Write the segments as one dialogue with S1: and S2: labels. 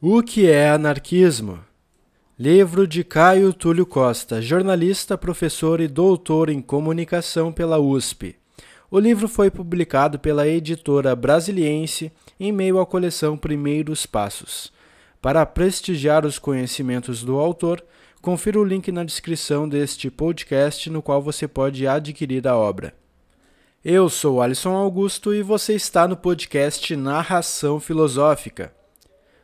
S1: O que é anarquismo? Livro de Caio Túlio Costa, jornalista, professor e doutor em comunicação pela USP. O livro foi publicado pela editora Brasiliense em meio à coleção Primeiros Passos. Para prestigiar os conhecimentos do autor, confira o link na descrição deste podcast no qual você pode adquirir a obra. Eu sou Alisson Augusto e você está no podcast Narração Filosófica.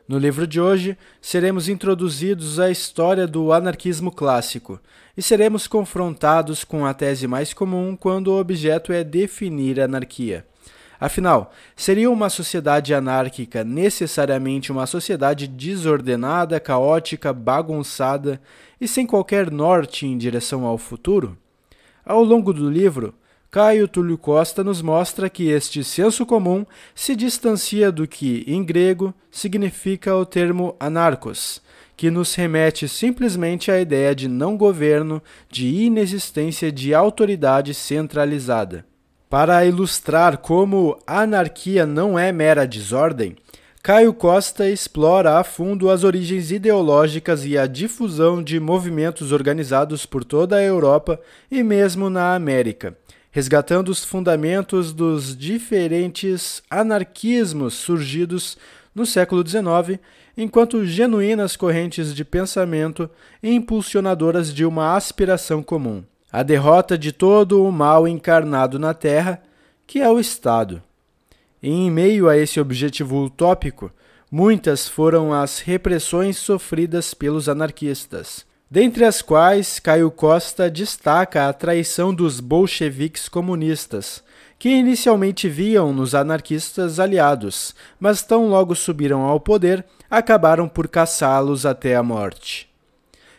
S1: No livro de hoje, seremos introduzidos à história do anarquismo clássico e seremos confrontados com a tese mais comum quando o objeto é definir anarquia. Afinal, seria uma sociedade anárquica necessariamente uma sociedade desordenada, caótica, bagunçada e sem qualquer norte em direção ao futuro? Ao longo do livro, Caio Túlio Costa nos mostra que este senso comum se distancia do que, em grego, significa o termo anarcos, que nos remete simplesmente à ideia de não governo, de inexistência de autoridade centralizada. Para ilustrar como anarquia não é mera desordem, Caio Costa explora a fundo as origens ideológicas e a difusão de movimentos organizados por toda a Europa e mesmo na América resgatando os fundamentos dos diferentes anarquismos surgidos no século XIX, enquanto genuínas correntes de pensamento impulsionadoras de uma aspiração comum, a derrota de todo o mal encarnado na Terra, que é o Estado. E em meio a esse objetivo utópico, muitas foram as repressões sofridas pelos anarquistas dentre as quais Caio Costa destaca a traição dos bolcheviques comunistas, que inicialmente viam nos anarquistas aliados, mas tão logo subiram ao poder, acabaram por caçá-los até a morte.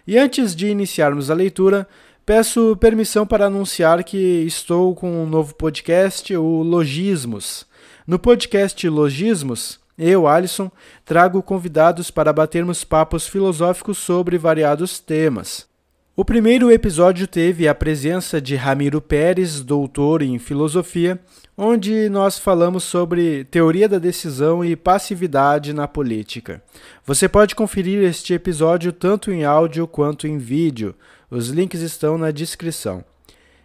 S1: E antes de iniciarmos a leitura, peço permissão para anunciar que estou com um novo podcast, o Logismos. No podcast Logismos, eu, Alisson, trago convidados para batermos papos filosóficos sobre variados temas. O primeiro episódio teve a presença de Ramiro Pérez, doutor em filosofia, onde nós falamos sobre teoria da decisão e passividade na política. Você pode conferir este episódio tanto em áudio quanto em vídeo. Os links estão na descrição.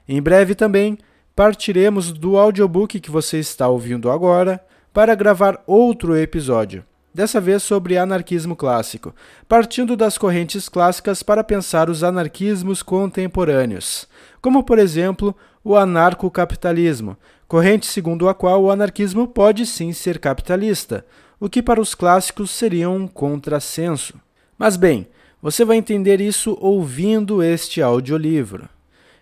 S1: Em breve também partiremos do audiobook que você está ouvindo agora para gravar outro episódio, dessa vez sobre anarquismo clássico, partindo das correntes clássicas para pensar os anarquismos contemporâneos, como por exemplo o anarcocapitalismo, corrente segundo a qual o anarquismo pode sim ser capitalista, o que para os clássicos seria um contrassenso. Mas bem, você vai entender isso ouvindo este audiolivro.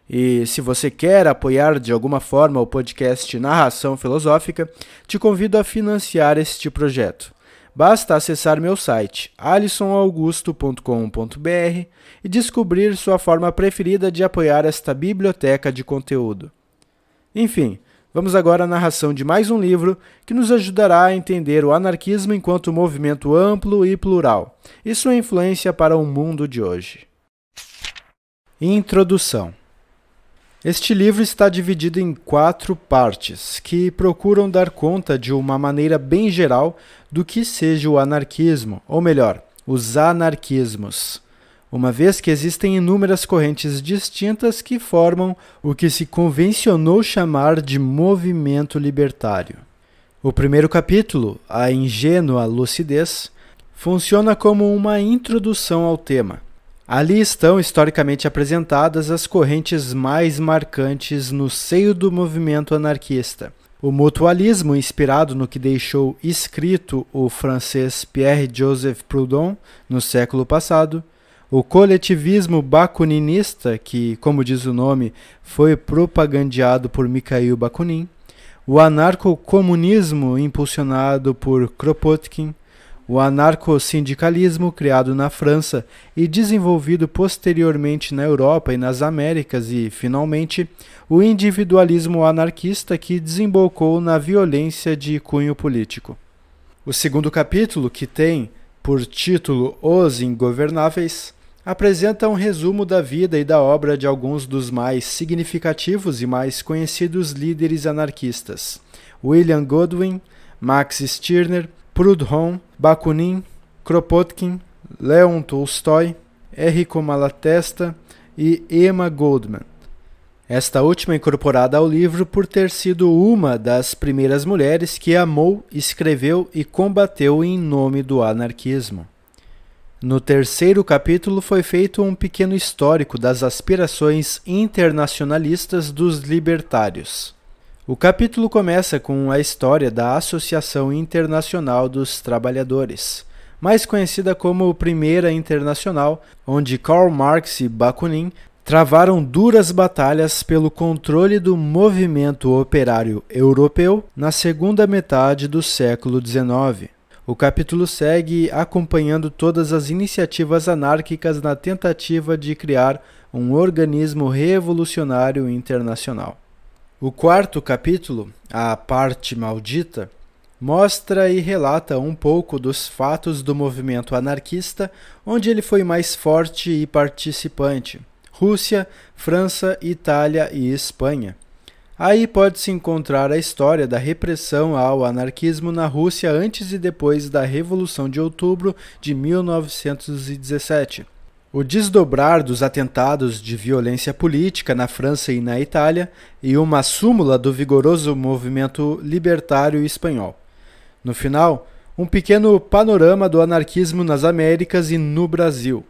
S1: E se você quer apoiar de alguma forma o podcast Narração Filosófica, te convido a financiar este projeto. Basta acessar meu site alisonaugusto.com.br e descobrir sua forma preferida de apoiar esta biblioteca de conteúdo. Enfim, vamos agora à narração de mais um livro que nos ajudará a entender o anarquismo enquanto movimento amplo e plural e sua influência para o mundo de hoje. Introdução este livro está dividido em quatro partes, que procuram dar conta de uma maneira bem geral do que seja o anarquismo, ou melhor, os anarquismos, uma vez que existem inúmeras correntes distintas que formam o que se convencionou chamar de movimento libertário. O primeiro capítulo, A Ingênua Lucidez, funciona como uma introdução ao tema Ali estão historicamente apresentadas as correntes mais marcantes no seio do movimento anarquista. O mutualismo, inspirado no que deixou escrito o francês Pierre-Joseph Proudhon no século passado, o coletivismo bakuninista, que, como diz o nome, foi propagandeado por Mikhail Bakunin, o anarcocomunismo impulsionado por Kropotkin, o anarcossindicalismo, criado na França e desenvolvido posteriormente na Europa e nas Américas, e, finalmente, o individualismo anarquista, que desembocou na violência de cunho político. O segundo capítulo, que tem por título Os Ingovernáveis, apresenta um resumo da vida e da obra de alguns dos mais significativos e mais conhecidos líderes anarquistas: William Godwin, Max Stirner, Proudhon, Bakunin, Kropotkin, Leon Tolstói, Enrico Malatesta e Emma Goldman. Esta última incorporada ao livro por ter sido uma das primeiras mulheres que amou, escreveu e combateu em nome do anarquismo. No terceiro capítulo foi feito um pequeno histórico das aspirações internacionalistas dos libertários. O capítulo começa com a história da Associação Internacional dos Trabalhadores, mais conhecida como Primeira Internacional, onde Karl Marx e Bakunin travaram duras batalhas pelo controle do movimento operário europeu na segunda metade do século XIX. O capítulo segue acompanhando todas as iniciativas anárquicas na tentativa de criar um organismo revolucionário internacional. O quarto capítulo, A Parte Maldita, mostra e relata um pouco dos fatos do movimento anarquista, onde ele foi mais forte e participante. Rússia, França, Itália e Espanha. Aí pode-se encontrar a história da repressão ao anarquismo na Rússia antes e depois da Revolução de Outubro de 1917. O desdobrar dos atentados de violência política na França e na Itália e uma súmula do vigoroso movimento libertário espanhol. No final, um pequeno panorama do anarquismo nas Américas e no Brasil.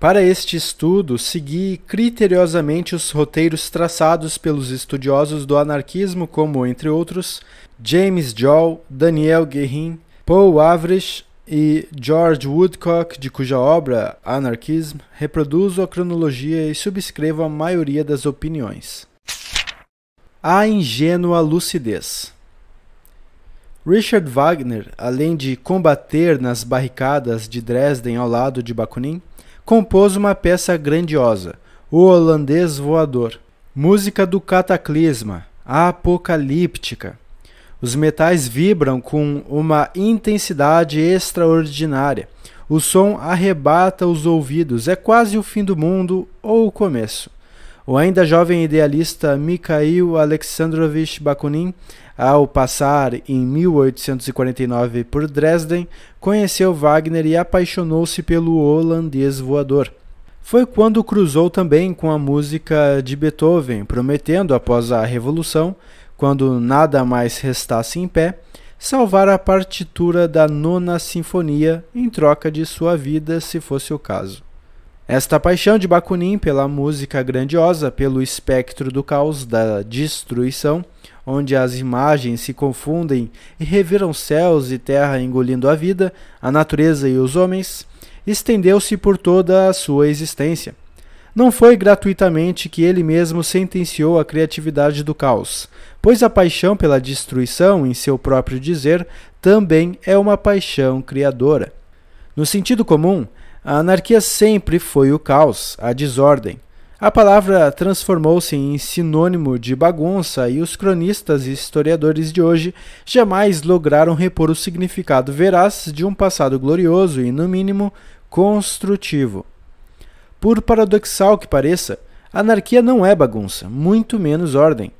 S1: Para este estudo, segui criteriosamente os roteiros traçados pelos estudiosos do anarquismo, como, entre outros, James Joel, Daniel Guérin, Paul Avrish e George Woodcock, de cuja obra Anarchism reproduzo a cronologia e subscrevo a maioria das opiniões. A ingênua lucidez. Richard Wagner, além de combater nas barricadas de Dresden ao lado de Bakunin, compôs uma peça grandiosa, O Holandês Voador, música do cataclisma, apocalíptica. Os metais vibram com uma intensidade extraordinária. O som arrebata os ouvidos, é quase o fim do mundo ou o começo. O ainda jovem idealista Mikhail Alexandrovich Bakunin ao passar em 1849 por Dresden, conheceu Wagner e apaixonou-se pelo holandês voador. Foi quando cruzou também com a música de Beethoven, prometendo, após a Revolução, quando nada mais restasse em pé, salvar a partitura da Nona Sinfonia em troca de sua vida, se fosse o caso. Esta paixão de Bakunin pela música grandiosa, pelo espectro do caos, da destruição, onde as imagens se confundem e reviram céus e terra engolindo a vida, a natureza e os homens, estendeu-se por toda a sua existência. Não foi gratuitamente que ele mesmo sentenciou a criatividade do caos, pois a paixão pela destruição, em seu próprio dizer, também é uma paixão criadora. No sentido comum, a anarquia sempre foi o caos, a desordem. A palavra transformou-se em sinônimo de bagunça e os cronistas e historiadores de hoje jamais lograram repor o significado veraz de um passado glorioso e, no mínimo, construtivo. Por paradoxal que pareça, anarquia não é bagunça, muito menos ordem.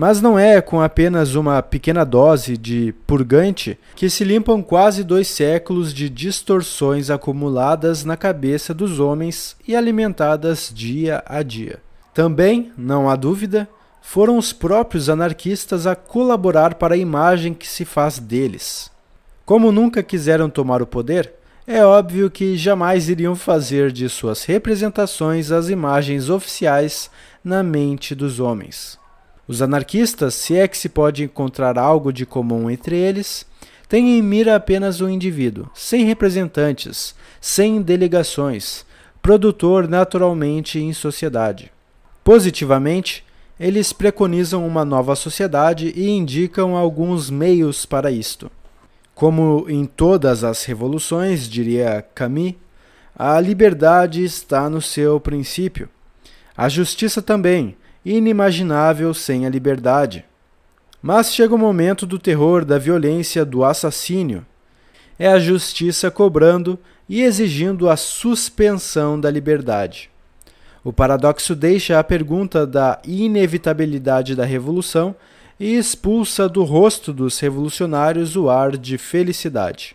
S1: Mas não é com apenas uma pequena dose de purgante que se limpam quase dois séculos de distorções acumuladas na cabeça dos homens e alimentadas dia a dia. Também, não há dúvida, foram os próprios anarquistas a colaborar para a imagem que se faz deles. Como nunca quiseram tomar o poder, é óbvio que jamais iriam fazer de suas representações as imagens oficiais na mente dos homens. Os anarquistas, se é que se pode encontrar algo de comum entre eles, têm em mira apenas o um indivíduo, sem representantes, sem delegações, produtor naturalmente em sociedade. Positivamente, eles preconizam uma nova sociedade e indicam alguns meios para isto. Como em todas as revoluções, diria Camus, a liberdade está no seu princípio. A justiça também, inimaginável sem a liberdade. Mas chega o momento do terror, da violência, do assassínio. É a justiça cobrando e exigindo a suspensão da liberdade. O paradoxo deixa a pergunta da inevitabilidade da revolução e expulsa do rosto dos revolucionários o ar de felicidade.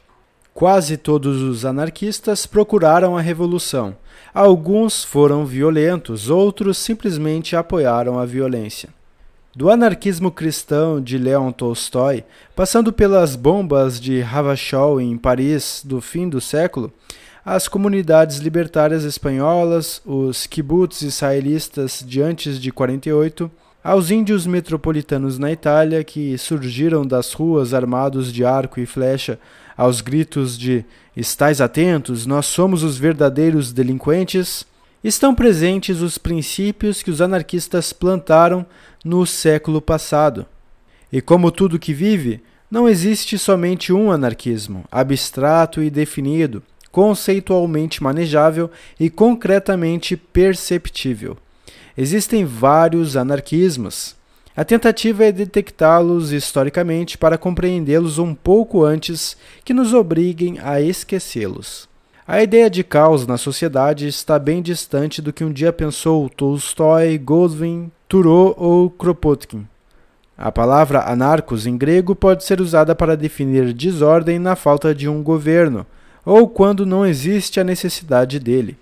S1: Quase todos os anarquistas procuraram a revolução. Alguns foram violentos, outros simplesmente apoiaram a violência. Do anarquismo cristão de Leon Tolstói, passando pelas bombas de Ravachol em Paris do fim do século, as comunidades libertárias espanholas, os kibbutz israelistas de antes de 48, aos índios metropolitanos na Itália que surgiram das ruas armados de arco e flecha aos gritos de Estais atentos, nós somos os verdadeiros delinquentes, estão presentes os princípios que os anarquistas plantaram no século passado. E como tudo que vive, não existe somente um anarquismo, abstrato e definido, conceitualmente manejável e concretamente perceptível. Existem vários anarquismos. A tentativa é detectá-los historicamente para compreendê-los um pouco antes que nos obriguem a esquecê-los. A ideia de caos na sociedade está bem distante do que um dia pensou Tolstói, Goldwyn, Thoreau ou Kropotkin. A palavra anarcos em grego pode ser usada para definir desordem na falta de um governo, ou quando não existe a necessidade dele.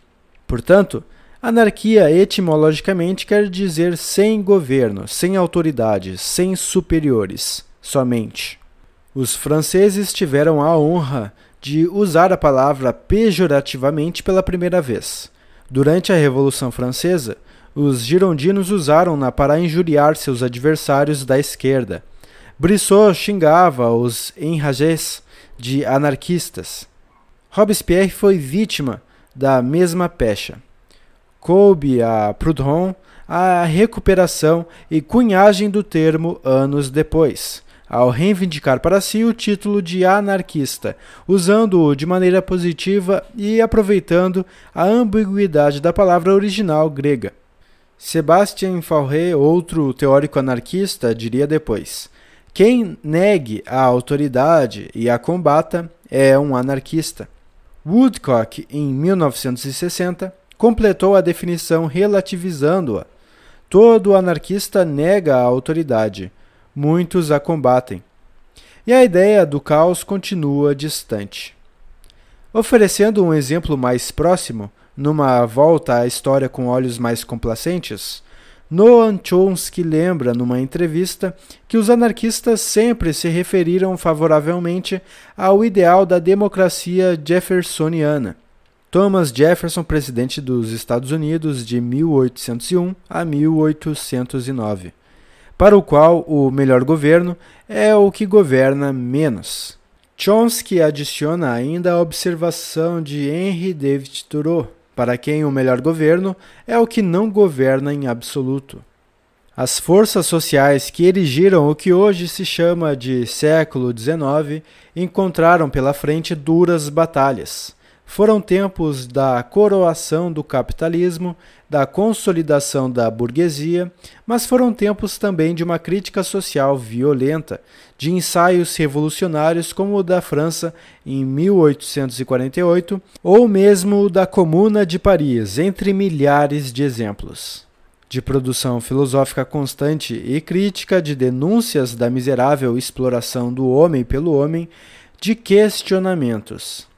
S1: Portanto, Anarquia, etimologicamente, quer dizer sem governo, sem autoridade, sem superiores, somente. Os franceses tiveram a honra de usar a palavra pejorativamente pela primeira vez. Durante a Revolução Francesa, os girondinos usaram-na para injuriar seus adversários da esquerda. Brissot xingava os enragés de anarquistas. Robespierre foi vítima da mesma pecha coube a Proudhon a recuperação e cunhagem do termo anos depois, ao reivindicar para si o título de anarquista, usando-o de maneira positiva e aproveitando a ambiguidade da palavra original grega. Sebastian Fauré, outro teórico anarquista, diria depois: quem negue a autoridade e a combata é um anarquista. Woodcock, em 1960, completou a definição relativizando-a. Todo anarquista nega a autoridade, muitos a combatem. E a ideia do caos continua distante. Oferecendo um exemplo mais próximo, numa volta à história com olhos mais complacentes, Noam Chomsky lembra numa entrevista que os anarquistas sempre se referiram favoravelmente ao ideal da democracia jeffersoniana Thomas Jefferson, presidente dos Estados Unidos de 1801 a 1809, para o qual o melhor governo é o que governa menos. Chomsky adiciona ainda a observação de Henry David Thoreau, para quem o melhor governo é o que não governa em absoluto. As forças sociais que erigiram o que hoje se chama de século XIX encontraram pela frente duras batalhas foram tempos da coroação do capitalismo, da consolidação da burguesia, mas foram tempos também de uma crítica social violenta, de ensaios revolucionários como o da França em 1848 ou mesmo o da Comuna de Paris, entre milhares de exemplos. De produção filosófica constante e crítica de denúncias da miserável exploração do homem pelo homem, de questionamentos.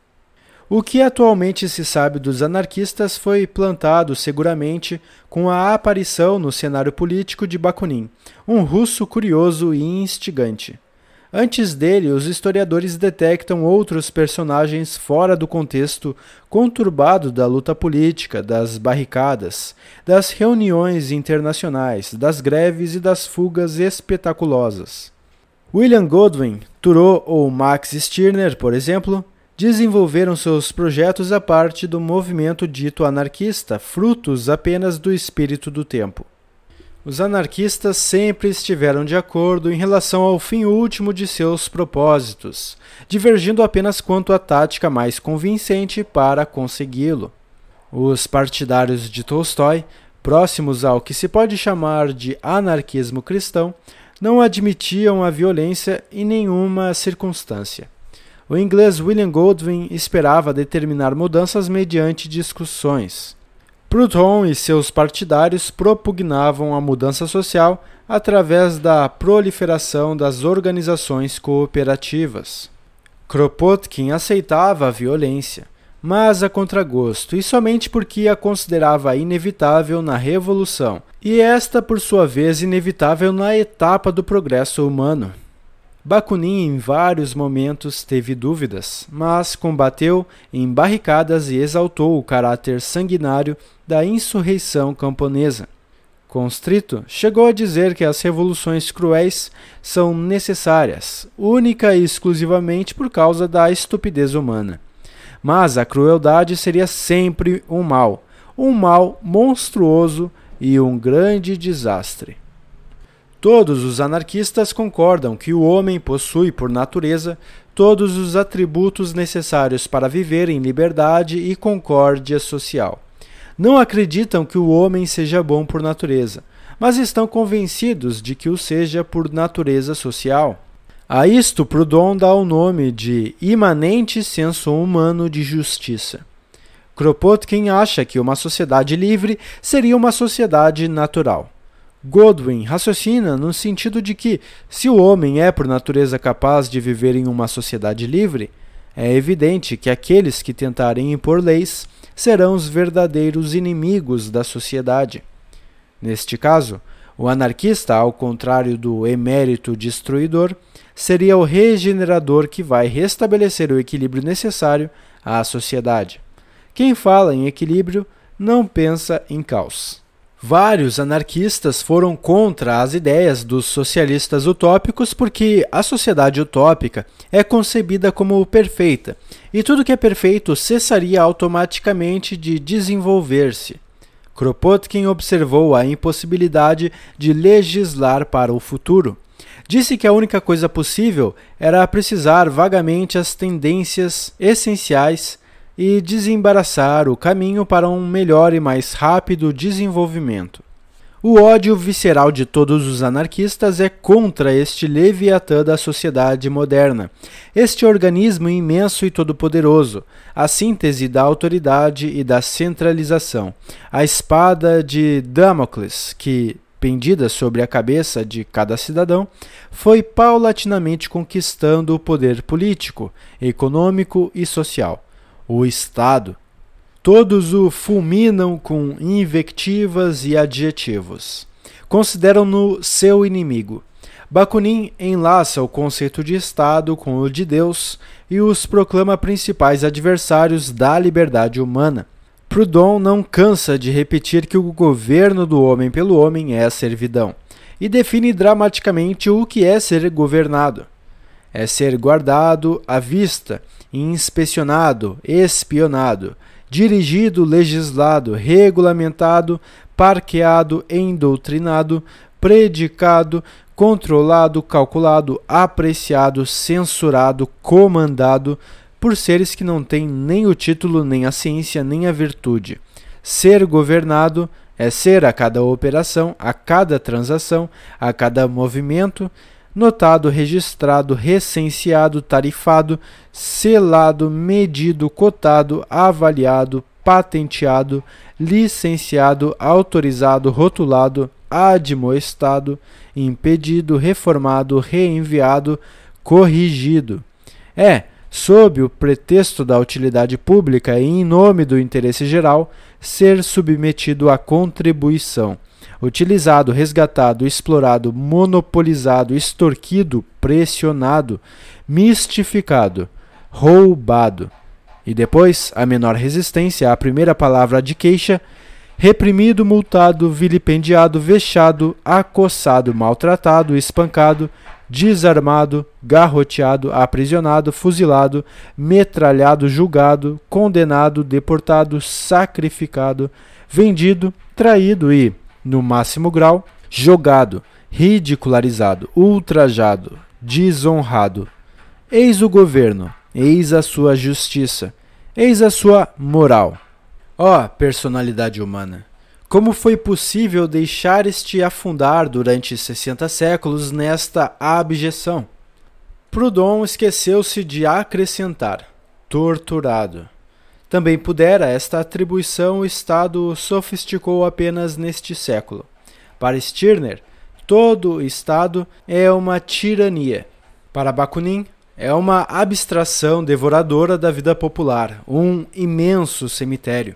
S1: O que atualmente se sabe dos anarquistas foi plantado seguramente com a aparição no cenário político de Bakunin, um russo curioso e instigante. Antes dele, os historiadores detectam outros personagens fora do contexto conturbado da luta política, das barricadas, das reuniões internacionais, das greves e das fugas espetaculosas. William Godwin, Thoreau ou Max Stirner, por exemplo, desenvolveram seus projetos a parte do movimento dito anarquista, frutos apenas do espírito do tempo. Os anarquistas sempre estiveram de acordo em relação ao fim último de seus propósitos, divergindo apenas quanto à tática mais convincente para consegui-lo. Os partidários de Tolstói, próximos ao que se pode chamar de anarquismo cristão, não admitiam a violência em nenhuma circunstância. O inglês William Goldwyn esperava determinar mudanças mediante discussões. Proudhon e seus partidários propugnavam a mudança social através da proliferação das organizações cooperativas. Kropotkin aceitava a violência, mas a contragosto, e somente porque a considerava inevitável na revolução, e esta, por sua vez, inevitável na etapa do progresso humano. Bakunin em vários momentos teve dúvidas, mas combateu em barricadas e exaltou o caráter sanguinário da insurreição camponesa. Constrito chegou a dizer que as revoluções cruéis são necessárias, única e exclusivamente por causa da estupidez humana. Mas a crueldade seria sempre um mal, um mal monstruoso e um grande desastre. Todos os anarquistas concordam que o homem possui, por natureza, todos os atributos necessários para viver em liberdade e concórdia social. Não acreditam que o homem seja bom por natureza, mas estão convencidos de que o seja por natureza social. A isto Proudhon dá o nome de imanente senso humano de justiça. Kropotkin acha que uma sociedade livre seria uma sociedade natural. Godwin raciocina no sentido de que, se o homem é por natureza capaz de viver em uma sociedade livre, é evidente que aqueles que tentarem impor leis serão os verdadeiros inimigos da sociedade. Neste caso, o anarquista, ao contrário do emérito destruidor, seria o regenerador que vai restabelecer o equilíbrio necessário à sociedade. Quem fala em equilíbrio não pensa em caos. Vários anarquistas foram contra as ideias dos socialistas utópicos porque a sociedade utópica é concebida como perfeita e tudo que é perfeito cessaria automaticamente de desenvolver-se. Kropotkin observou a impossibilidade de legislar para o futuro. Disse que a única coisa possível era precisar vagamente as tendências essenciais e desembaraçar o caminho para um melhor e mais rápido desenvolvimento. O ódio visceral de todos os anarquistas é contra este leviatã da sociedade moderna, este organismo imenso e todo-poderoso, a síntese da autoridade e da centralização, a espada de Damocles que, pendida sobre a cabeça de cada cidadão, foi paulatinamente conquistando o poder político, econômico e social o Estado. Todos o fulminam com invectivas e adjetivos. Consideram-no seu inimigo. Bakunin enlaça o conceito de Estado com o de Deus e os proclama principais adversários da liberdade humana. Proudhon não cansa de repetir que o governo do homem pelo homem é a servidão, e define dramaticamente o que é ser governado. É ser guardado à vista inspecionado, espionado, dirigido, legislado, regulamentado, parqueado, endoctrinado, predicado, controlado, calculado, apreciado, censurado, comandado por seres que não têm nem o título, nem a ciência, nem a virtude. Ser governado é ser a cada operação, a cada transação, a cada movimento, notado, registrado, recenseado, tarifado, selado, medido, cotado, avaliado, patenteado, licenciado, autorizado, rotulado, admoestado, impedido, reformado, reenviado, corrigido. É, sob o pretexto da utilidade pública e em nome do interesse geral, ser submetido à contribuição utilizado, resgatado, explorado, monopolizado, extorquido, pressionado, mistificado, roubado. E depois, a menor resistência à primeira palavra de queixa, reprimido, multado, vilipendiado, vexado, acossado, maltratado, espancado, desarmado, garroteado, aprisionado, fuzilado, metralhado, julgado, condenado, deportado, sacrificado, vendido, traído e, no máximo grau, jogado, ridicularizado, ultrajado, desonrado. Eis o governo, eis a sua justiça, eis a sua moral. Ó oh, personalidade humana! Como foi possível deixar-te afundar durante 60 séculos nesta abjeção? Proudhon esqueceu-se de acrescentar: torturado. Também pudera esta atribuição o Estado sofisticou apenas neste século. Para Stirner, todo Estado é uma tirania. Para Bakunin, é uma abstração devoradora da vida popular, um imenso cemitério.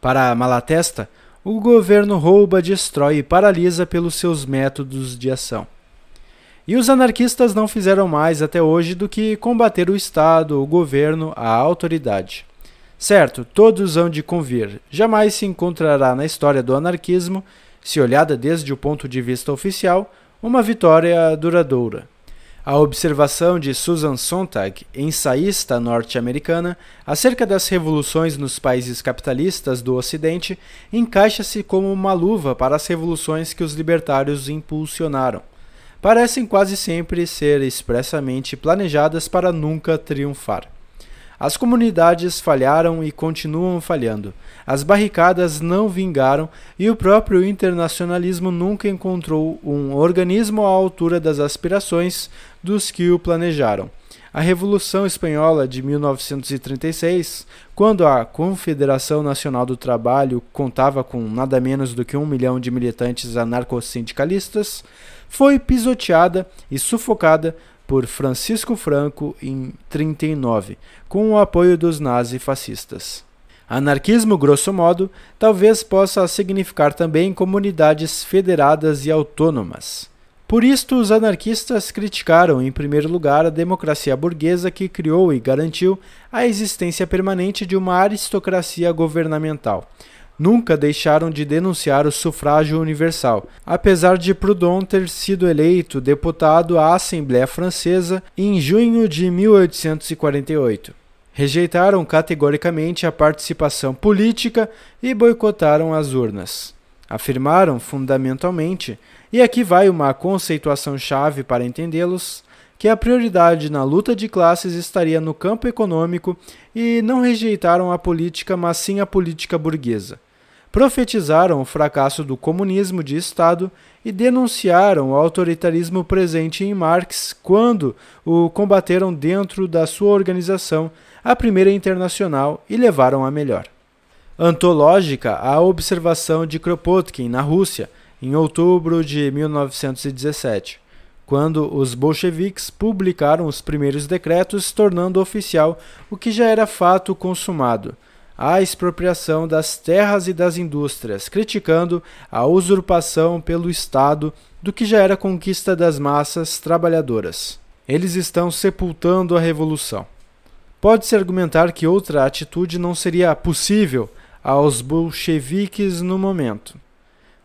S1: Para Malatesta, o governo rouba, destrói e paralisa pelos seus métodos de ação. E os anarquistas não fizeram mais até hoje do que combater o Estado, o governo, a autoridade. Certo, todos hão de convir. Jamais se encontrará na história do anarquismo, se olhada desde o ponto de vista oficial, uma vitória duradoura. A observação de Susan Sontag, ensaísta norte-americana, acerca das revoluções nos países capitalistas do Ocidente encaixa-se como uma luva para as revoluções que os libertários impulsionaram. Parecem quase sempre ser expressamente planejadas para nunca triunfar. As comunidades falharam e continuam falhando. As barricadas não vingaram e o próprio internacionalismo nunca encontrou um organismo à altura das aspirações dos que o planejaram. A Revolução Espanhola de 1936, quando a Confederação Nacional do Trabalho contava com nada menos do que um milhão de militantes anarcossindicalistas, foi pisoteada e sufocada por Francisco Franco em 39, com o apoio dos nazifascistas. Anarquismo, grosso modo, talvez possa significar também comunidades federadas e autônomas. Por isto, os anarquistas criticaram, em primeiro lugar, a democracia burguesa que criou e garantiu a existência permanente de uma aristocracia governamental, nunca deixaram de denunciar o sufrágio universal, apesar de Proudhon ter sido eleito deputado à Assembleia Francesa em junho de 1848. Rejeitaram categoricamente a participação política e boicotaram as urnas. Afirmaram fundamentalmente, e aqui vai uma conceituação-chave para entendê-los, que a prioridade na luta de classes estaria no campo econômico e não rejeitaram a política, mas sim a política burguesa profetizaram o fracasso do comunismo de Estado e denunciaram o autoritarismo presente em Marx quando o combateram dentro da sua organização, a Primeira Internacional, e levaram a melhor. Antológica a observação de Kropotkin na Rússia, em outubro de 1917, quando os bolcheviques publicaram os primeiros decretos tornando oficial o que já era fato consumado a expropriação das terras e das indústrias, criticando a usurpação pelo Estado do que já era conquista das massas trabalhadoras. Eles estão sepultando a revolução. Pode-se argumentar que outra atitude não seria possível aos bolcheviques no momento.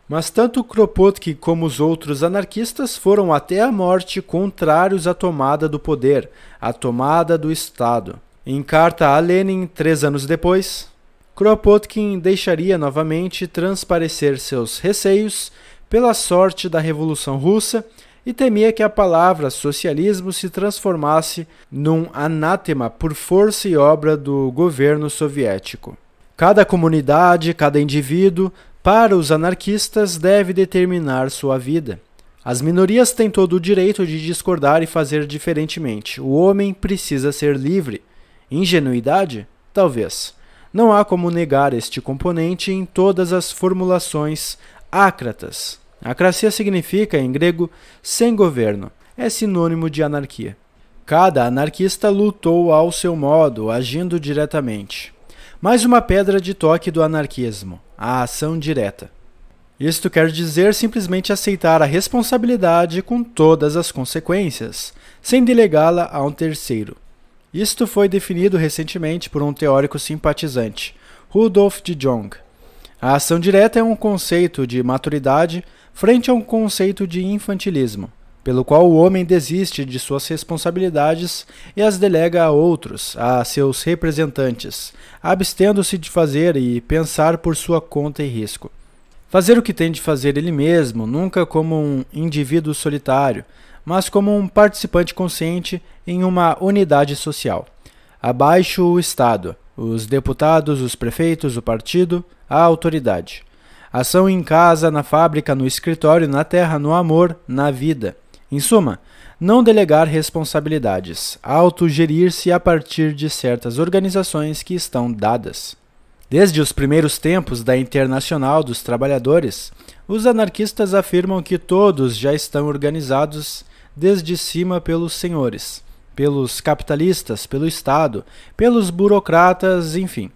S1: Mas tanto Kropotkin como os outros anarquistas foram até a morte contrários à tomada do poder, à tomada do Estado. Em carta a Lenin, três anos depois, Kropotkin deixaria novamente transparecer seus receios pela sorte da Revolução Russa e temia que a palavra socialismo se transformasse num anátema por força e obra do governo soviético. Cada comunidade, cada indivíduo, para os anarquistas, deve determinar sua vida. As minorias têm todo o direito de discordar e fazer diferentemente. O homem precisa ser livre. Ingenuidade? Talvez. Não há como negar este componente em todas as formulações ácratas. Acracia significa, em grego, sem governo. É sinônimo de anarquia. Cada anarquista lutou ao seu modo, agindo diretamente. Mais uma pedra de toque do anarquismo: a ação direta. Isto quer dizer simplesmente aceitar a responsabilidade com todas as consequências, sem delegá-la a um terceiro. Isto foi definido recentemente por um teórico simpatizante, Rudolf de Jong. A ação direta é um conceito de maturidade frente a um conceito de infantilismo, pelo qual o homem desiste de suas responsabilidades e as delega a outros, a seus representantes, abstendo-se de fazer e pensar por sua conta e risco. Fazer o que tem de fazer ele mesmo, nunca como um indivíduo solitário, mas como um participante consciente em uma unidade social. Abaixo o Estado, os deputados, os prefeitos, o partido, a autoridade. Ação em casa, na fábrica, no escritório, na terra, no amor, na vida. Em suma, não delegar responsabilidades, autogerir-se a partir de certas organizações que estão dadas. Desde os primeiros tempos da Internacional dos Trabalhadores, os anarquistas afirmam que todos já estão organizados desde cima pelos senhores, pelos capitalistas, pelo Estado, pelos burocratas, enfim.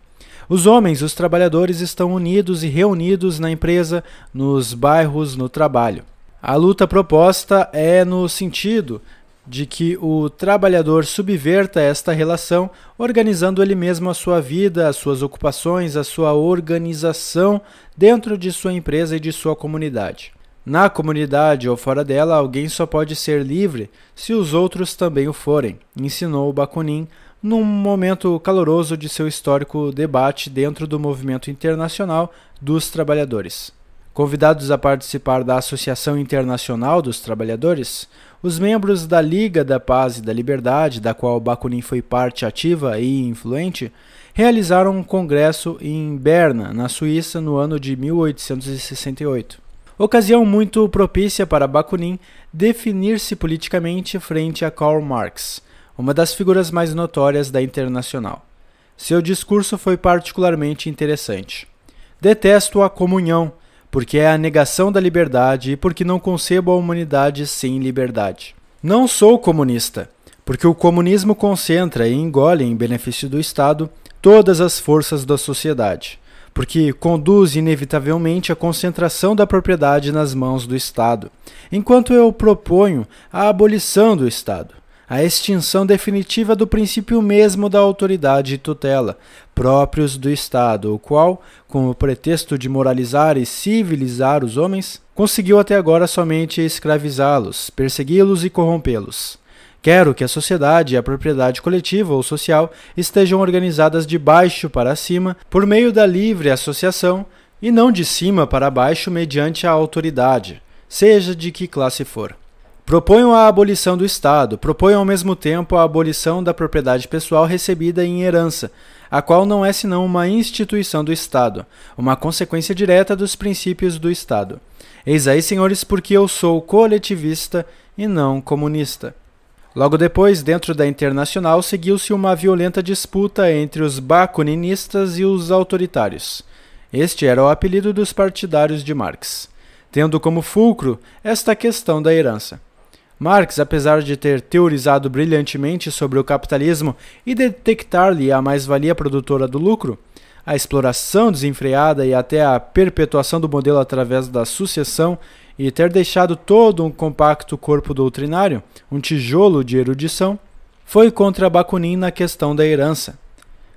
S1: Os homens, os trabalhadores, estão unidos e reunidos na empresa, nos bairros, no trabalho. A luta proposta é no sentido de que o trabalhador subverta esta relação, organizando ele mesmo a sua vida, as suas ocupações, a sua organização dentro de sua empresa e de sua comunidade. Na comunidade ou fora dela, alguém só pode ser livre se os outros também o forem, ensinou Bakunin num momento caloroso de seu histórico debate dentro do movimento internacional dos trabalhadores. Convidados a participar da Associação Internacional dos Trabalhadores, os membros da Liga da Paz e da Liberdade, da qual Bakunin foi parte ativa e influente, realizaram um congresso em Berna, na Suíça, no ano de 1868. Ocasião muito propícia para Bakunin definir-se politicamente frente a Karl Marx, uma das figuras mais notórias da Internacional. Seu discurso foi particularmente interessante. Detesto a comunhão porque é a negação da liberdade e porque não concebo a humanidade sem liberdade. Não sou comunista, porque o comunismo concentra e engole em benefício do Estado todas as forças da sociedade, porque conduz inevitavelmente à concentração da propriedade nas mãos do Estado, enquanto eu proponho a abolição do Estado a extinção definitiva do princípio mesmo da autoridade e tutela, próprios do Estado, o qual, com o pretexto de moralizar e civilizar os homens, conseguiu até agora somente escravizá-los, persegui-los e corrompê-los. Quero que a sociedade e a propriedade coletiva ou social estejam organizadas de baixo para cima por meio da livre associação e não de cima para baixo mediante a autoridade, seja de que classe for. Proponham a abolição do Estado, proponham ao mesmo tempo a abolição da propriedade pessoal recebida em herança, a qual não é senão uma instituição do Estado, uma consequência direta dos princípios do Estado. Eis aí, senhores, porque eu sou coletivista e não comunista. Logo depois, dentro da Internacional, seguiu-se uma violenta disputa entre os bakuninistas e os autoritários. Este era o apelido dos partidários de Marx, tendo como fulcro esta questão da herança. Marx, apesar de ter teorizado brilhantemente sobre o capitalismo e detectar-lhe a mais-valia produtora do lucro, a exploração desenfreada e até a perpetuação do modelo através da sucessão e ter deixado todo um compacto corpo doutrinário, um tijolo de erudição, foi contra Bakunin na questão da herança.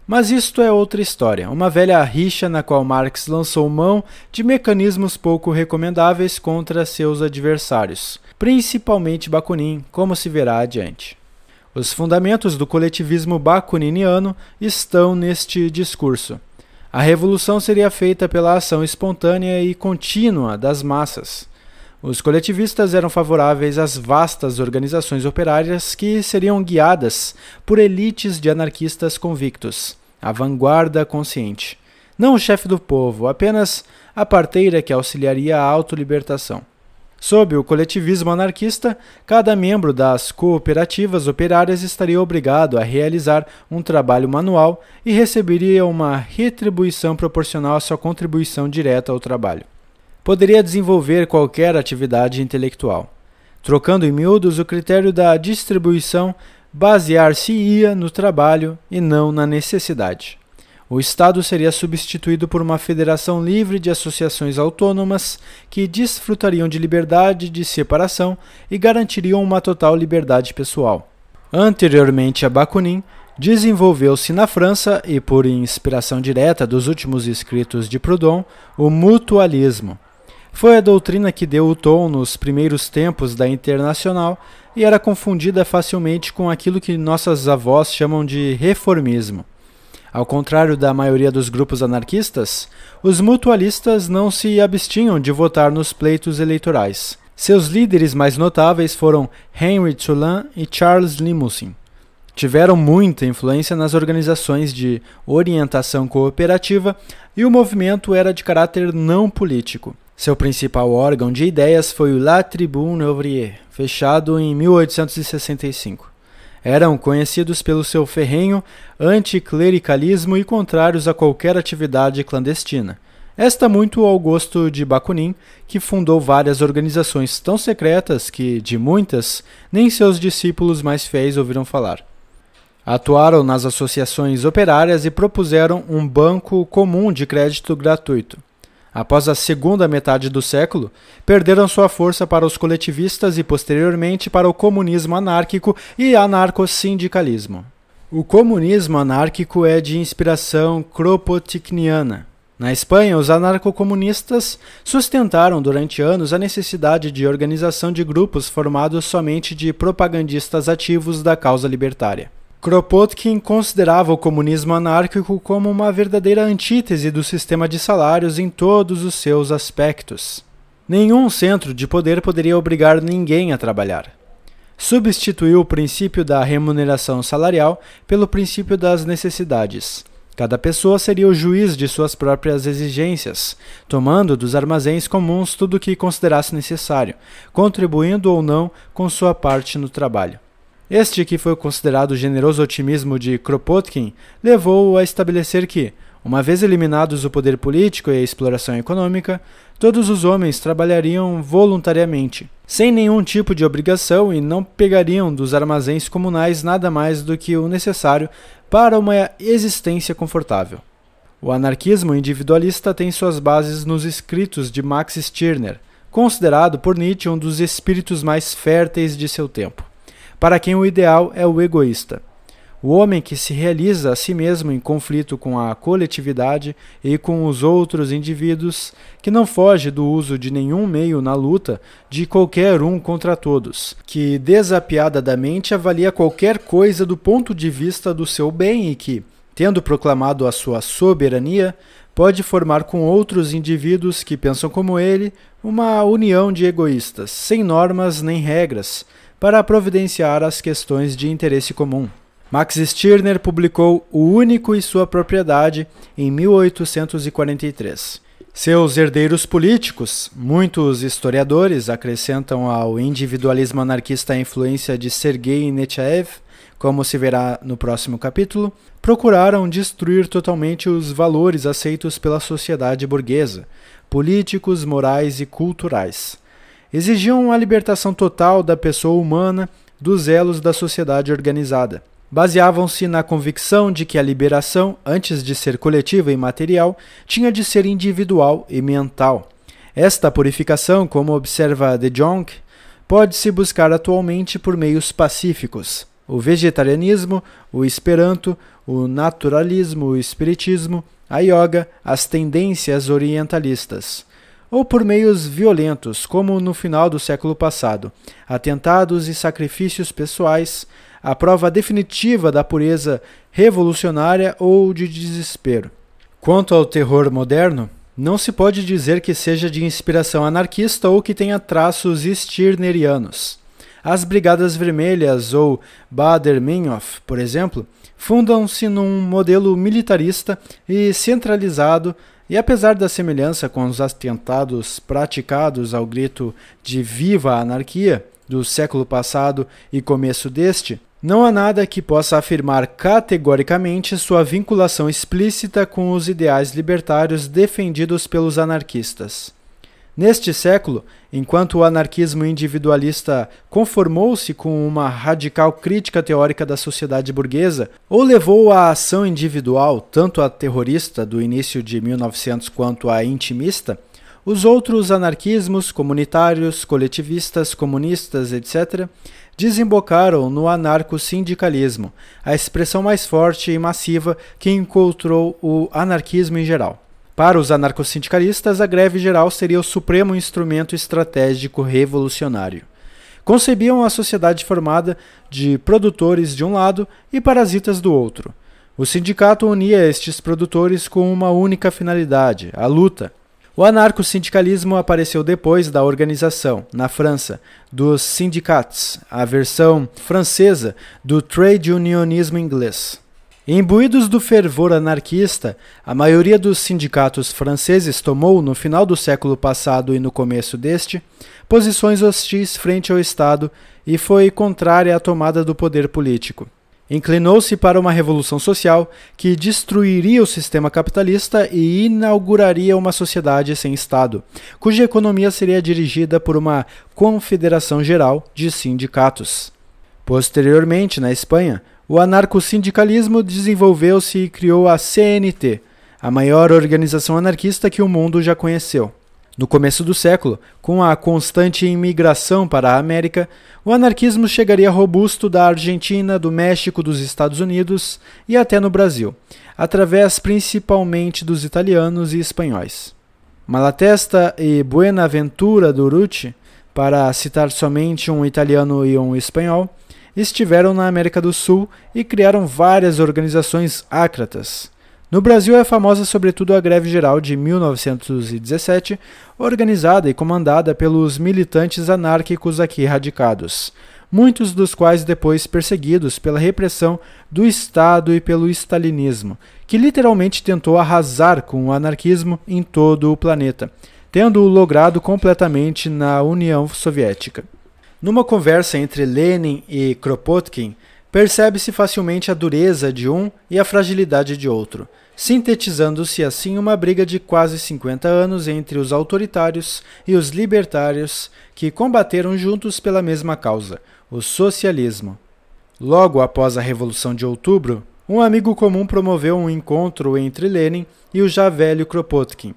S1: Mas isto é outra história, uma velha rixa na qual Marx lançou mão de mecanismos pouco recomendáveis contra seus adversários principalmente Bakunin, como se verá adiante. Os fundamentos do coletivismo bakuniniano estão neste discurso. A revolução seria feita pela ação espontânea e contínua das massas. Os coletivistas eram favoráveis às vastas organizações operárias que seriam guiadas por elites de anarquistas convictos, a vanguarda consciente. Não o chefe do povo, apenas a parteira que auxiliaria a autolibertação. Sob o coletivismo anarquista, cada membro das cooperativas operárias estaria obrigado a realizar um trabalho manual e receberia uma retribuição proporcional à sua contribuição direta ao trabalho. Poderia desenvolver qualquer atividade intelectual. Trocando em miúdos, o critério da distribuição basear-se-ia no trabalho e não na necessidade o Estado seria substituído por uma federação livre de associações autônomas que desfrutariam de liberdade de separação e garantiriam uma total liberdade pessoal. Anteriormente a Bakunin, desenvolveu-se na França e por inspiração direta dos últimos escritos de Proudhon, o mutualismo. Foi a doutrina que deu o tom nos primeiros tempos da Internacional e era confundida facilmente com aquilo que nossas avós chamam de reformismo. Ao contrário da maioria dos grupos anarquistas, os mutualistas não se abstinham de votar nos pleitos eleitorais. Seus líderes mais notáveis foram Henry Tulin e Charles Limousin. Tiveram muita influência nas organizações de orientação cooperativa e o movimento era de caráter não político. Seu principal órgão de ideias foi o La Tribune Ouvrière, fechado em 1865 eram conhecidos pelo seu ferrenho anticlericalismo e contrários a qualquer atividade clandestina, Esta muito ao gosto de Bakunin, que fundou várias organizações tão secretas que, de muitas, nem seus discípulos mais fiéis ouviram falar. Atuaram nas associações operárias e propuseram um banco comum de crédito gratuito. Após a segunda metade do século, perderam sua força para os coletivistas e posteriormente para o comunismo anárquico e anarcossindicalismo. O comunismo anárquico é de inspiração kropotniana. Na Espanha, os anarcocomunistas sustentaram durante anos a necessidade de organização de grupos formados somente de propagandistas ativos da causa libertária. Kropotkin considerava o comunismo anárquico como uma verdadeira antítese do sistema de salários em todos os seus aspectos. Nenhum centro de poder poderia obrigar ninguém a trabalhar. Substituiu o princípio da remuneração salarial pelo princípio das necessidades. Cada pessoa seria o juiz de suas próprias exigências, tomando dos armazéns comuns tudo o que considerasse necessário, contribuindo ou não com sua parte no trabalho. Este, que foi considerado generoso otimismo de Kropotkin, levou-o a estabelecer que, uma vez eliminados o poder político e a exploração econômica, todos os homens trabalhariam voluntariamente, sem nenhum tipo de obrigação e não pegariam dos armazéns comunais nada mais do que o necessário para uma existência confortável. O anarquismo individualista tem suas bases nos escritos de Max Stirner, considerado por Nietzsche um dos espíritos mais férteis de seu tempo, para quem o ideal é o egoísta. O homem que se realiza a si mesmo em conflito com a coletividade e com os outros indivíduos, que não foge do uso de nenhum meio na luta de qualquer um contra todos, que desapiadadamente avalia qualquer coisa do ponto de vista do seu bem e que, tendo proclamado a sua soberania, pode formar com outros indivíduos que pensam como ele uma união de egoístas, sem normas nem regras, para providenciar as questões de interesse comum. Max Stirner publicou O Único e Sua Propriedade em 1843. Seus herdeiros políticos, muitos historiadores acrescentam ao individualismo anarquista a influência de Sergei Nechaev, como se verá no próximo capítulo, procuraram destruir totalmente os valores aceitos pela sociedade burguesa, políticos, morais e culturais. Exigiam a libertação total da pessoa humana dos elos da sociedade organizada baseavam-se na convicção de que a liberação, antes de ser coletiva e material, tinha de ser individual e mental. Esta purificação, como observa De Jong, pode-se buscar atualmente por meios pacíficos. O vegetarianismo, o esperanto, o naturalismo, o espiritismo, a yoga, as tendências orientalistas. Ou por meios violentos, como no final do século passado, atentados e sacrifícios pessoais, a prova definitiva da pureza revolucionária ou de desespero. Quanto ao terror moderno, não se pode dizer que seja de inspiração anarquista ou que tenha traços stirnerianos. As Brigadas Vermelhas ou Bader-Meinhof, por exemplo, fundam-se num modelo militarista e centralizado e apesar da semelhança com os atentados praticados ao grito de Viva a Anarquia do século passado e começo deste, não há nada que possa afirmar categoricamente sua vinculação explícita com os ideais libertários defendidos pelos anarquistas. Neste século, enquanto o anarquismo individualista conformou-se com uma radical crítica teórica da sociedade burguesa, ou levou a ação individual, tanto a terrorista do início de 1900 quanto a intimista, os outros anarquismos comunitários, coletivistas, comunistas, etc., desembocaram no anarco-sindicalismo, a expressão mais forte e massiva que encontrou o anarquismo em geral. Para os anarcossindicalistas, a greve geral seria o supremo instrumento estratégico revolucionário. Concebiam a sociedade formada de produtores de um lado e parasitas do outro. O sindicato unia estes produtores com uma única finalidade, a luta, o anarco-sindicalismo apareceu depois da organização, na França, dos sindicats, a versão francesa do trade unionismo inglês. Imbuídos do fervor anarquista, a maioria dos sindicatos franceses tomou, no final do século passado e no começo deste, posições hostis frente ao Estado e foi contrária à tomada do poder político. Inclinou-se para uma revolução social que destruiria o sistema capitalista e inauguraria uma sociedade sem Estado, cuja economia seria dirigida por uma confederação geral de sindicatos. Posteriormente, na Espanha, o anarcossindicalismo desenvolveu-se e criou a CNT, a maior organização anarquista que o mundo já conheceu. No começo do século, com a constante imigração para a América, o anarquismo chegaria robusto da Argentina, do México, dos Estados Unidos e até no Brasil, através principalmente dos italianos e espanhóis. Malatesta e Buenaventura Durruti, para citar somente um italiano e um espanhol, estiveram na América do Sul e criaram várias organizações ácratas no Brasil é famosa sobretudo a Greve Geral de 1917, organizada e comandada pelos militantes anárquicos aqui radicados, muitos dos quais depois perseguidos pela repressão do Estado e pelo stalinismo, que literalmente tentou arrasar com o anarquismo em todo o planeta, tendo-o logrado completamente na União Soviética. Numa conversa entre Lenin e Kropotkin, percebe-se facilmente a dureza de um e a fragilidade de outro sintetizando-se assim uma briga de quase 50 anos entre os autoritários e os libertários que combateram juntos pela mesma causa, o socialismo. Logo após a Revolução de Outubro, um amigo comum promoveu um encontro entre Lenin e o já velho Kropotkin.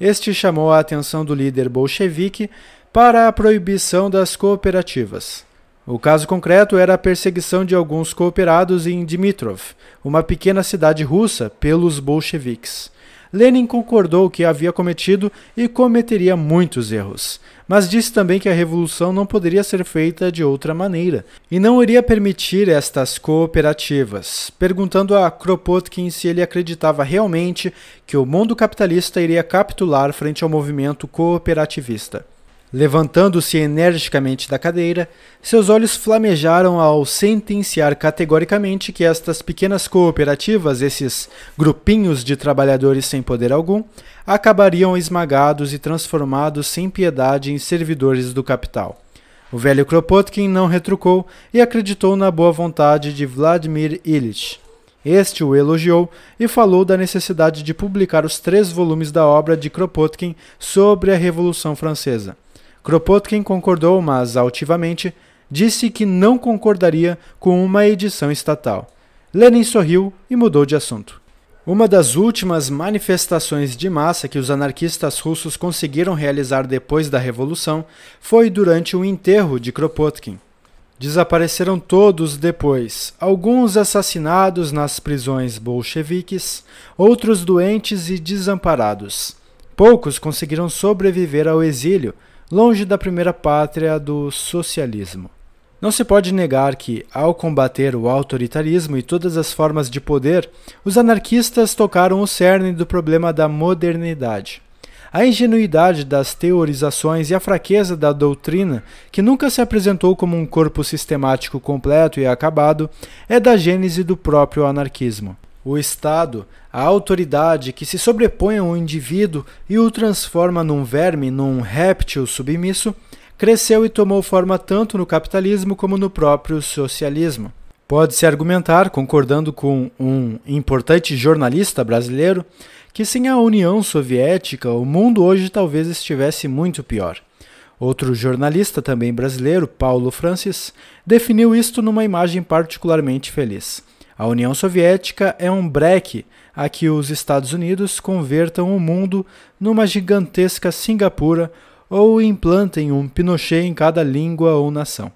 S1: Este chamou a atenção do líder bolchevique para a proibição das cooperativas. O caso concreto era a perseguição de alguns cooperados em Dmitrov, uma pequena cidade russa, pelos bolcheviques. Lenin concordou que havia cometido e cometeria muitos erros, mas disse também que a revolução não poderia ser feita de outra maneira e não iria permitir estas cooperativas, perguntando a Kropotkin se ele acreditava realmente que o mundo capitalista iria capitular frente ao movimento cooperativista. Levantando-se energicamente da cadeira, seus olhos flamejaram ao sentenciar categoricamente que estas pequenas cooperativas, esses grupinhos de trabalhadores sem poder algum, acabariam esmagados e transformados sem piedade em servidores do capital. O velho Kropotkin não retrucou e acreditou na boa vontade de Vladimir Ilyich. Este o elogiou e falou da necessidade de publicar os três volumes da obra de Kropotkin sobre a Revolução Francesa. Kropotkin concordou, mas altivamente disse que não concordaria com uma edição estatal. Lenin sorriu e mudou de assunto. Uma das últimas manifestações de massa que os anarquistas russos conseguiram realizar depois da Revolução foi durante o enterro de Kropotkin. Desapareceram todos depois, alguns assassinados nas prisões bolcheviques, outros doentes e desamparados. Poucos conseguiram sobreviver ao exílio, longe da primeira pátria do socialismo. Não se pode negar que, ao combater o autoritarismo e todas as formas de poder, os anarquistas tocaram o cerne do problema da modernidade. A ingenuidade das teorizações e a fraqueza da doutrina, que nunca se apresentou como um corpo sistemático completo e acabado, é da gênese do próprio anarquismo. O Estado, a autoridade que se sobrepõe ao indivíduo e o transforma num verme, num réptil submisso, cresceu e tomou forma tanto no capitalismo como no próprio socialismo. Pode-se argumentar, concordando com um importante jornalista brasileiro, que sem a União Soviética o mundo hoje talvez estivesse muito pior. Outro jornalista, também brasileiro, Paulo Francis, definiu isto numa imagem particularmente feliz. A União Soviética é um breque a que os Estados Unidos convertam o mundo numa gigantesca Singapura ou implantem um Pinochet em cada língua ou nação.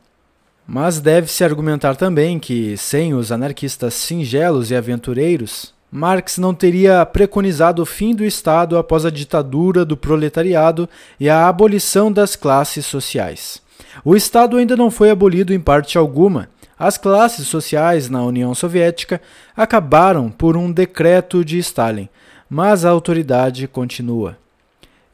S1: Mas deve-se argumentar também que, sem os anarquistas singelos e aventureiros, Marx não teria preconizado o fim do Estado após a ditadura do proletariado e a abolição das classes sociais. O Estado ainda não foi abolido em parte alguma, as classes sociais na União Soviética acabaram por um decreto de Stalin, mas a autoridade continua.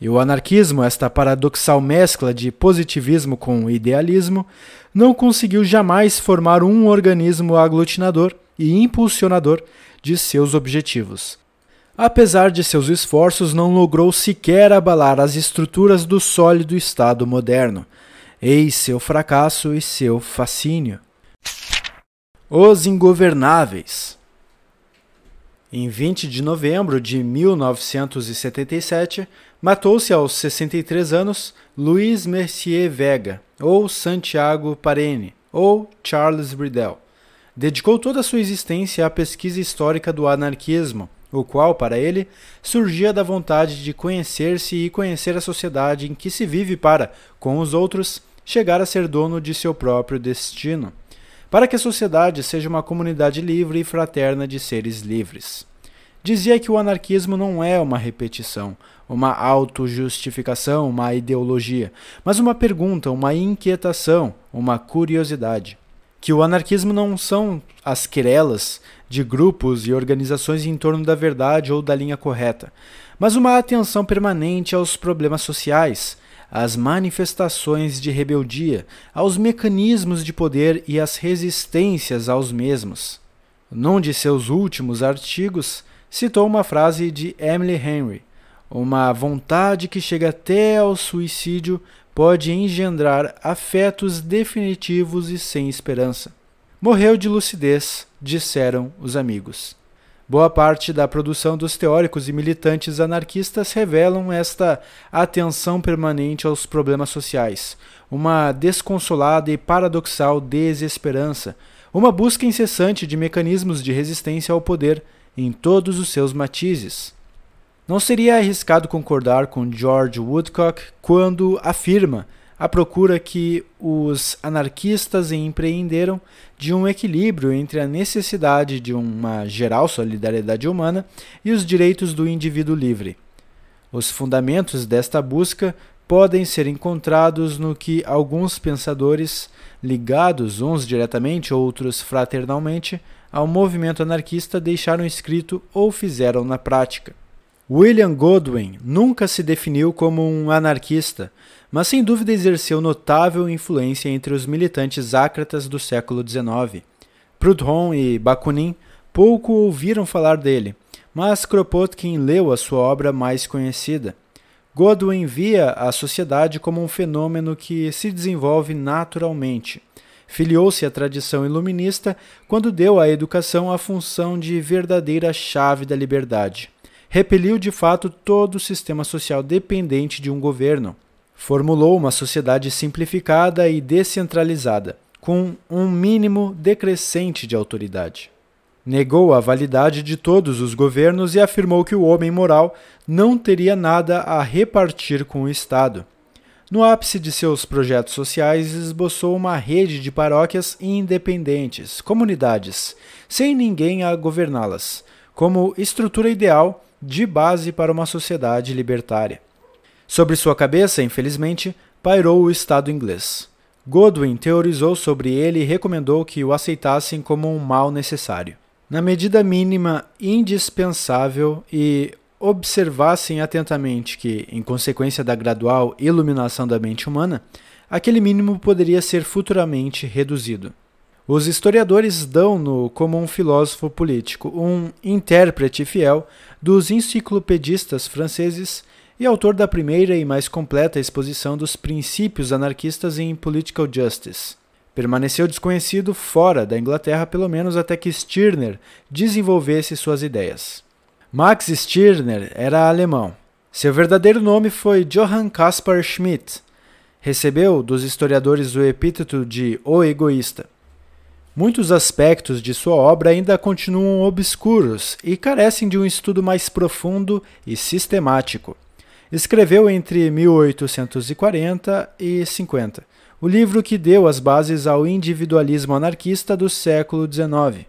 S1: E o anarquismo, esta paradoxal mescla de positivismo com idealismo, não conseguiu jamais formar um organismo aglutinador e impulsionador de seus objetivos. Apesar de seus esforços, não logrou sequer abalar as estruturas do sólido Estado moderno. Eis seu fracasso e seu fascínio. Os Ingovernáveis. Em 20 de novembro de 1977, matou-se aos 63 anos Luiz Mercier Vega, ou Santiago Parene, ou Charles Bridell. Dedicou toda a sua existência à pesquisa histórica do anarquismo, o qual, para ele, surgia da vontade de conhecer-se e conhecer a sociedade em que se vive para, com os outros, chegar a ser dono de seu próprio destino para que a sociedade seja uma comunidade livre e fraterna de seres livres. Dizia que o anarquismo não é uma repetição, uma autojustificação, uma ideologia, mas uma pergunta, uma inquietação, uma curiosidade. Que o anarquismo não são as querelas de grupos e organizações em torno da verdade ou da linha correta, mas uma atenção permanente aos problemas sociais, às manifestações de rebeldia, aos mecanismos de poder e às resistências aos mesmos. Num de seus últimos artigos, citou uma frase de Emily Henry: Uma vontade que chega até ao suicídio pode engendrar afetos definitivos e sem esperança. Morreu de lucidez, disseram os amigos. Boa parte da produção dos teóricos e militantes anarquistas revelam esta atenção permanente aos problemas sociais, uma desconsolada e paradoxal desesperança, uma busca incessante de mecanismos de resistência ao poder em todos os seus matizes. Não seria arriscado concordar com George Woodcock quando afirma a procura que os anarquistas empreenderam de um equilíbrio entre a necessidade de uma geral solidariedade humana e os direitos do indivíduo livre. Os fundamentos desta busca podem ser encontrados no que alguns pensadores, ligados uns diretamente, outros fraternalmente, ao movimento anarquista deixaram escrito ou fizeram na prática. William Godwin nunca se definiu como um anarquista, mas sem dúvida exerceu notável influência entre os militantes ácratas do século XIX. Proudhon e Bakunin pouco ouviram falar dele, mas Kropotkin leu a sua obra mais conhecida. Godwin via a sociedade como um fenômeno que se desenvolve naturalmente. Filiou-se à tradição iluminista quando deu à educação a função de verdadeira chave da liberdade repeliu de fato todo o sistema social dependente de um governo. Formulou uma sociedade simplificada e descentralizada, com um mínimo decrescente de autoridade. Negou a validade de todos os governos e afirmou que o homem moral não teria nada a repartir com o Estado. No ápice de seus projetos sociais, esboçou uma rede de paróquias independentes, comunidades, sem ninguém a governá-las, como estrutura ideal de base para uma sociedade libertária. Sobre sua cabeça, infelizmente, pairou o Estado inglês. Godwin teorizou sobre ele e recomendou que o aceitassem como um mal necessário. Na medida mínima indispensável e observassem atentamente que, em consequência da gradual iluminação da mente humana, aquele mínimo poderia ser futuramente reduzido. Os historiadores dão-no como um filósofo político, um intérprete fiel dos enciclopedistas franceses e autor da primeira e mais completa exposição dos princípios anarquistas em Political Justice. Permaneceu desconhecido fora da Inglaterra pelo menos até que Stirner desenvolvesse suas ideias. Max Stirner era alemão. Seu verdadeiro nome foi Johann Caspar Schmidt. Recebeu dos historiadores o epíteto de O Egoísta. Muitos aspectos de sua obra ainda continuam obscuros e carecem de um estudo mais profundo e sistemático. Escreveu entre 1840 e 50 o livro que deu as bases ao individualismo anarquista do século XIX.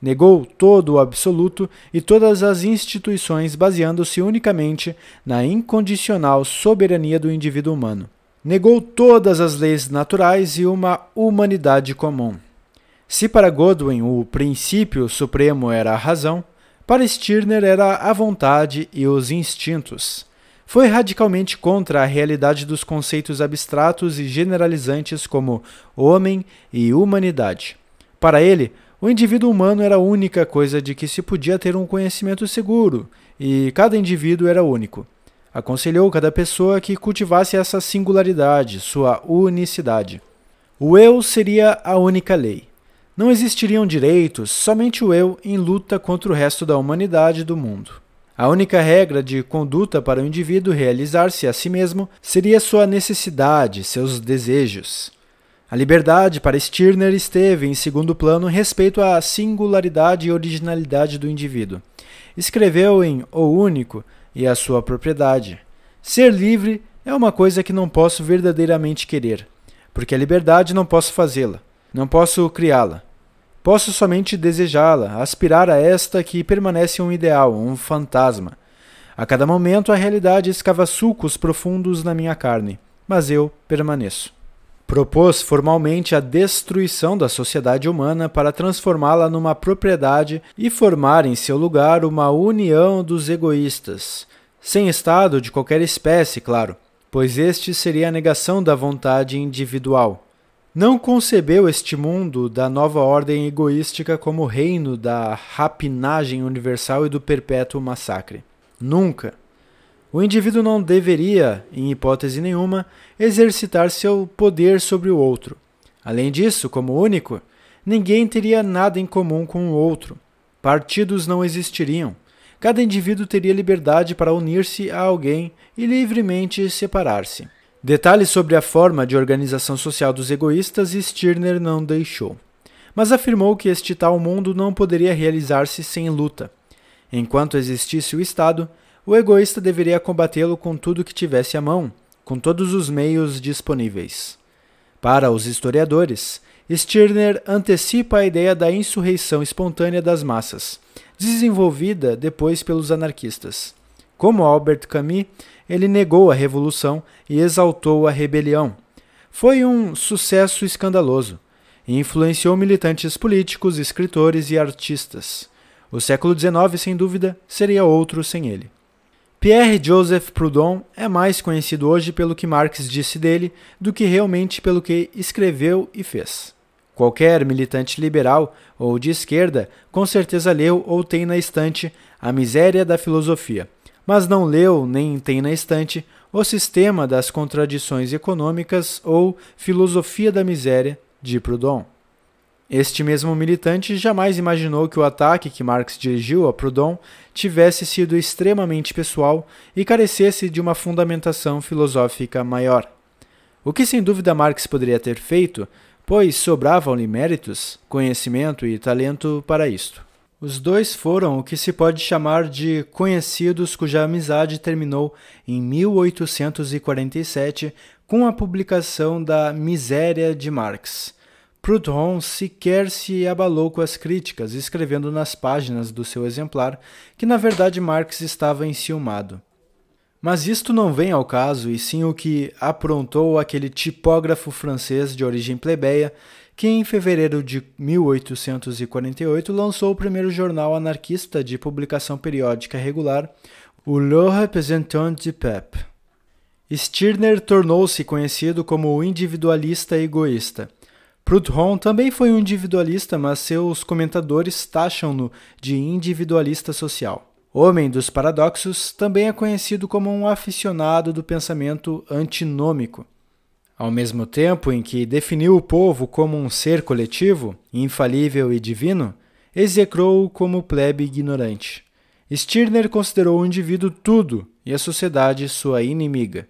S1: Negou todo o absoluto e todas as instituições, baseando-se unicamente na incondicional soberania do indivíduo humano. Negou todas as leis naturais e uma humanidade comum. Se para Godwin o princípio supremo era a razão, para Stirner era a vontade e os instintos. Foi radicalmente contra a realidade dos conceitos abstratos e generalizantes como homem e humanidade. Para ele, o indivíduo humano era a única coisa de que se podia ter um conhecimento seguro, e cada indivíduo era único. Aconselhou cada pessoa que cultivasse essa singularidade, sua unicidade. O eu seria a única lei. Não existiriam direitos, somente o eu em luta contra o resto da humanidade do mundo. A única regra de conduta para o indivíduo realizar-se a si mesmo seria sua necessidade, seus desejos. A liberdade para Stirner esteve em segundo plano respeito à singularidade e originalidade do indivíduo. Escreveu em O Único e a sua propriedade. Ser livre é uma coisa que não posso verdadeiramente querer, porque a liberdade não posso fazê-la, não posso criá-la. Posso somente desejá-la, aspirar a esta que permanece um ideal, um fantasma. A cada momento a realidade escava sulcos profundos na minha carne, mas eu permaneço. Propôs formalmente a destruição da sociedade humana para transformá-la numa propriedade e formar em seu lugar uma união dos egoístas, sem Estado de qualquer espécie, claro, pois este seria a negação da vontade individual. Não concebeu este mundo da nova ordem egoística como reino da rapinagem universal e do perpétuo massacre. Nunca. O indivíduo não deveria, em hipótese nenhuma, exercitar seu poder sobre o outro. Além disso, como único, ninguém teria nada em comum com o outro. Partidos não existiriam. Cada indivíduo teria liberdade para unir-se a alguém e livremente separar-se. Detalhes sobre a forma de organização social dos egoístas Stirner não deixou, mas afirmou que este tal mundo não poderia realizar-se sem luta. Enquanto existisse o Estado, o egoísta deveria combatê-lo com tudo que tivesse à mão, com todos os meios disponíveis. Para os historiadores, Stirner antecipa a ideia da insurreição espontânea das massas, desenvolvida depois pelos anarquistas. Como Albert Camus, ele negou a revolução e exaltou a rebelião. Foi um sucesso escandaloso e influenciou militantes políticos, escritores e artistas. O século XIX, sem dúvida, seria outro sem ele. Pierre-Joseph Proudhon é mais conhecido hoje pelo que Marx disse dele do que realmente pelo que escreveu e fez. Qualquer militante liberal ou de esquerda com certeza leu ou tem na estante A Miséria da Filosofia, mas não leu nem tem na estante O Sistema das Contradições Econômicas ou Filosofia da Miséria, de Proudhon. Este mesmo militante jamais imaginou que o ataque que Marx dirigiu a Proudhon tivesse sido extremamente pessoal e carecesse de uma fundamentação filosófica maior. O que sem dúvida Marx poderia ter feito, pois sobravam-lhe méritos, conhecimento e talento para isto. Os dois foram o que se pode chamar de conhecidos cuja amizade terminou em 1847 com a publicação da Miséria de Marx. Proudhon sequer se abalou com as críticas, escrevendo nas páginas do seu exemplar que na verdade Marx estava enciumado. Mas isto não vem ao caso, e sim o que aprontou aquele tipógrafo francês de origem plebeia que em fevereiro de 1848 lançou o primeiro jornal anarquista de publicação periódica regular, o Le Représentant du Peuple. Stirner tornou-se conhecido como o individualista egoísta. Proudhon também foi um individualista, mas seus comentadores taxam-no de individualista social. Homem dos paradoxos, também é conhecido como um aficionado do pensamento antinômico. Ao mesmo tempo em que definiu o povo como um ser coletivo, infalível e divino, execrou-o como plebe ignorante. Stirner considerou o indivíduo tudo e a sociedade sua inimiga.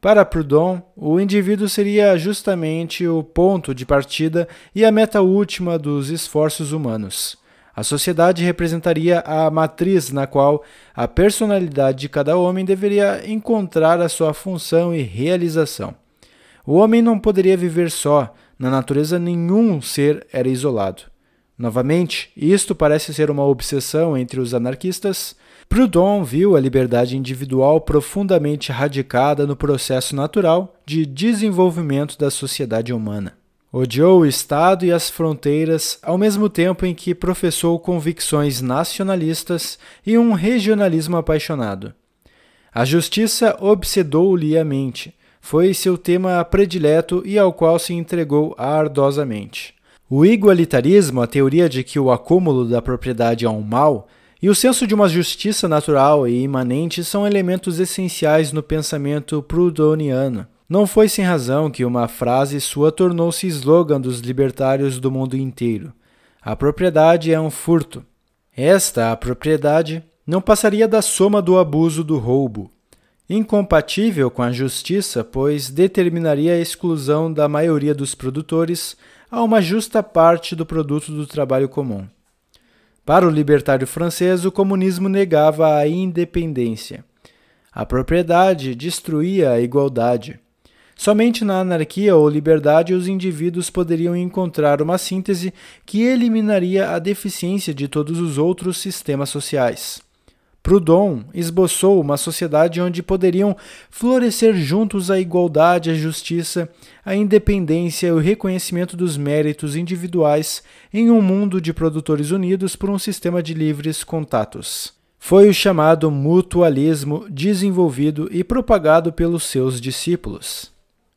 S1: Para Proudhon, o indivíduo seria justamente o ponto de partida e a meta última dos esforços humanos. A sociedade representaria a matriz na qual a personalidade de cada homem deveria encontrar a sua função e realização. O homem não poderia viver só, na natureza nenhum ser era isolado. Novamente, isto parece ser uma obsessão entre os anarquistas. Proudhon viu a liberdade individual profundamente radicada no processo natural de desenvolvimento da sociedade humana. Odiou o Estado e as fronteiras, ao mesmo tempo em que professou convicções nacionalistas e um regionalismo apaixonado. A justiça obsedou-lhe a mente foi seu tema predileto e ao qual se entregou ardosamente. O igualitarismo, a teoria de que o acúmulo da propriedade é um mal, e o senso de uma justiça natural e imanente são elementos essenciais no pensamento proudhoniano. Não foi sem razão que uma frase sua tornou-se slogan dos libertários do mundo inteiro. A propriedade é um furto. Esta, a propriedade, não passaria da soma do abuso do roubo. Incompatível com a justiça, pois determinaria a exclusão da maioria dos produtores a uma justa parte do produto do trabalho comum. Para o libertário francês, o comunismo negava a independência. A propriedade destruía a igualdade. Somente na anarquia ou liberdade os indivíduos poderiam encontrar uma síntese que eliminaria a deficiência de todos os outros sistemas sociais. Proudhon esboçou uma sociedade onde poderiam florescer juntos a igualdade, a justiça, a independência e o reconhecimento dos méritos individuais em um mundo de produtores unidos por um sistema de livres contatos. Foi o chamado mutualismo desenvolvido e propagado pelos seus discípulos.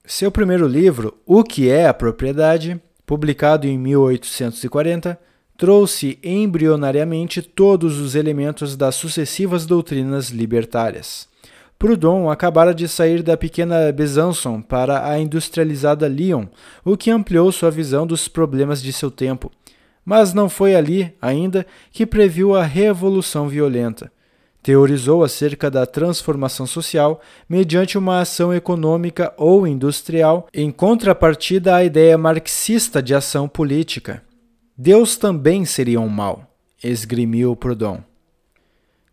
S1: Seu primeiro livro, O que é a Propriedade, publicado em 1840, trouxe embrionariamente todos os elementos das sucessivas doutrinas libertárias. Proudhon acabara de sair da pequena Besançon para a industrializada Lyon, o que ampliou sua visão dos problemas de seu tempo. Mas não foi ali, ainda, que previu a revolução violenta. Teorizou acerca da transformação social mediante uma ação econômica ou industrial, em contrapartida à ideia marxista de ação política. Deus também seria um mal, esgrimiu Proudhon.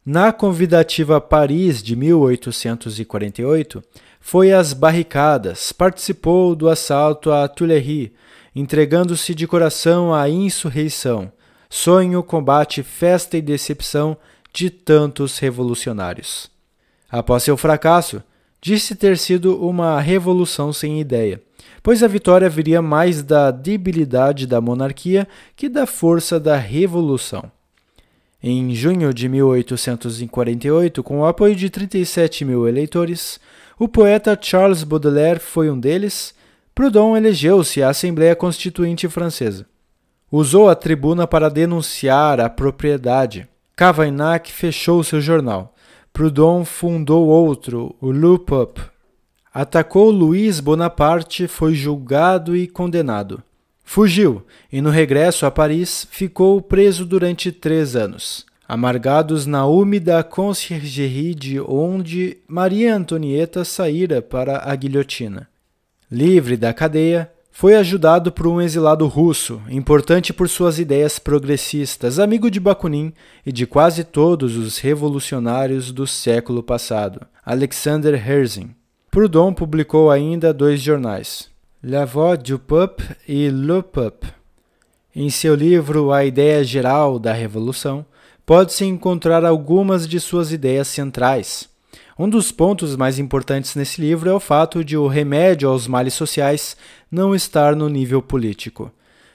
S1: Na convidativa Paris de 1848, foi às barricadas, participou do assalto à Tuileries, entregando-se de coração à insurreição, sonho, combate, festa e decepção de tantos revolucionários. Após seu fracasso, disse ter sido uma revolução sem ideia pois a vitória viria mais da debilidade da monarquia que da força da revolução. Em junho de 1848, com o apoio de 37 mil eleitores, o poeta Charles Baudelaire foi um deles. Proudhon elegeu-se à Assembleia Constituinte Francesa. Usou a tribuna para denunciar a propriedade. Cavaignac fechou seu jornal. Proudhon fundou outro, o Le Peuple, atacou Luís Bonaparte, foi julgado e condenado. Fugiu e, no regresso a Paris, ficou preso durante três anos. Amargados na úmida conciergerie de onde Maria Antonieta saíra para a guilhotina. Livre da cadeia, foi ajudado por um exilado russo, importante por suas ideias progressistas, amigo de Bakunin e de quase todos os revolucionários do século passado, Alexander Herzen. Proudhon publicou ainda dois jornais, La Voix du Peuple e Le Peuple. Em seu livro A Ideia Geral da Revolução, pode-se encontrar algumas de suas ideias centrais. Um dos pontos mais importantes nesse livro é o fato de o remédio aos males sociais não estar no nível político.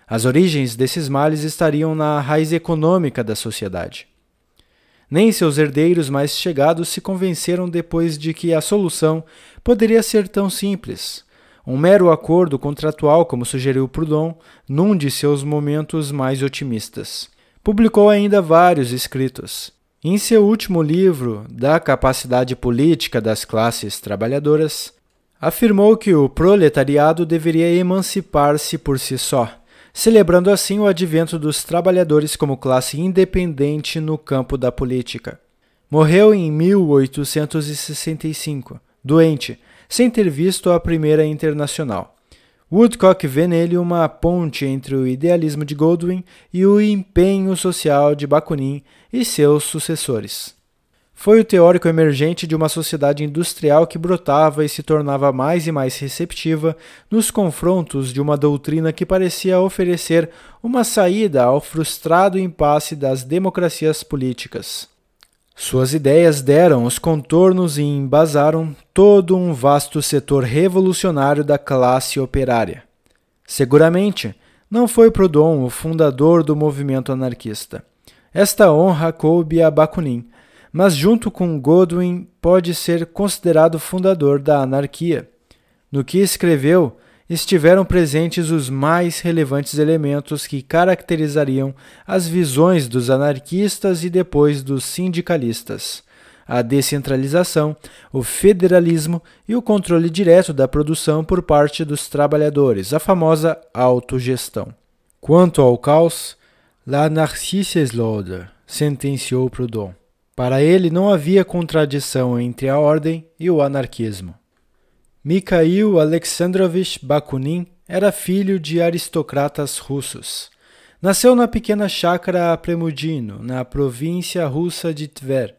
S1: As origens desses males estariam na raiz econômica da sociedade. Nem seus herdeiros mais chegados se convenceram depois de que a solução poderia ser tão simples. Um mero acordo contratual, como sugeriu Proudhon, num de seus momentos mais otimistas. Publicou ainda vários escritos. Em seu último livro, Da Capacidade Política das Classes Trabalhadoras, afirmou que o proletariado deveria emancipar-se por si só celebrando assim o advento dos trabalhadores como classe independente no campo da política. Morreu em 1865, doente, sem ter visto a Primeira Internacional. Woodcock vê nele uma ponte entre o idealismo de Goldwyn e o empenho social de Bakunin e seus sucessores. Foi o teórico emergente de uma sociedade industrial que brotava e se tornava mais e mais receptiva nos confrontos de uma doutrina que parecia oferecer uma saída ao frustrado impasse das democracias políticas. Suas ideias deram os contornos e embasaram todo um vasto setor revolucionário da classe operária. Seguramente, não foi Proudhon o fundador do movimento anarquista. Esta honra coube a Bakunin, mas junto com Godwin pode ser considerado fundador da anarquia. No que escreveu, estiveram presentes os mais relevantes elementos que caracterizariam as visões dos anarquistas e depois dos sindicalistas. a descentralização, o federalismo e o controle direto da produção por parte dos trabalhadores, a famosa autogestão. Quanto ao caos, l'anarchie est l'ordre, sentenciou Proudhon. Para ele não havia contradição entre a ordem e o anarquismo. Mikhail Alexandrovich Bakunin era filho de aristocratas russos. Nasceu na pequena chácara Premudino, na província russa de Tver,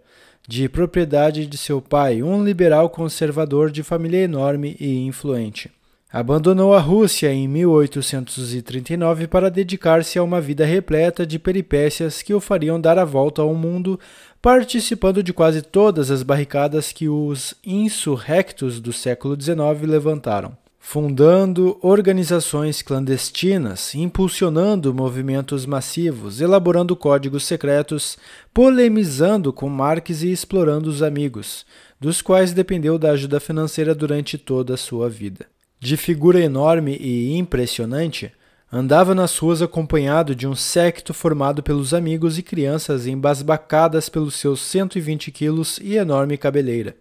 S1: de propriedade de seu pai, um liberal conservador de família enorme e influente. Abandonou a Rússia em 1839 para dedicar-se a uma vida repleta de peripécias que o fariam dar a volta ao mundo, participando de quase todas as barricadas que os insurrectos do século XIX levantaram. Fundando organizações clandestinas, impulsionando movimentos massivos, elaborando códigos secretos, polemizando com Marx e explorando os amigos, dos quais dependeu da ajuda financeira durante toda a sua vida de figura enorme e impressionante, andava nas ruas acompanhado de um séquito formado pelos amigos e crianças embasbacadas pelos seus 120 quilos e enorme cabeleira.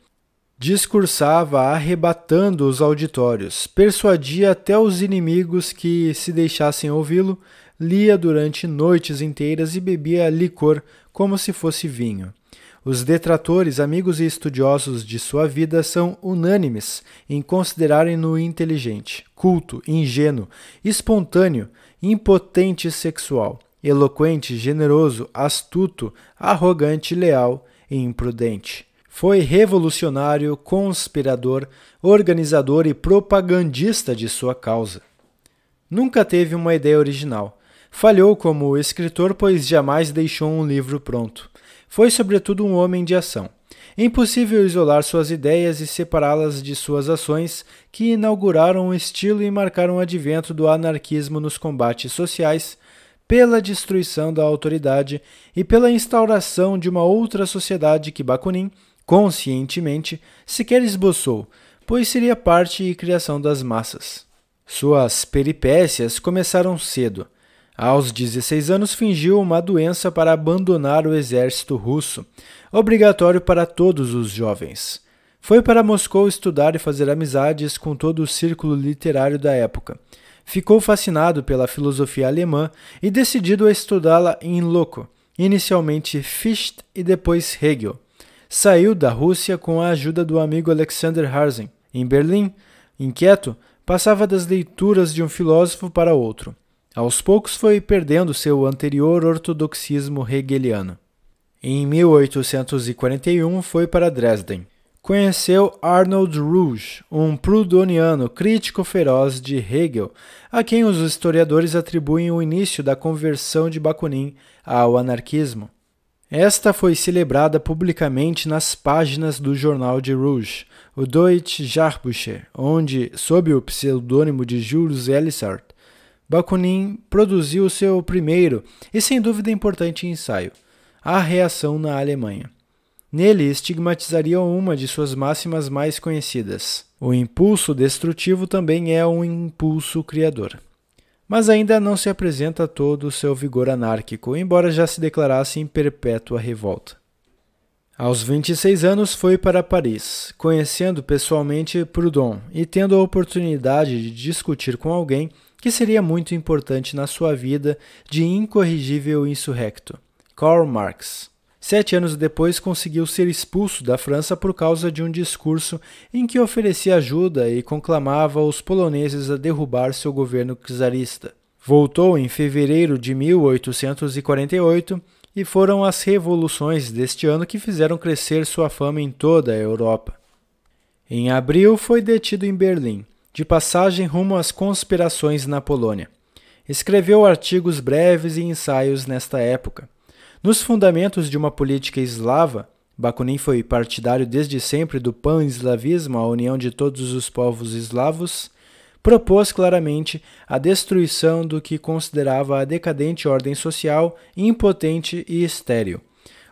S1: Discursava arrebatando os auditórios, persuadia até os inimigos que, se deixassem ouvi-lo, lia durante noites inteiras e bebia licor como se fosse vinho. Os detratores, amigos e estudiosos de sua vida são unânimes em considerarem-no inteligente, culto, ingênuo, espontâneo, impotente sexual, eloquente, generoso, astuto, arrogante, leal e imprudente. Foi revolucionário, conspirador, organizador e propagandista de sua causa. Nunca teve uma ideia original. Falhou como escritor, pois jamais deixou um livro pronto. Foi, sobretudo, um homem de ação. É impossível isolar suas ideias e separá-las de suas ações, que inauguraram um estilo e marcaram o advento do anarquismo nos combates sociais, pela destruição da autoridade e pela instauração de uma outra sociedade que Bakunin, conscientemente, sequer esboçou, pois seria parte e criação das massas. Suas peripécias começaram cedo. Aos 16 anos, fingiu uma doença para abandonar o exército russo, obrigatório para todos os jovens. Foi para Moscou estudar e fazer amizades com todo o círculo literário da época. Ficou fascinado pela filosofia alemã e decidido a estudá-la em loco, inicialmente Fichte e depois Hegel. Saiu da Rússia com a ajuda do amigo Alexander Herzen. Em Berlim, inquieto, passava das leituras de um filósofo para outro. Aos poucos foi perdendo seu anterior ortodoxismo hegeliano. Em 1841 foi para Dresden. Conheceu Arnold Rouge, um prudoniano crítico feroz de Hegel, a quem os historiadores atribuem o início da conversão de Bakunin ao anarquismo. Esta foi celebrada publicamente nas páginas do jornal de Rouge, o Deutsche Jahrbuche, onde, sob o pseudônimo de Jules Elissart, Bakunin produziu seu primeiro e sem dúvida importante ensaio, A Reação na Alemanha. Nele estigmatizaria uma de suas máximas mais conhecidas. O impulso destrutivo também é um impulso criador. Mas ainda não se apresenta todo o seu vigor anárquico, embora já se declarasse em perpétua revolta. Aos 26 anos foi para Paris, conhecendo pessoalmente Proudhon e tendo a oportunidade de discutir com alguém que seria muito importante na sua vida de incorrigível insurrecto, Karl Marx. Sete anos depois conseguiu ser expulso da França por causa de um discurso em que oferecia ajuda e conclamava os poloneses a derrubar seu governo czarista. Voltou em fevereiro de 1848 e foram as revoluções deste ano que fizeram crescer sua fama em toda a Europa. Em abril foi detido em Berlim de passagem rumo às conspirações na Polônia. Escreveu artigos breves e ensaios nesta época. Nos fundamentos de uma política eslava, Bakunin foi partidário desde sempre do pan-eslavismo, a união de todos os povos eslavos, propôs claramente a destruição do que considerava a decadente ordem social, impotente e estéril.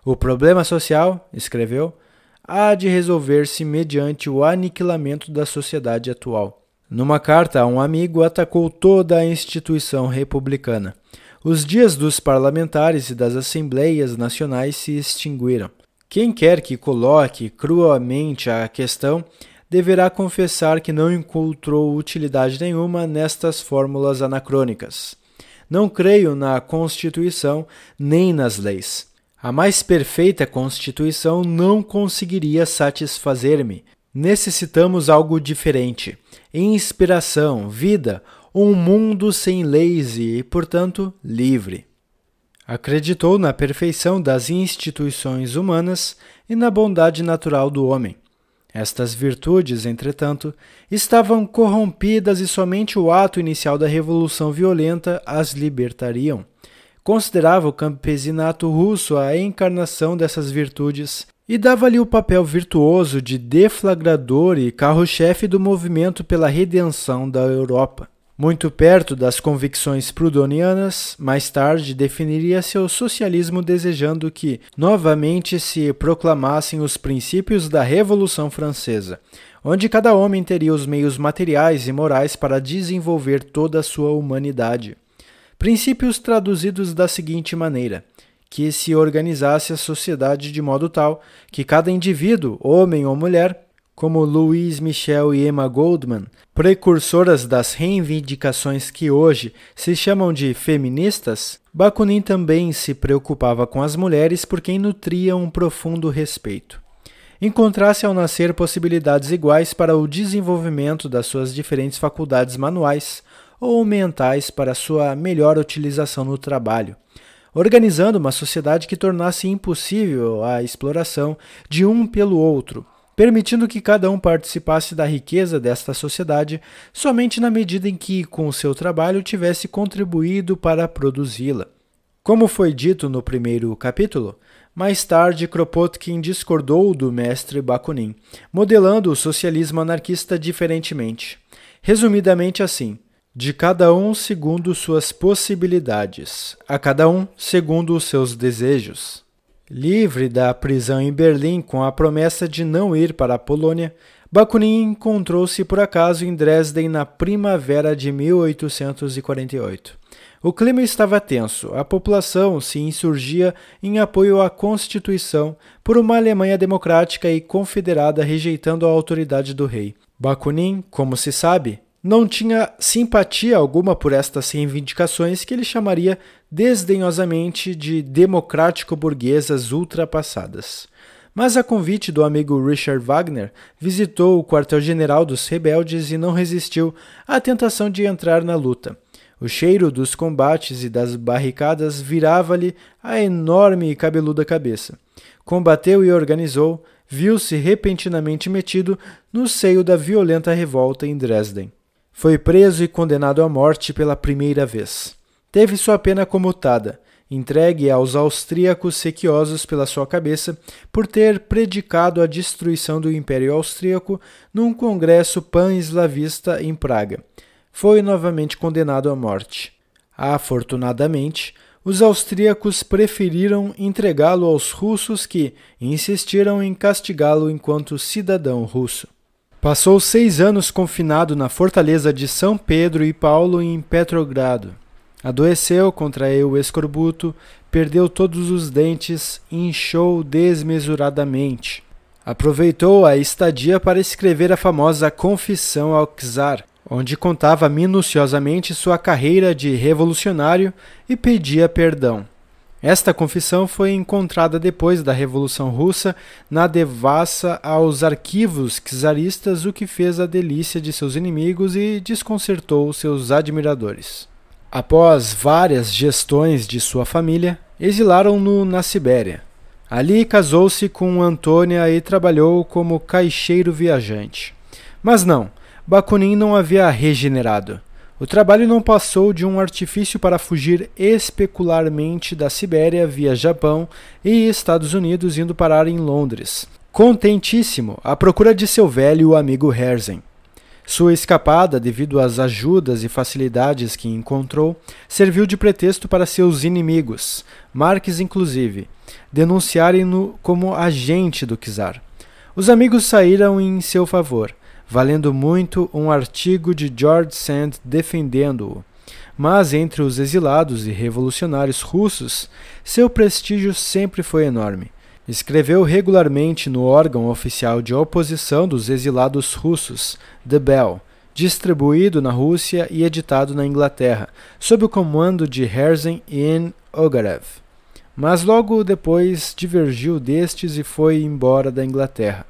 S1: O problema social, escreveu, há de resolver-se mediante o aniquilamento da sociedade atual. Numa carta a um amigo, atacou toda a instituição republicana. Os dias dos parlamentares e das assembleias nacionais se extinguiram. Quem quer que coloque cruamente a questão deverá confessar que não encontrou utilidade nenhuma nestas fórmulas anacrônicas. Não creio na Constituição nem nas leis. A mais perfeita Constituição não conseguiria satisfazer-me. Necessitamos algo diferente: inspiração, vida, um mundo sem leis e, portanto, livre. Acreditou na perfeição das instituições humanas e na bondade natural do homem. Estas virtudes, entretanto, estavam corrompidas e somente o ato inicial da revolução violenta as libertariam. Considerava o campesinato russo a encarnação dessas virtudes e dava-lhe o papel virtuoso de deflagrador e carro-chefe do movimento pela redenção da Europa. Muito perto das convicções prudonianas, mais tarde definiria seu socialismo desejando que novamente se proclamassem os princípios da Revolução Francesa, onde cada homem teria os meios materiais e morais para desenvolver toda a sua humanidade. Princípios traduzidos da seguinte maneira: que se organizasse a sociedade de modo tal que cada indivíduo, homem ou mulher, como Louise Michel e Emma Goldman, precursoras das reivindicações que hoje se chamam de feministas, Bakunin também se preocupava com as mulheres por quem nutria um profundo respeito. Encontrasse ao nascer possibilidades iguais para o desenvolvimento das suas diferentes faculdades manuais ou mentais para sua melhor utilização no trabalho, organizando uma sociedade que tornasse impossível a exploração de um pelo outro permitindo que cada um participasse da riqueza desta sociedade somente na medida em que, com seu trabalho, tivesse contribuído para produzi-la. Como foi dito no primeiro capítulo, mais tarde Kropotkin discordou do mestre Bakunin, modelando o socialismo anarquista diferentemente. Resumidamente assim: de cada um segundo suas possibilidades, a cada um segundo os seus desejos. Livre da prisão em Berlim com a promessa de não ir para a Polônia, Bakunin encontrou-se por acaso em Dresden na primavera de 1848. O clima estava tenso, a população se insurgia em apoio à Constituição por uma Alemanha democrática e confederada rejeitando a autoridade do rei. Bakunin, como se sabe, não tinha simpatia alguma por estas reivindicações que ele chamaria desdenhosamente de democrático-burguesas ultrapassadas. Mas a convite do amigo Richard Wagner, visitou o quartel-general dos rebeldes e não resistiu à tentação de entrar na luta. O cheiro dos combates e das barricadas virava-lhe a enorme e cabeluda cabeça. Combateu e organizou, viu-se repentinamente metido no seio da violenta revolta em Dresden. Foi preso e condenado à morte pela primeira vez. Teve sua pena comutada, entregue aos austríacos sequiosos pela sua cabeça por ter predicado a destruição do Império Austríaco num congresso pan-eslavista em Praga. Foi novamente condenado à morte. Afortunadamente, os austríacos preferiram entregá-lo aos russos que insistiram em castigá-lo enquanto cidadão russo. Passou seis anos confinado na fortaleza de São Pedro e Paulo em Petrogrado. Adoeceu, contraiu o escorbuto, perdeu todos os dentes e inchou desmesuradamente. Aproveitou a estadia para escrever a famosa Confissão ao Czar, onde contava minuciosamente sua carreira de revolucionário e pedia perdão. Esta confissão foi encontrada depois da Revolução Russa na devassa aos arquivos czaristas, o que fez a delícia de seus inimigos e desconcertou seus admiradores. Após várias gestões de sua família, exilaram-no na Sibéria. Ali casou-se com Antônia e trabalhou como caixeiro viajante. Mas não, Bakunin não havia regenerado. O trabalho não passou de um artifício para fugir especularmente da Sibéria via Japão e Estados Unidos, indo parar em Londres. Contentíssimo, à procura de seu velho amigo Herzen. Sua escapada, devido às ajudas e facilidades que encontrou, serviu de pretexto para seus inimigos, Marques inclusive, denunciarem-no como agente do czar. Os amigos saíram em seu favor valendo muito um artigo de George Sand defendendo-o. Mas entre os exilados e revolucionários russos, seu prestígio sempre foi enorme. Escreveu regularmente no órgão oficial de oposição dos exilados russos, The Bell, distribuído na Rússia e editado na Inglaterra, sob o comando de Herzen e Ogarev. Mas logo depois divergiu destes e foi embora da Inglaterra.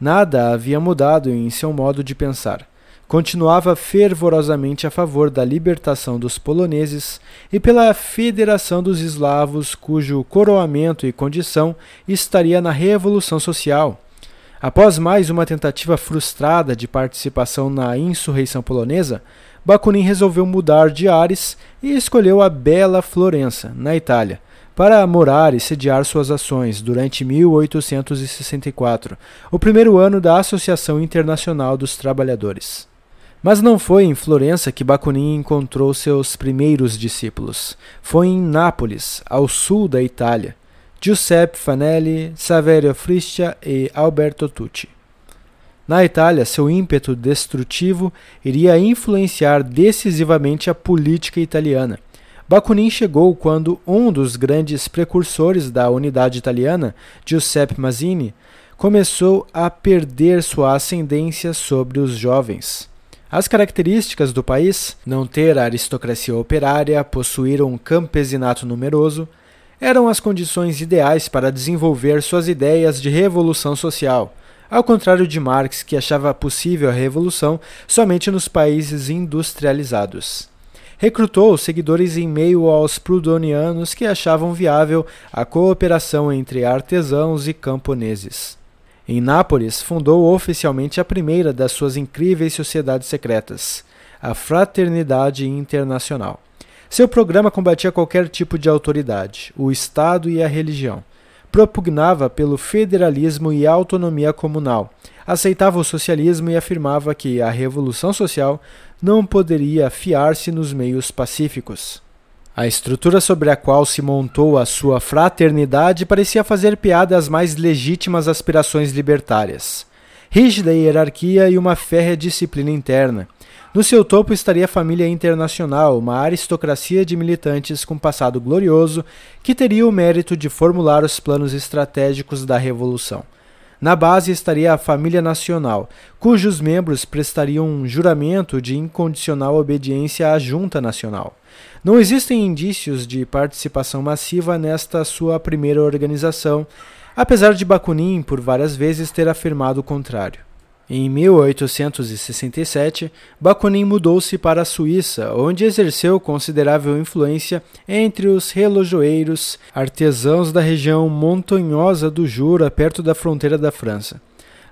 S1: Nada havia mudado em seu modo de pensar. Continuava fervorosamente a favor da libertação dos poloneses e pela federação dos eslavos, cujo coroamento e condição estaria na Revolução Social Após mais uma tentativa frustrada de participação na insurreição polonesa, Bakunin resolveu mudar de ares e escolheu a bela Florença, na Itália, para morar e sediar suas ações durante 1864, o primeiro ano da Associação Internacional dos Trabalhadores. Mas não foi em Florença que Bakunin encontrou seus primeiros discípulos. Foi em Nápoles, ao sul da Itália, Giuseppe Fanelli, Saverio Friscia e Alberto Tucci. Na Itália, seu ímpeto destrutivo iria influenciar decisivamente a política italiana. Bakunin chegou quando um dos grandes precursores da unidade italiana, Giuseppe Mazzini, começou a perder sua ascendência sobre os jovens. As características do país, não ter aristocracia operária, possuir um campesinato numeroso, eram as condições ideais para desenvolver suas ideias de revolução social, ao contrário de Marx, que achava possível a revolução somente nos países industrializados. Recrutou seguidores em meio aos prudonianos que achavam viável a cooperação entre artesãos e camponeses. Em Nápoles, fundou oficialmente a primeira das suas incríveis sociedades secretas, a Fraternidade Internacional. Seu programa combatia qualquer tipo de autoridade, o Estado e a religião. Propugnava pelo federalismo e autonomia comunal. Aceitava o socialismo e afirmava que a revolução social não poderia fiar-se nos meios pacíficos. A estrutura sobre a qual se montou a sua fraternidade parecia fazer piada às mais legítimas aspirações libertárias. Rígida hierarquia e uma férrea disciplina interna no seu topo estaria a família internacional, uma aristocracia de militantes com passado glorioso que teria o mérito de formular os planos estratégicos da revolução. Na base estaria a família nacional, cujos membros prestariam um juramento de incondicional obediência à junta nacional. Não existem indícios de participação massiva nesta sua primeira organização, apesar de Bakunin por várias vezes ter afirmado o contrário. Em 1867, Bakunin mudou-se para a Suíça, onde exerceu considerável influência entre os relojoeiros artesãos da região montanhosa do Jura, perto da fronteira da França.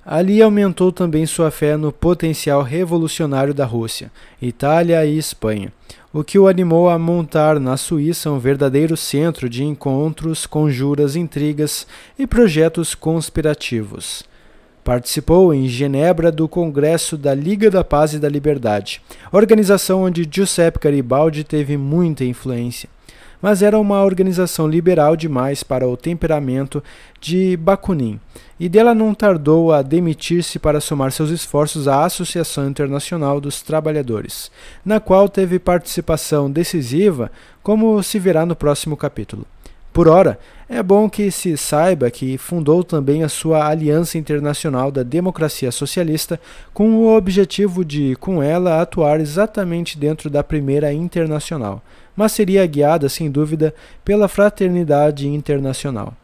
S1: Ali aumentou também sua fé no potencial revolucionário da Rússia, Itália e Espanha, o que o animou a montar na Suíça um verdadeiro centro de encontros, conjuras, intrigas e projetos conspirativos. Participou em Genebra do Congresso da Liga da Paz e da Liberdade, organização onde Giuseppe Garibaldi teve muita influência. Mas era uma organização liberal demais para o temperamento de Bakunin, e dela não tardou a demitir-se para somar seus esforços à Associação Internacional dos Trabalhadores, na qual teve participação decisiva, como se verá no próximo capítulo. Por ora, é bom que se saiba que fundou também a sua Aliança Internacional da Democracia Socialista com o objetivo de, com ela, atuar exatamente dentro da primeira internacional, mas seria guiada, sem dúvida, pela Fraternidade Internacional.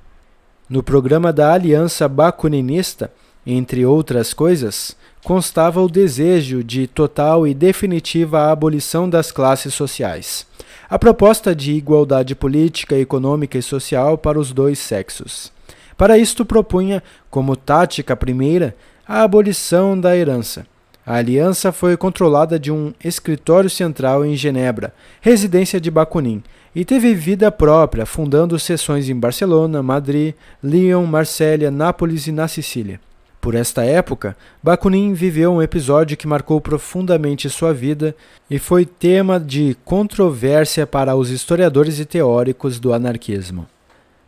S1: No programa da Aliança Bakuninista, entre outras coisas, constava o desejo de total e definitiva abolição das classes sociais a proposta de igualdade política, econômica e social para os dois sexos. Para isto propunha, como tática primeira, a abolição da herança. A aliança foi controlada de um escritório central em Genebra, residência de Bakunin, e teve vida própria, fundando seções em Barcelona, Madrid, Lyon, Marsella, Nápoles e na Sicília. Por esta época, Bakunin viveu um episódio que marcou profundamente sua vida e foi tema de controvérsia para os historiadores e teóricos do anarquismo.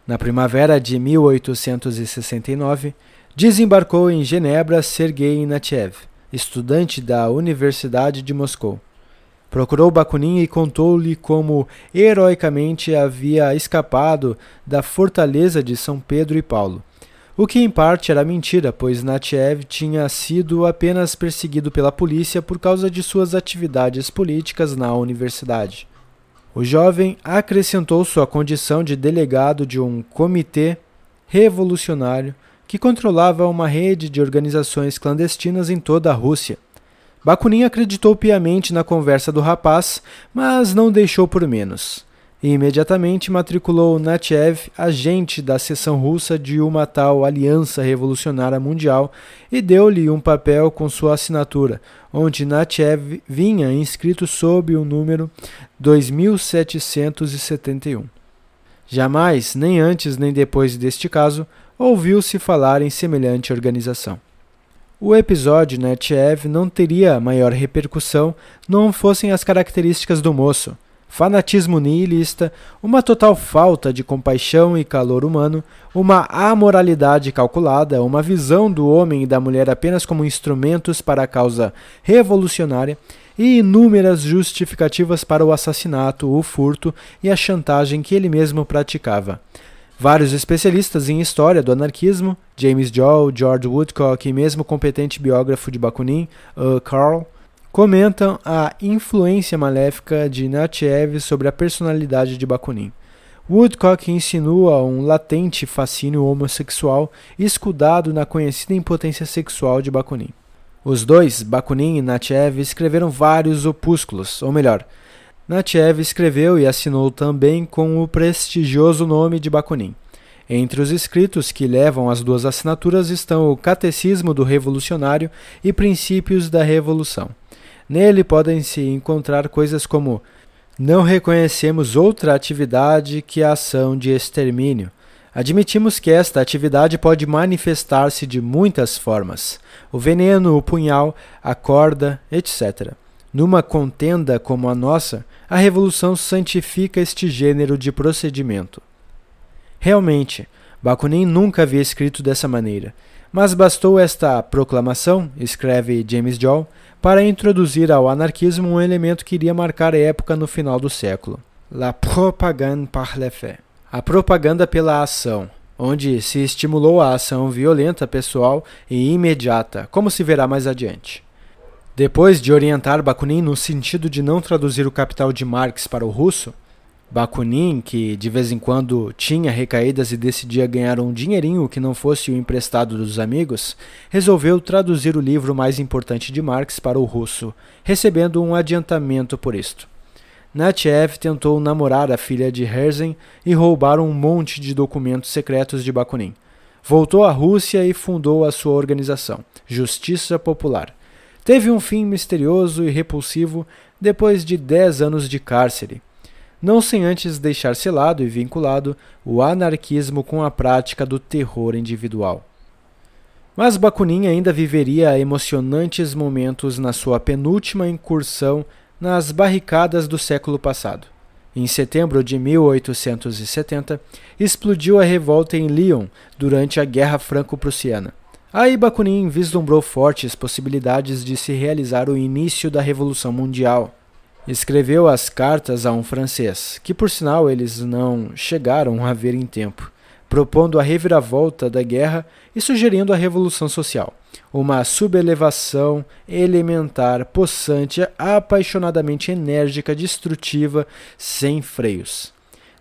S1: Na primavera de 1869, desembarcou em Genebra Sergei Natiev, estudante da Universidade de Moscou. Procurou Bakunin e contou-lhe como heroicamente havia escapado da fortaleza de São Pedro e Paulo. O que em parte era mentira, pois Natiev tinha sido apenas perseguido pela polícia por causa de suas atividades políticas na universidade. O jovem acrescentou sua condição de delegado de um comitê revolucionário que controlava uma rede de organizações clandestinas em toda a Rússia. Bakunin acreditou piamente na conversa do rapaz, mas não deixou por menos. E imediatamente matriculou Natchev, agente da seção russa de uma tal Aliança Revolucionária Mundial, e deu-lhe um papel com sua assinatura, onde Natchev vinha inscrito sob o número 2771. Jamais, nem antes nem depois deste caso, ouviu-se falar em semelhante organização. O episódio Netchev não teria maior repercussão não fossem as características do moço. Fanatismo nihilista, uma total falta de compaixão e calor humano, uma amoralidade calculada, uma visão do homem e da mulher apenas como instrumentos para a causa revolucionária e inúmeras justificativas para o assassinato, o furto e a chantagem que ele mesmo praticava. Vários especialistas em história do anarquismo, James Joel, George Woodcock e mesmo competente biógrafo de Bakunin, uh, Carl, comentam a influência maléfica de Natiev sobre a personalidade de Bakunin. Woodcock insinua um latente fascínio homossexual escudado na conhecida impotência sexual de Bakunin. Os dois, Bakunin e Natiev, escreveram vários opúsculos, ou melhor, Natchev escreveu e assinou também com o prestigioso nome de Bakunin. Entre os escritos que levam as duas assinaturas estão o Catecismo do Revolucionário e Princípios da Revolução. Nele podem-se encontrar coisas como: Não reconhecemos outra atividade que a ação de extermínio. Admitimos que esta atividade pode manifestar-se de muitas formas: o veneno, o punhal, a corda, etc. Numa contenda como a nossa, a revolução santifica este gênero de procedimento. Realmente, Bakunin nunca havia escrito dessa maneira, mas bastou esta proclamação, escreve James Joel, para introduzir ao anarquismo um elemento que iria marcar a época no final do século: la propagande par le fait. A propaganda pela ação, onde se estimulou a ação violenta pessoal e imediata, como se verá mais adiante. Depois de orientar Bakunin no sentido de não traduzir o Capital de Marx para o russo, Bakunin, que de vez em quando tinha recaídas e decidia ganhar um dinheirinho que não fosse o emprestado dos amigos, resolveu traduzir o livro mais importante de Marx para o russo, recebendo um adiantamento por isto. Natchev tentou namorar a filha de Herzen e roubar um monte de documentos secretos de Bakunin. Voltou à Rússia e fundou a sua organização, Justiça Popular teve um fim misterioso e repulsivo depois de dez anos de cárcere, não sem antes deixar selado e vinculado o anarquismo com a prática do terror individual. Mas Bakunin ainda viveria emocionantes momentos na sua penúltima incursão nas barricadas do século passado. Em setembro de 1870, explodiu a revolta em Lyon durante a Guerra Franco-Prussiana. Aí Bakunin vislumbrou fortes possibilidades de se realizar o início da Revolução Mundial. Escreveu as cartas a um francês, que por sinal eles não chegaram a ver em tempo, propondo a reviravolta da guerra e sugerindo a revolução social, uma subelevação elementar, possante, apaixonadamente enérgica, destrutiva, sem freios.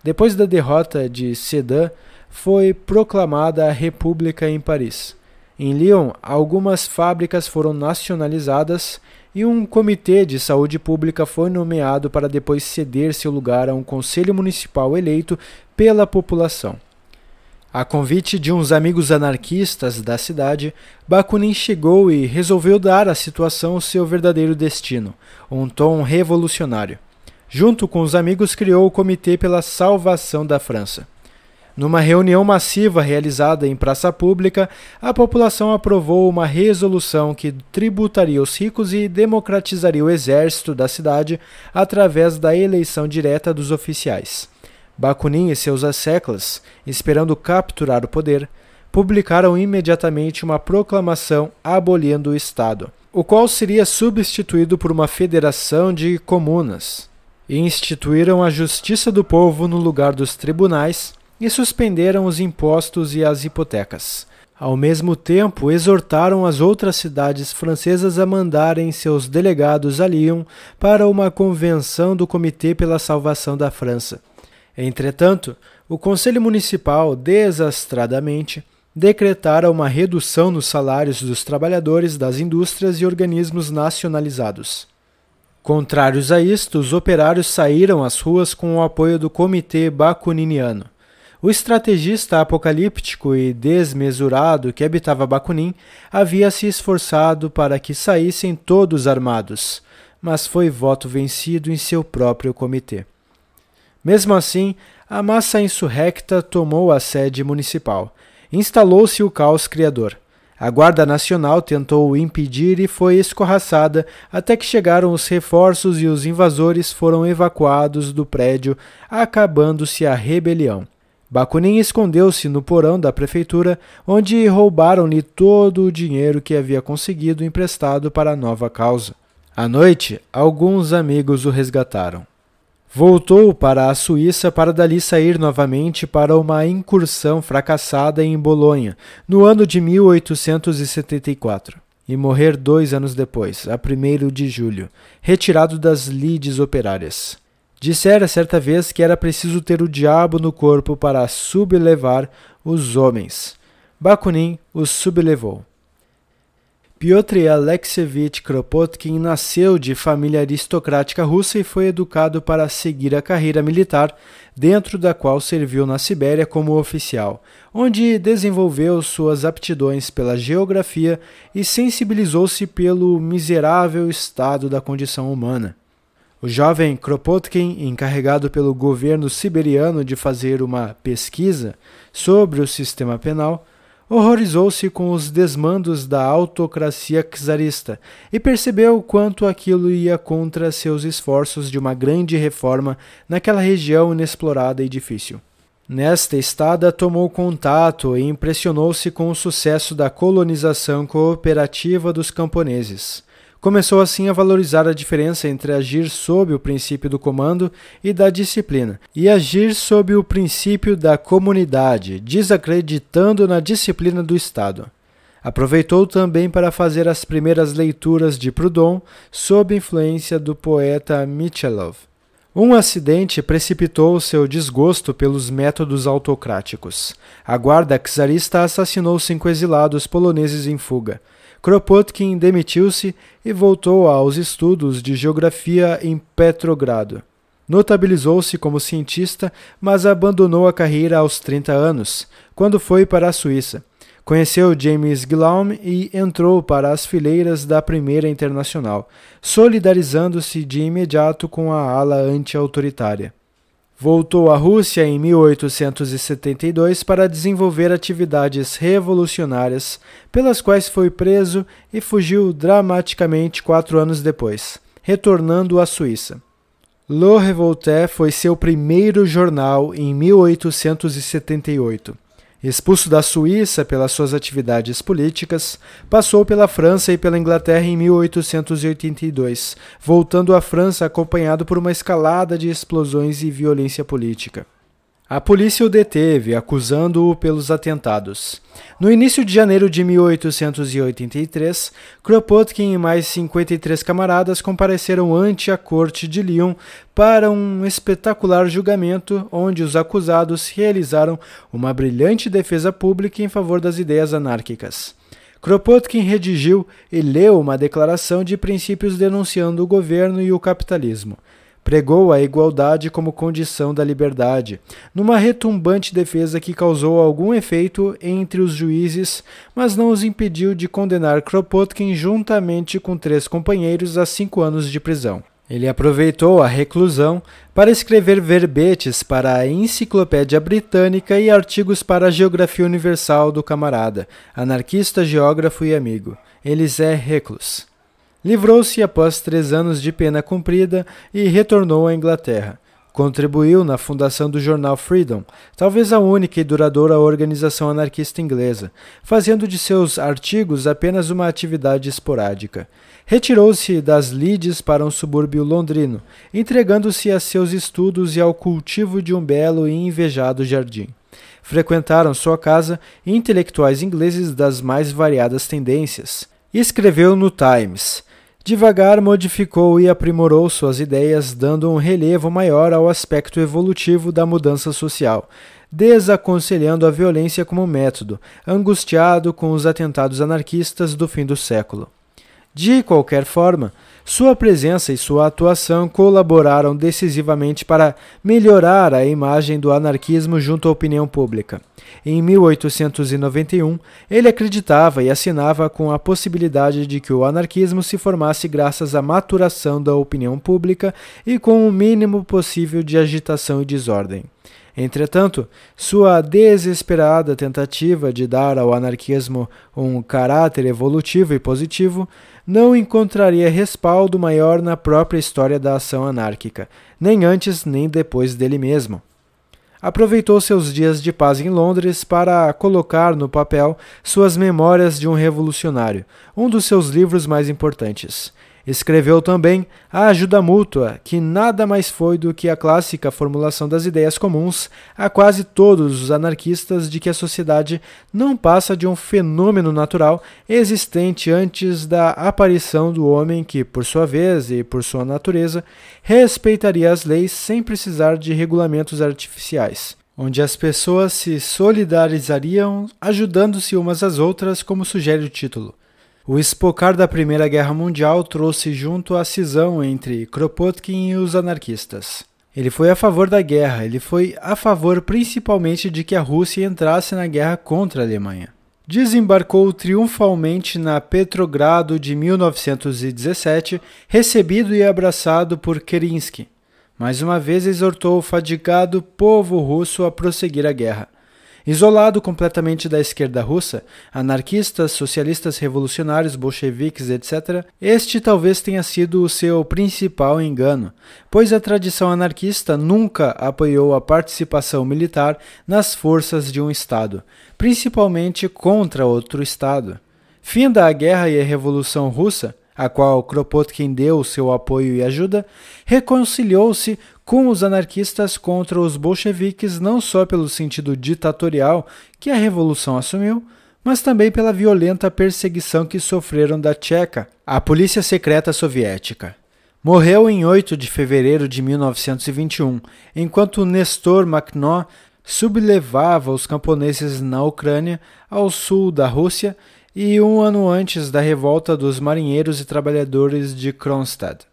S1: Depois da derrota de Sedan, foi proclamada a República em Paris. Em Lyon, algumas fábricas foram nacionalizadas e um comitê de saúde pública foi nomeado para depois ceder seu lugar a um conselho municipal eleito pela população. A convite de uns amigos anarquistas da cidade, Bakunin chegou e resolveu dar à situação seu verdadeiro destino, um tom revolucionário. Junto com os amigos, criou o Comitê pela Salvação da França. Numa reunião massiva realizada em praça pública, a população aprovou uma resolução que tributaria os ricos e democratizaria o exército da cidade através da eleição direta dos oficiais. Bakunin e seus asseclas, esperando capturar o poder, publicaram imediatamente uma proclamação abolindo o Estado, o qual seria substituído por uma federação de comunas. E instituíram a justiça do povo no lugar dos tribunais e suspenderam os impostos e as hipotecas. Ao mesmo tempo, exortaram as outras cidades francesas a mandarem seus delegados a Lyon para uma convenção do Comitê pela Salvação da França. Entretanto, o Conselho Municipal, desastradamente, decretara uma redução nos salários dos trabalhadores das indústrias e organismos nacionalizados. Contrários a isto, os operários saíram às ruas com o apoio do Comitê Bakuniniano. O estrategista apocalíptico e desmesurado que habitava Bakunin havia se esforçado para que saíssem todos armados, mas foi voto vencido em seu próprio comitê. Mesmo assim, a massa insurrecta tomou a sede municipal. Instalou-se o caos criador. A Guarda Nacional tentou impedir e foi escorraçada até que chegaram os reforços e os invasores foram evacuados do prédio, acabando-se a rebelião. Bakunin escondeu-se no porão da prefeitura, onde roubaram-lhe todo o dinheiro que havia conseguido emprestado para a nova causa. À noite, alguns amigos o resgataram. Voltou para a Suíça para dali sair novamente para uma incursão fracassada em Bolonha, no ano de 1874, e morrer dois anos depois, a 1 de julho, retirado das lides operárias. Dissera certa vez que era preciso ter o diabo no corpo para sublevar os homens. Bakunin os sublevou. Piotr Alexeyevich Kropotkin nasceu de família aristocrática russa e foi educado para seguir a carreira militar, dentro da qual serviu na Sibéria como oficial, onde desenvolveu suas aptidões pela geografia e sensibilizou-se pelo miserável estado da condição humana. O jovem Kropotkin, encarregado pelo governo siberiano de fazer uma pesquisa sobre o sistema penal, horrorizou-se com os desmandos da autocracia czarista e percebeu quanto aquilo ia contra seus esforços de uma grande reforma naquela região inexplorada e difícil. Nesta estada, tomou contato e impressionou-se com o sucesso da colonização cooperativa dos camponeses. Começou assim a valorizar a diferença entre agir sob o princípio do comando e da disciplina, e agir sob o princípio da comunidade, desacreditando na disciplina do Estado. Aproveitou também para fazer as primeiras leituras de Proudhon sob influência do poeta Michelov. Um acidente precipitou seu desgosto pelos métodos autocráticos. A guarda czarista assassinou cinco exilados poloneses em fuga. Kropotkin demitiu-se e voltou aos estudos de geografia em Petrogrado. Notabilizou-se como cientista, mas abandonou a carreira aos 30 anos, quando foi para a Suíça. Conheceu James Guillaume e entrou para as fileiras da Primeira Internacional, solidarizando-se de imediato com a ala anti-autoritária. Voltou à Rússia em 1872 para desenvolver atividades revolucionárias, pelas quais foi preso e fugiu dramaticamente quatro anos depois, retornando à Suíça. Le Revolte foi seu primeiro jornal em 1878. Expulso da Suíça pelas suas atividades políticas, passou pela França e pela Inglaterra em 1882, voltando à França acompanhado por uma escalada de explosões e violência política. A polícia o deteve, acusando-o pelos atentados. No início de janeiro de 1883, Kropotkin e mais 53 camaradas compareceram ante a corte de Lyon para um espetacular julgamento onde os acusados realizaram uma brilhante defesa pública em favor das ideias anárquicas. Kropotkin redigiu e leu uma declaração de princípios denunciando o governo e o capitalismo pregou a igualdade como condição da liberdade, numa retumbante defesa que causou algum efeito entre os juízes, mas não os impediu de condenar Kropotkin juntamente com três companheiros a cinco anos de prisão. Ele aproveitou a reclusão para escrever verbetes para a Enciclopédia Britânica e artigos para a Geografia Universal do camarada, anarquista, geógrafo e amigo, Elisée Reclus. Livrou-se após três anos de pena cumprida e retornou à Inglaterra. Contribuiu na fundação do jornal Freedom, talvez a única e duradoura organização anarquista inglesa, fazendo de seus artigos apenas uma atividade esporádica. Retirou-se das lides para um subúrbio londrino, entregando-se a seus estudos e ao cultivo de um belo e invejado jardim. Frequentaram sua casa intelectuais ingleses das mais variadas tendências. Escreveu no Times Devagar modificou e aprimorou suas ideias, dando um relevo maior ao aspecto evolutivo da mudança social, desaconselhando a violência como método, angustiado com os atentados anarquistas do fim do século. De qualquer forma, sua presença e sua atuação colaboraram decisivamente para melhorar a imagem do anarquismo junto à opinião pública. Em 1891, ele acreditava e assinava com a possibilidade de que o anarquismo se formasse graças à maturação da opinião pública e com o mínimo possível de agitação e desordem. Entretanto, sua desesperada tentativa de dar ao anarquismo um caráter evolutivo e positivo não encontraria respaldo maior na própria história da ação anárquica, nem antes nem depois dele mesmo aproveitou seus dias de paz em Londres para colocar no papel suas Memórias de um Revolucionário, um dos seus livros mais importantes. Escreveu também A Ajuda Mútua, que nada mais foi do que a clássica formulação das ideias comuns a quase todos os anarquistas de que a sociedade não passa de um fenômeno natural existente antes da aparição do homem que, por sua vez e por sua natureza, respeitaria as leis sem precisar de regulamentos artificiais onde as pessoas se solidarizariam ajudando-se umas às outras, como sugere o título. O espocar da Primeira Guerra Mundial trouxe junto a cisão entre Kropotkin e os anarquistas. Ele foi a favor da guerra, ele foi a favor principalmente de que a Rússia entrasse na guerra contra a Alemanha. Desembarcou triunfalmente na Petrogrado de 1917, recebido e abraçado por Kerensky. Mais uma vez exortou o fadigado povo russo a prosseguir a guerra. Isolado completamente da esquerda russa, anarquistas, socialistas revolucionários, bolcheviques, etc., este talvez tenha sido o seu principal engano, pois a tradição anarquista nunca apoiou a participação militar nas forças de um Estado, principalmente contra outro Estado. Finda a guerra e a Revolução Russa, a qual Kropotkin deu seu apoio e ajuda, reconciliou-se com os anarquistas contra os bolcheviques não só pelo sentido ditatorial que a revolução assumiu, mas também pela violenta perseguição que sofreram da Tcheca, a polícia secreta soviética. Morreu em 8 de fevereiro de 1921, enquanto Nestor Makhno sublevava os camponeses na Ucrânia, ao sul da Rússia, e um ano antes da revolta dos marinheiros e trabalhadores de Kronstadt.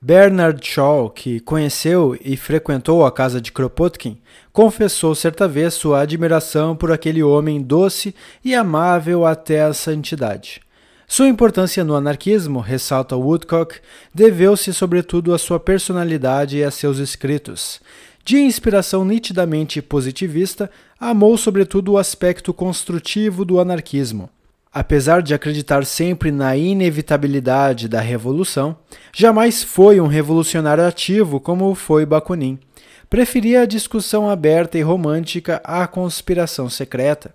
S1: Bernard Shaw, que conheceu e frequentou a casa de Kropotkin, confessou certa vez sua admiração por aquele homem doce e amável até a santidade. Sua importância no anarquismo, ressalta Woodcock, deveu-se sobretudo à sua personalidade e a seus escritos. De inspiração nitidamente positivista, amou sobretudo o aspecto construtivo do anarquismo. Apesar de acreditar sempre na inevitabilidade da revolução, jamais foi um revolucionário ativo como foi Bakunin. Preferia a discussão aberta e romântica à conspiração secreta.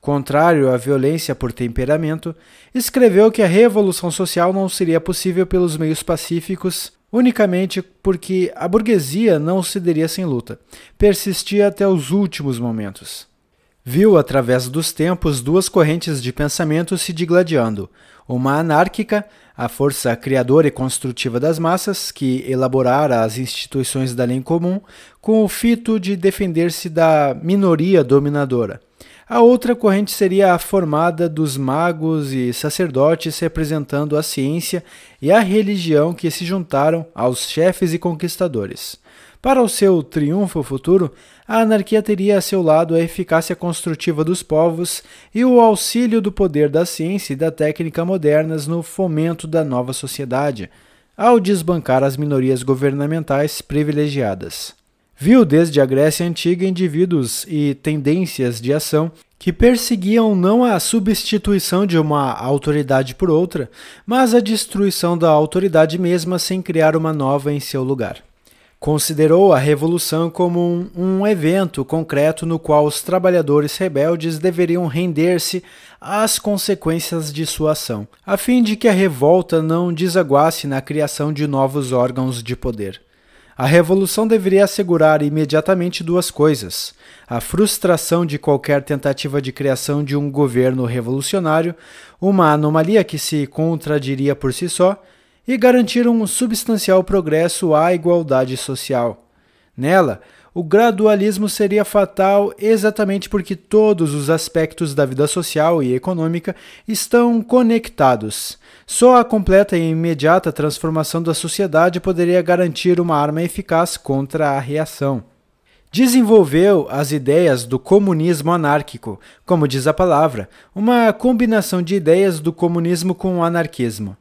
S1: Contrário à violência por temperamento, escreveu que a revolução social não seria possível pelos meios pacíficos unicamente porque a burguesia não cederia sem luta. Persistia até os últimos momentos viu através dos tempos duas correntes de pensamento se digladiando: uma anárquica, a força criadora e construtiva das massas, que elaborara as instituições da lei comum com o fito de defender-se da minoria dominadora. A outra corrente seria a formada dos magos e sacerdotes representando a ciência e a religião que se juntaram aos chefes e conquistadores. Para o seu triunfo futuro, a anarquia teria a seu lado a eficácia construtiva dos povos e o auxílio do poder da ciência e da técnica modernas no fomento da nova sociedade, ao desbancar as minorias governamentais privilegiadas. Viu desde a Grécia Antiga indivíduos e tendências de ação que perseguiam não a substituição de uma autoridade por outra, mas a destruição da autoridade mesma sem criar uma nova em seu lugar. Considerou a revolução como um, um, evento concreto no qual os trabalhadores rebeldes deveriam render-se às consequências de sua ação, a fim de que a revolta não desaguasse na criação de novos órgãos de poder. A revolução deveria assegurar imediatamente duas coisas: a frustração de qualquer tentativa de criação de um governo revolucionário, uma anomalia que se contradiria por si só, e garantir um substancial progresso à igualdade social. Nela, o gradualismo seria fatal exatamente porque todos os aspectos da vida social e econômica estão conectados. Só a completa e imediata transformação da sociedade poderia garantir uma arma eficaz contra a reação. Desenvolveu as ideias do comunismo anárquico, como diz a palavra, uma combinação de ideias do comunismo com o anarquismo.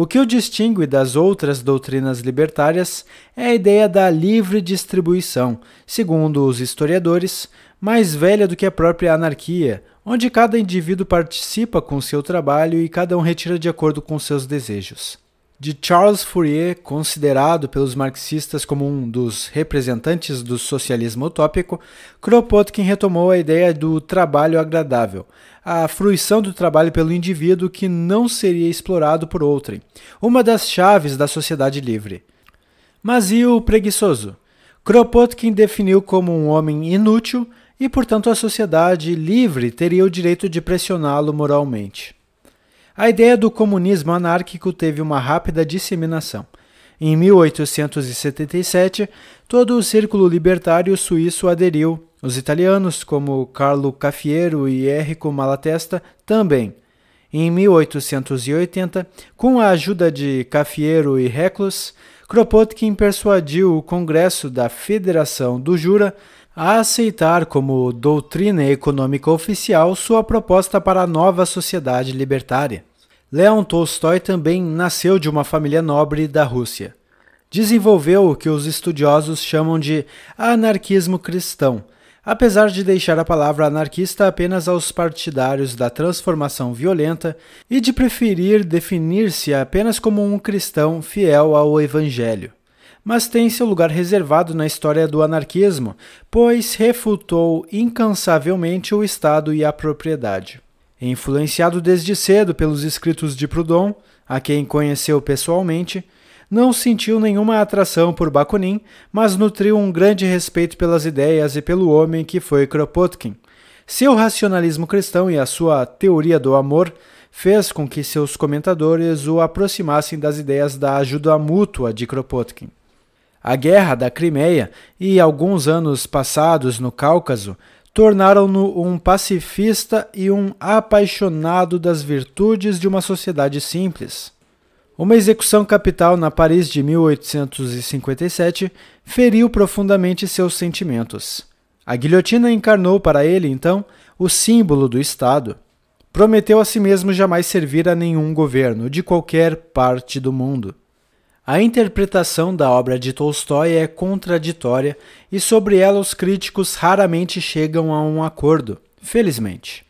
S1: O que o distingue das outras doutrinas libertárias é a ideia da livre distribuição, segundo os historiadores, mais velha do que a própria anarquia, onde cada indivíduo participa com seu trabalho e cada um retira de acordo com seus desejos. De Charles Fourier, considerado pelos marxistas como um dos representantes do socialismo utópico, Kropotkin retomou a ideia do trabalho agradável, a fruição do trabalho pelo indivíduo que não seria explorado por outrem, uma das chaves da sociedade livre. Mas e o preguiçoso? Kropotkin definiu como um homem inútil e, portanto, a sociedade livre teria o direito de pressioná-lo moralmente. A ideia do comunismo anárquico teve uma rápida disseminação. Em 1877, todo o círculo libertário suíço aderiu os italianos, como Carlo Cafiero e Enrico Malatesta, também. Em 1880, com a ajuda de Cafiero e Reclus, Kropotkin persuadiu o Congresso da Federação do Jura a aceitar como doutrina econômica oficial sua proposta para a nova sociedade libertária. Leon Tolstói também nasceu de uma família nobre da Rússia. Desenvolveu o que os estudiosos chamam de anarquismo cristão, apesar de deixar a palavra anarquista apenas aos partidários da transformação violenta e de preferir definir-se apenas como um cristão fiel ao Evangelho. Mas tem seu lugar reservado na história do anarquismo, pois refutou incansavelmente o Estado e a propriedade. Influenciado desde cedo pelos escritos de Proudhon, a quem conheceu pessoalmente, não sentiu nenhuma atração por Bakunin, mas nutriu um grande respeito pelas ideias e pelo homem que foi Kropotkin. Seu racionalismo cristão e a sua teoria do amor fez com que seus comentadores o aproximassem das ideias da ajuda mútua de Kropotkin. A guerra da Crimeia e alguns anos passados no Cáucaso tornaram-no um pacifista e um apaixonado das virtudes de uma sociedade simples. Uma execução capital na Paris de 1857 feriu profundamente seus sentimentos. A guilhotina encarnou para ele, então, o símbolo do Estado. Prometeu a si mesmo jamais servir a nenhum governo, de qualquer parte do mundo. A interpretação da obra de Tolstói é contraditória e sobre ela os críticos raramente chegam a um acordo, felizmente.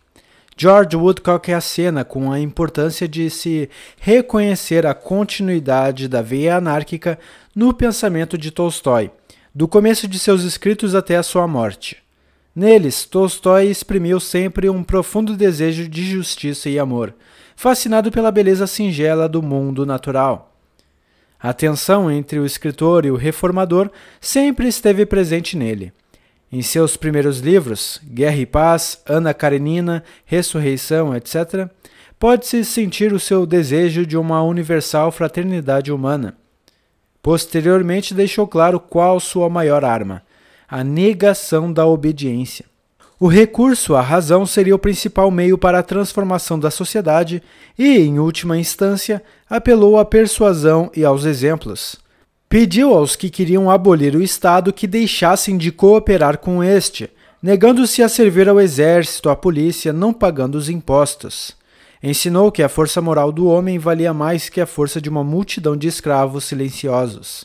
S1: George Woodcock acena com a importância de se reconhecer a continuidade da veia anárquica no pensamento de Tolstói, do começo de seus escritos até a sua morte. Neles, Tolstói exprimiu sempre um profundo desejo de justiça e amor, fascinado pela beleza singela do mundo natural. A tensão entre o escritor e o reformador sempre esteve presente nele. Em seus primeiros livros, Guerra e Paz, Ana Karenina, Ressurreição, etc., pode-se sentir o seu desejo de uma universal fraternidade humana. Posteriormente, deixou claro qual sua maior arma: a negação da obediência. O recurso à razão seria o principal meio para a transformação da sociedade e, em última instância, apelou à persuasão e aos exemplos. Pediu aos que queriam abolir o Estado que deixassem de cooperar com este, negando-se a servir ao exército, à polícia, não pagando os impostos. Ensinou que a força moral do homem valia mais que a força de uma multidão de escravos silenciosos.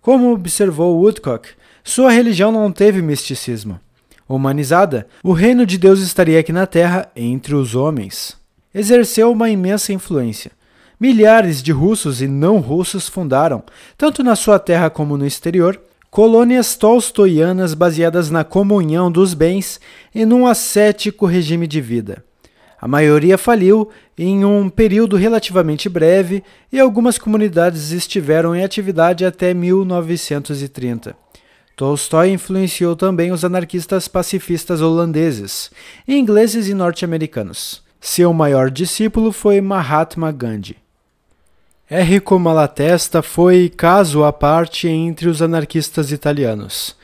S1: Como observou Woodcock, sua religião não teve misticismo. Humanizada, o reino de Deus estaria aqui na terra entre os homens. Exerceu uma imensa influência. Milhares de russos e não russos fundaram, tanto na sua terra como no exterior, colônias tolstoianas baseadas na comunhão dos bens e num ascético regime de vida. A maioria faliu em um período relativamente breve e algumas comunidades estiveram em atividade até 1930. Tolstói influenciou também os anarquistas pacifistas holandeses, ingleses e norte-americanos. Seu maior discípulo foi Mahatma Gandhi. Enrico Malatesta foi caso à parte entre os anarquistas italianos.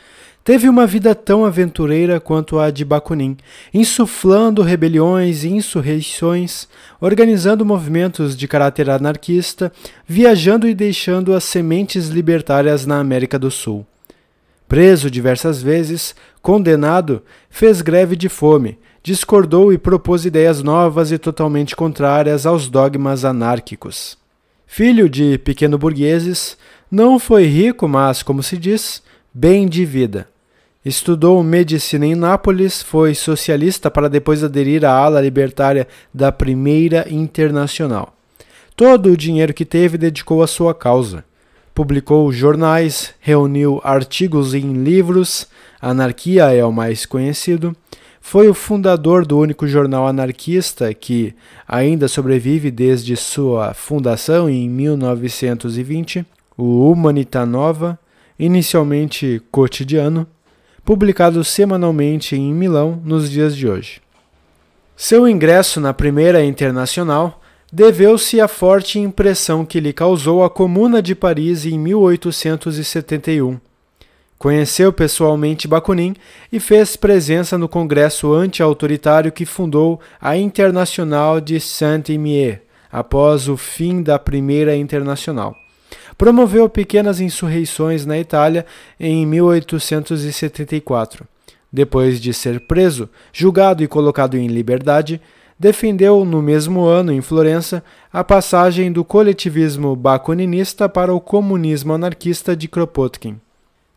S1: Teve uma vida tão aventureira quanto a de Bakunin, insuflando rebeliões e insurreições, organizando movimentos de caráter anarquista, viajando e deixando as sementes libertárias na América do Sul. Preso diversas vezes, condenado, fez greve de fome, discordou e propôs ideias novas e totalmente contrárias aos dogmas anárquicos. Filho de pequeno burgueses, não foi rico, mas, como se diz, bem de vida. Estudou medicina em Nápoles, foi socialista para depois aderir à ala libertária da Primeira Internacional. Todo o dinheiro que teve dedicou à sua causa. Publicou jornais, reuniu artigos em livros, Anarquia é o mais conhecido. Foi o fundador do único jornal anarquista que ainda sobrevive desde sua fundação em 1920, o Humanita Nova, inicialmente cotidiano publicado semanalmente em Milão nos dias de hoje. Seu ingresso na Primeira Internacional deveu-se à forte impressão que lhe causou a Comuna de Paris em 1871. Conheceu pessoalmente Bakunin e fez presença no congresso anti-autoritário que fundou a Internacional de Saint-Imier, após o fim da Primeira Internacional promoveu pequenas insurreições na Itália em 1874. Depois de ser preso, julgado e colocado em liberdade, defendeu no mesmo ano, em Florença, a passagem do coletivismo bakuninista para o comunismo anarquista de Kropotkin.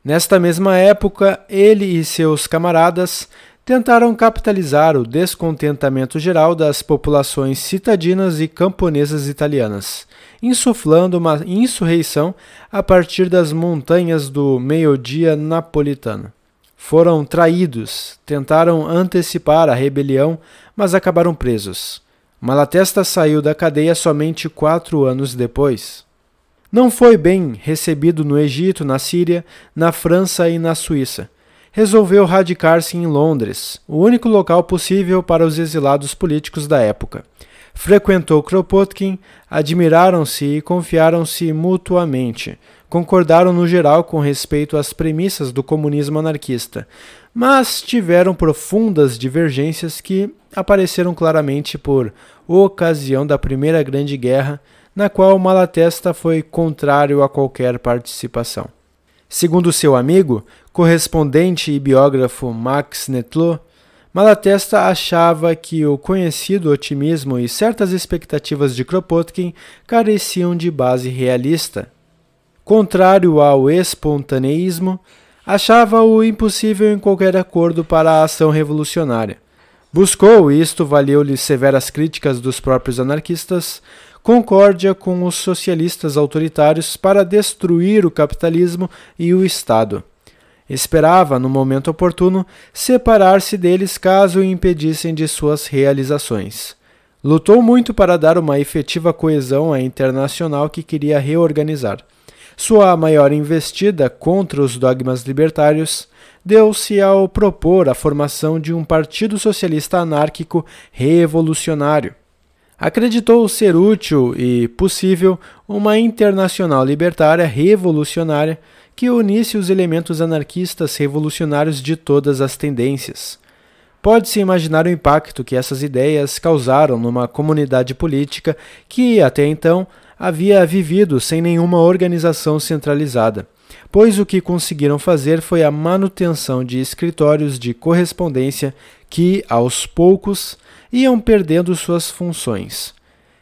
S1: Nesta mesma época, ele e seus camaradas tentaram capitalizar o descontentamento geral das populações citadinas e camponesas italianas, insuflando uma insurreição a partir das montanhas do meio-dia napolitano. Foram traídos, tentaram antecipar a rebelião, mas acabaram presos. Malatesta saiu da cadeia somente quatro anos depois. Não foi bem recebido no Egito, na Síria, na França e na Suíça resolveu radicar-se em Londres, o único local possível para os exilados políticos da época. Frequentou Kropotkin, admiraram-se e confiaram-se mutuamente. Concordaram no geral com respeito às premissas do comunismo anarquista, mas tiveram profundas divergências que apareceram claramente por ocasião da Primeira Grande Guerra, na qual Malatesta foi contrário a qualquer participação. Segundo seu amigo, correspondente e biógrafo Max Netlot, Malatesta achava que o conhecido otimismo e certas expectativas de Kropotkin careciam de base realista. Contrário ao espontaneísmo, achava-o impossível em qualquer acordo para a ação revolucionária. Buscou, e isto valeu-lhe severas críticas dos próprios anarquistas, concórdia com os socialistas autoritários para destruir o capitalismo e o Estado. Esperava, no momento oportuno, separar-se deles caso o impedissem de suas realizações. Lutou muito para dar uma efetiva coesão à internacional que queria reorganizar. Sua maior investida contra os dogmas libertários deu-se ao propor a formação de um Partido Socialista Anárquico Revolucionário acreditou ser útil e possível uma internacional libertária revolucionária que unisse os elementos anarquistas revolucionários de todas as tendências. Pode-se imaginar o impacto que essas ideias causaram numa comunidade política que, até então, havia vivido sem nenhuma organização centralizada, pois o que conseguiram fazer foi a manutenção de escritórios de correspondência que, aos poucos, iam perdendo suas funções.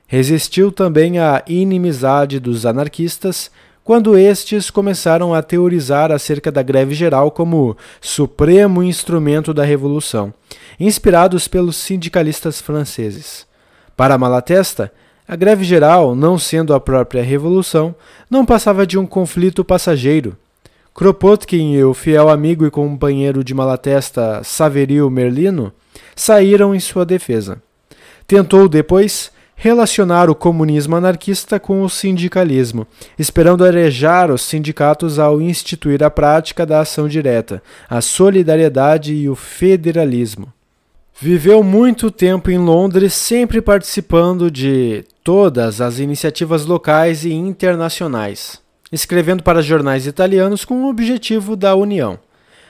S1: Resistiu também à inimizade dos anarquistas quando estes começaram a teorizar acerca da greve geral como supremo instrumento da revolução, inspirados pelos sindicalistas franceses. Para Malatesta, a greve geral, não sendo a própria revolução, não passava de um conflito passageiro. Kropotkin e o fiel amigo e companheiro de Malatesta Saverio Merlino saíram em sua defesa. Tentou depois relacionar o comunismo anarquista com o sindicalismo, esperando arejar os sindicatos ao instituir a prática da ação direta, a solidariedade e o federalismo. Viveu muito tempo em Londres, sempre participando de todas as iniciativas locais e internacionais, escrevendo para jornais italianos com o objetivo da união.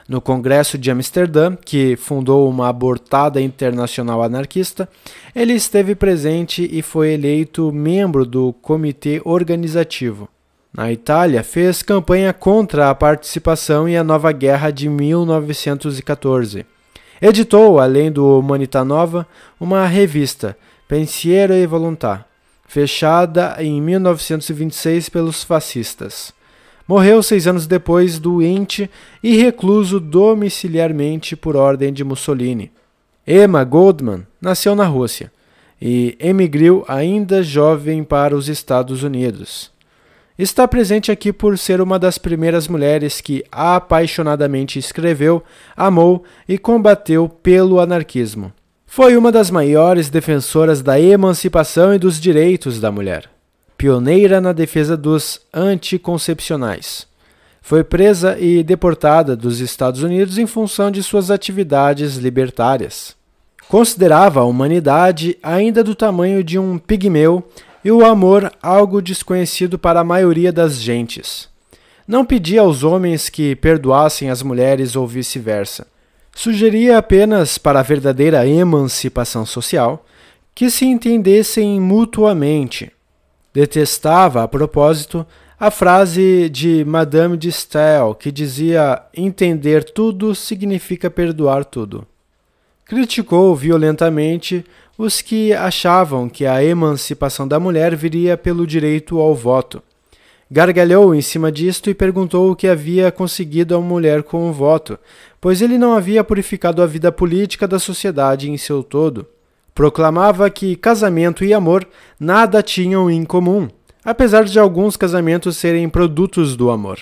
S1: No Congresso de Amsterdã, que fundou uma abortada internacional anarquista, ele esteve presente e foi eleito membro do comitê organizativo. Na Itália, fez campanha contra a participação e a nova guerra de 1914 Editou, além do Humanità Nova, uma revista, Pensiero e Volontà, fechada em 1926 pelos fascistas. Morreu seis anos depois, doente e recluso domiciliarmente por ordem de Mussolini. Emma Goldman nasceu na Rússia e emigrou ainda jovem para os Estados Unidos. Está presente aqui por ser uma das primeiras mulheres que apaixonadamente escreveu, amou e combateu pelo anarquismo. Foi uma das maiores defensoras da emancipação e dos direitos da mulher. Pioneira na defesa dos anticoncepcionais. Foi presa e deportada dos Estados Unidos em função de suas atividades libertárias. Considerava a humanidade ainda do tamanho de um pigmeu e o amor algo desconhecido para a maioria das gentes. Não pedia aos homens que perdoassem as mulheres ou vice-versa. Sugeria apenas para a verdadeira emancipação social que se entendessem mutuamente. Detestava, a propósito, a frase de Madame de Stael que dizia: entender tudo significa perdoar tudo. Criticou violentamente os que achavam que a emancipação da mulher viria pelo direito ao voto. Gargalhou em cima disto e perguntou o que havia conseguido a mulher com o voto, pois ele não havia purificado a vida política da sociedade em seu todo. Proclamava que casamento e amor nada tinham em comum, apesar de alguns casamentos serem produtos do amor.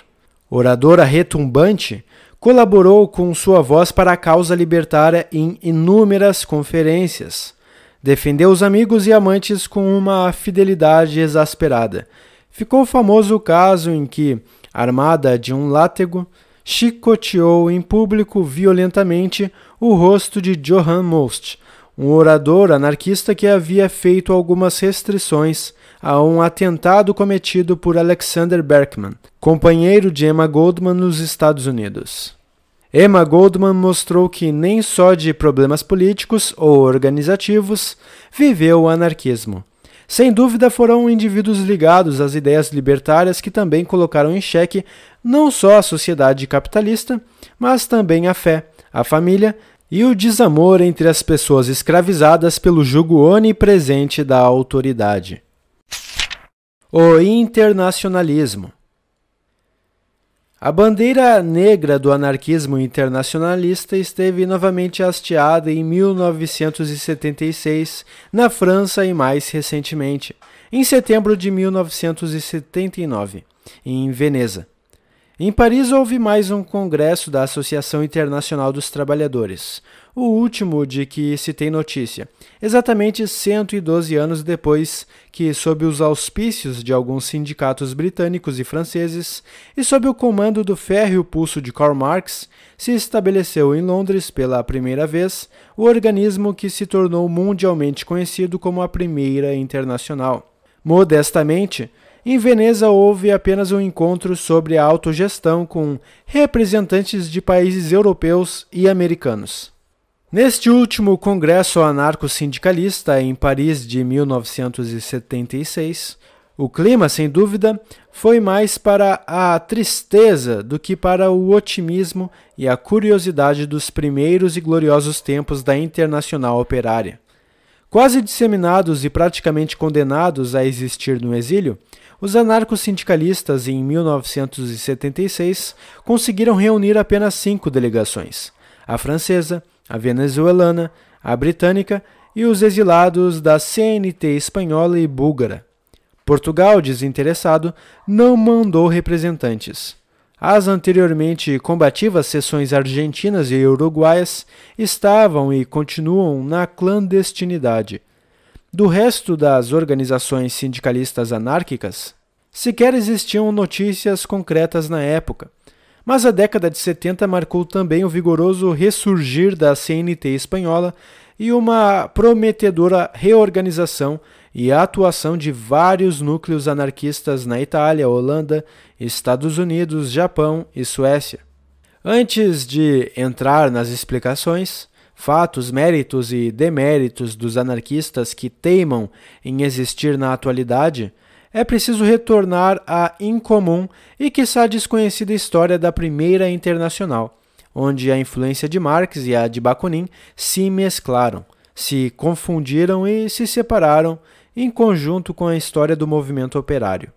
S1: Oradora retumbante, colaborou com sua voz para a causa libertária em inúmeras conferências. Defendeu os amigos e amantes com uma fidelidade exasperada. Ficou famoso o caso em que, armada de um látego, chicoteou em público violentamente o rosto de Johann Most, um orador anarquista que havia feito algumas restrições a um atentado cometido por Alexander Berkman, companheiro de Emma Goldman nos Estados Unidos. Emma Goldman mostrou que nem só de problemas políticos ou organizativos viveu o anarquismo. Sem dúvida foram indivíduos ligados às ideias libertárias que também colocaram em xeque não só a sociedade capitalista, mas também a fé, a família e o desamor entre as pessoas escravizadas pelo jugo onipresente da autoridade. O internacionalismo. A bandeira negra do anarquismo internacionalista esteve novamente hasteada em 1976 na França e mais recentemente, em setembro de 1979, em Veneza. Em Paris houve mais um congresso da Associação Internacional dos Trabalhadores, o último de que se tem notícia, exatamente 112 anos depois que, sob os auspícios de alguns sindicatos britânicos e franceses e sob o comando do férreo pulso de Karl Marx, se estabeleceu em Londres pela primeira vez o organismo que se tornou mundialmente conhecido como a Primeira Internacional. Modestamente, em Veneza houve apenas um encontro sobre a autogestão com representantes de países europeus e americanos. Neste último congresso anarco-sindicalista em Paris de 1976, o clima, sem dúvida, foi mais para a tristeza do que para o otimismo e a curiosidade dos primeiros e gloriosos tempos da Internacional Operária. Quase disseminados e praticamente condenados a existir no exílio, os anarcos-sindicalistas, em 1976, conseguiram reunir apenas cinco delegações: a francesa, a venezuelana, a britânica e os exilados da CNT espanhola e búlgara. Portugal, desinteressado, não mandou representantes. As anteriormente combativas seções argentinas e uruguaias estavam e continuam na clandestinidade. Do resto das organizações sindicalistas anárquicas, sequer existiam notícias concretas na época. Mas a década de 70 marcou também o vigoroso ressurgir da CNT espanhola e uma prometedora reorganização e atuação de vários núcleos anarquistas na Itália, Holanda, Estados Unidos, Japão e Suécia. Antes de entrar nas explicações, fatos, méritos e deméritos dos anarquistas que teimam em existir na atualidade, é preciso retornar à incomum e quiçá desconhecida história da Primeira Internacional, onde a influência de Marx e a de Bakunin se mesclaram, se confundiram e se separaram em conjunto com a história do movimento operário.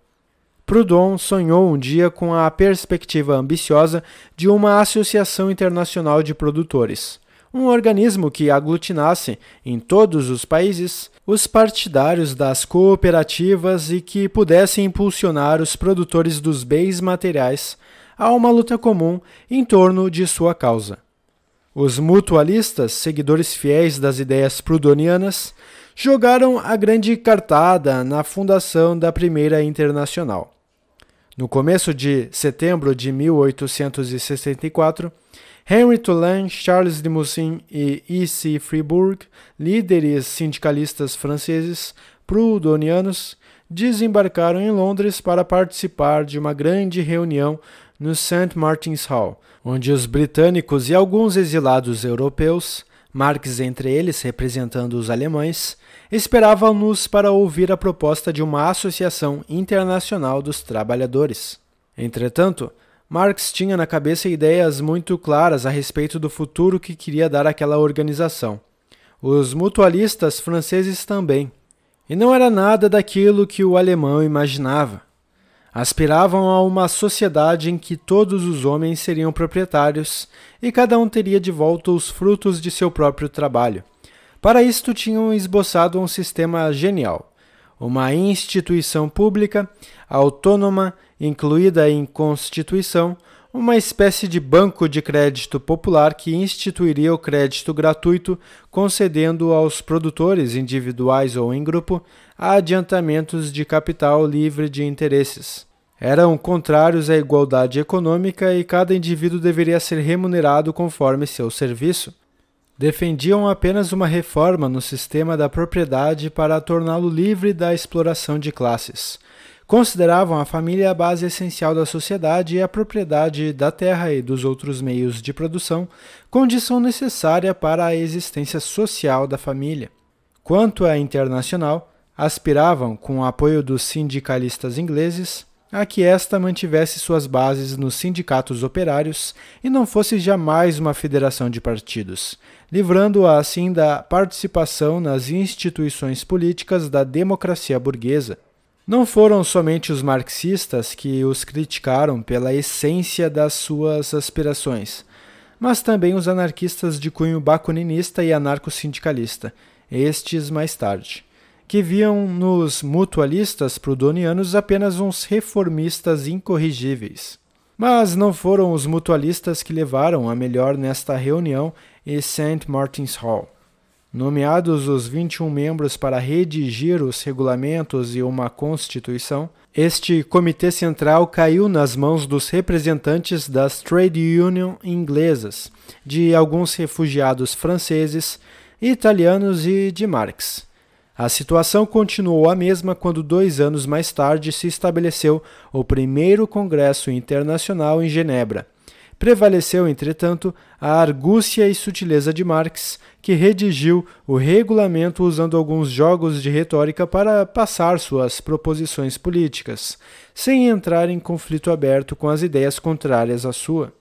S1: Proudhon sonhou um dia com a perspectiva ambiciosa de uma associação internacional de produtores, um organismo que aglutinasse em todos os países os partidários das cooperativas e que pudesse impulsionar os produtores dos bens materiais a uma luta comum em torno de sua causa. Os mutualistas, seguidores fiéis das ideias prudonianas, jogaram a grande cartada na fundação da Primeira Internacional. No começo de setembro de 1864, Henry Toulain, Charles de Moussin e E.C. Fribourg, líderes sindicalistas franceses prudonianos, desembarcaram em Londres para participar de uma grande reunião no St. Martin's Hall, onde os britânicos e alguns exilados europeus Marx, entre eles representando os alemães, esperavam-nos para ouvir a proposta de uma Associação Internacional dos Trabalhadores. Entretanto, Marx tinha na cabeça ideias muito claras a respeito do futuro que queria dar àquela organização. Os mutualistas franceses também. E não era nada daquilo que o alemão imaginava aspiravam a uma sociedade em que todos os homens seriam proprietários e cada um teria de volta os frutos de seu próprio trabalho. Para isto, tinham esboçado um sistema genial. Uma instituição pública, autônoma, incluída em Constituição, uma espécie de banco de crédito popular que instituiria o crédito gratuito, concedendo aos produtores, individuais ou em grupo, adiantamentos de capital livre de interesses. Eram contrários à igualdade econômica e cada indivíduo deveria ser remunerado conforme seu serviço. Defendiam apenas uma reforma no sistema da propriedade para torná-lo livre da exploração de classes. Consideravam a família a base essencial da sociedade e a propriedade da terra e dos outros meios de produção, condição necessária para a existência social da família. Quanto à internacional, aspiravam, com o apoio dos sindicalistas ingleses, a que esta mantivesse suas bases nos sindicatos operários e não fosse jamais uma federação de partidos, livrando-a assim da participação nas instituições políticas da democracia burguesa. Não foram somente os marxistas que os criticaram pela essência das suas aspirações, mas também os anarquistas de cunho bakuninista e anarco-sindicalista, estes mais tarde que viam nos mutualistas prudonianos apenas uns reformistas incorrigíveis. Mas não foram os mutualistas que levaram a melhor nesta reunião em St. Martin's Hall. Nomeados os 21 membros para redigir os regulamentos e uma constituição, este comitê central caiu nas mãos dos representantes das trade union inglesas, de alguns refugiados franceses, italianos e de Marx. A situação continuou a mesma quando, dois anos mais tarde, se estabeleceu o primeiro Congresso Internacional em Genebra. Prevaleceu, entretanto, a argúcia e sutileza de Marx, que redigiu o regulamento usando alguns jogos de retórica para passar suas proposições políticas, sem entrar em conflito aberto com as ideias contrárias à sua.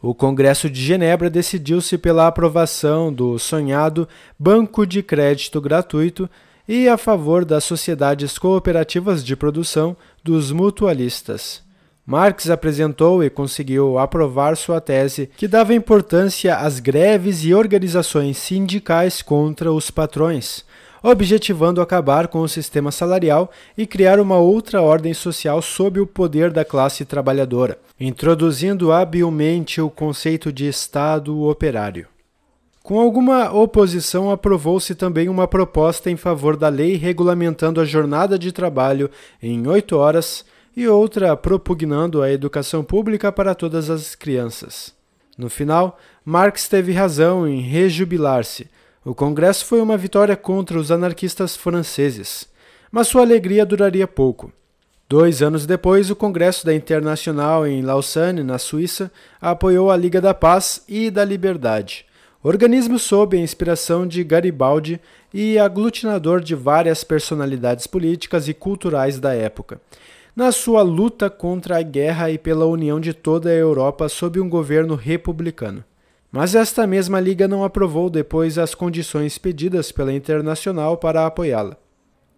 S1: O Congresso de Genebra decidiu-se pela aprovação do sonhado Banco de Crédito Gratuito e a favor das sociedades cooperativas de produção dos mutualistas. Marx apresentou e conseguiu aprovar sua tese que dava importância às greves e organizações sindicais contra os patrões, objetivando acabar com o sistema salarial e criar uma outra ordem social sob o poder da classe trabalhadora, introduzindo habilmente o conceito de Estado operário. Com alguma oposição, aprovou-se também uma proposta em favor da lei regulamentando a jornada de trabalho em oito horas e outra propugnando a educação pública para todas as crianças. No final, Marx teve razão em rejubilar-se. O Congresso foi uma vitória contra os anarquistas franceses, mas sua alegria duraria pouco. Dois anos depois, o Congresso da Internacional em Lausanne, na Suíça, apoiou a Liga da Paz e da Liberdade, organismo sob a inspiração de Garibaldi e aglutinador de várias personalidades políticas e culturais da época na sua luta contra a guerra e pela união de toda a Europa sob um governo republicano. Mas esta mesma liga não aprovou depois as condições pedidas pela Internacional para apoiá-la.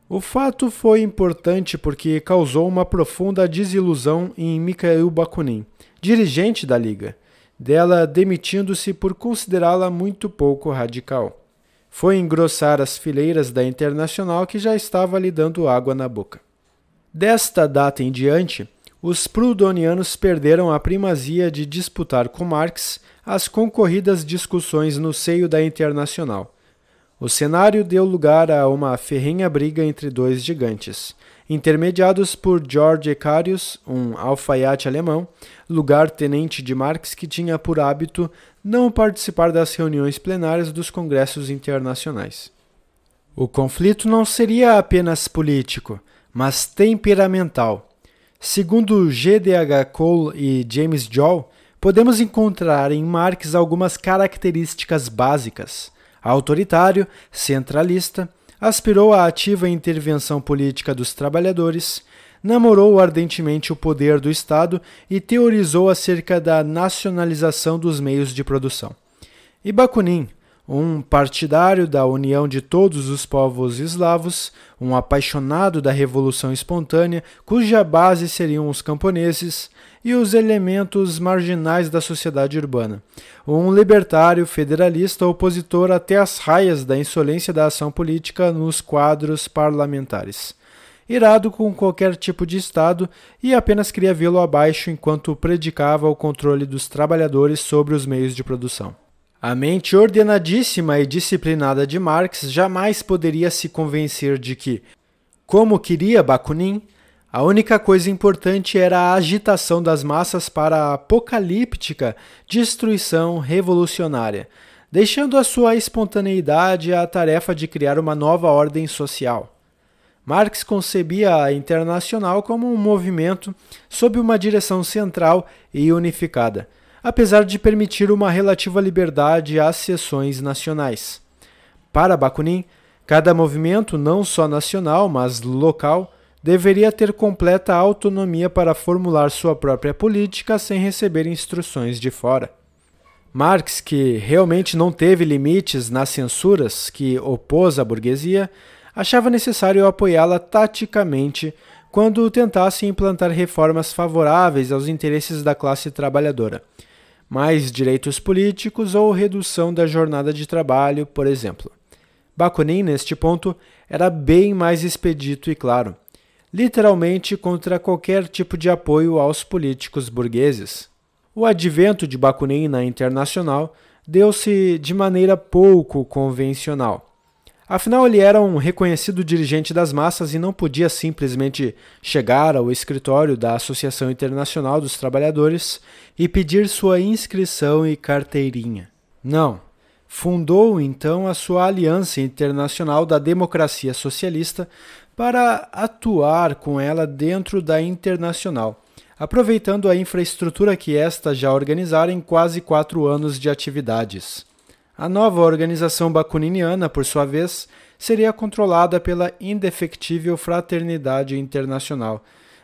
S1: O fato foi importante porque causou uma profunda desilusão em Mikhail Bakunin, dirigente da liga, dela demitindo-se por considerá-la muito pouco radical. Foi engrossar as fileiras da Internacional que já estava lhe dando água na boca. Desta data em diante, os prudonianos perderam a primazia de disputar com Marx as concorridas discussões no seio da Internacional. O cenário deu lugar a uma ferrenha briga entre dois gigantes, intermediados por George Ecarius, um alfaiate alemão, lugar-tenente de Marx que tinha por hábito não participar das reuniões plenárias dos congressos internacionais. O conflito não seria apenas político, mas temperamental. Segundo G.D.H. Cole e James Joel, podemos encontrar em Marx algumas características básicas. Autoritário, centralista, aspirou à ativa intervenção política dos trabalhadores, namorou ardentemente o poder do Estado e teorizou acerca da nacionalização dos meios de produção. E Bakunin, um partidário da união de todos os povos eslavos, um apaixonado da revolução espontânea, cuja base seriam os camponeses e os elementos marginais da sociedade urbana, um libertário federalista opositor até às raias da insolência da ação política nos quadros parlamentares. Irado com qualquer tipo de Estado e apenas queria vê-lo abaixo enquanto predicava o controle dos trabalhadores sobre os meios de produção. A mente ordenadíssima e disciplinada de Marx jamais poderia se convencer de que, como queria Bakunin, a única coisa importante era a agitação das massas para a apocalíptica destruição revolucionária, deixando a sua espontaneidade a tarefa de criar uma nova ordem social. Marx concebia a Internacional como um movimento sob uma direção central e unificada apesar de permitir uma relativa liberdade às seções nacionais. Para Bakunin, cada movimento, não só nacional, mas local, deveria ter completa autonomia para formular sua própria política sem receber instruções de fora. Marx, que realmente não teve limites nas censuras que opôs à burguesia, achava necessário apoiá-la taticamente quando tentasse implantar reformas favoráveis aos interesses da classe trabalhadora mais direitos políticos ou redução da jornada de trabalho, por exemplo. Bakunin, neste ponto, era bem mais expedito e claro, literalmente contra qualquer tipo de apoio aos políticos burgueses. O advento de Bakunin na Internacional deu-se de maneira pouco convencional. Afinal, ele era um reconhecido dirigente das massas e não podia simplesmente chegar ao escritório da Associação Internacional dos Trabalhadores e pedir sua inscrição e carteirinha. Não. Fundou então a sua Aliança Internacional da Democracia Socialista para atuar com ela dentro da Internacional, aproveitando a infraestrutura que esta já organizara em quase quatro anos de atividades. A nova organização bakuniniana, por sua vez, seria controlada pela indefectível Fraternidade Internacional,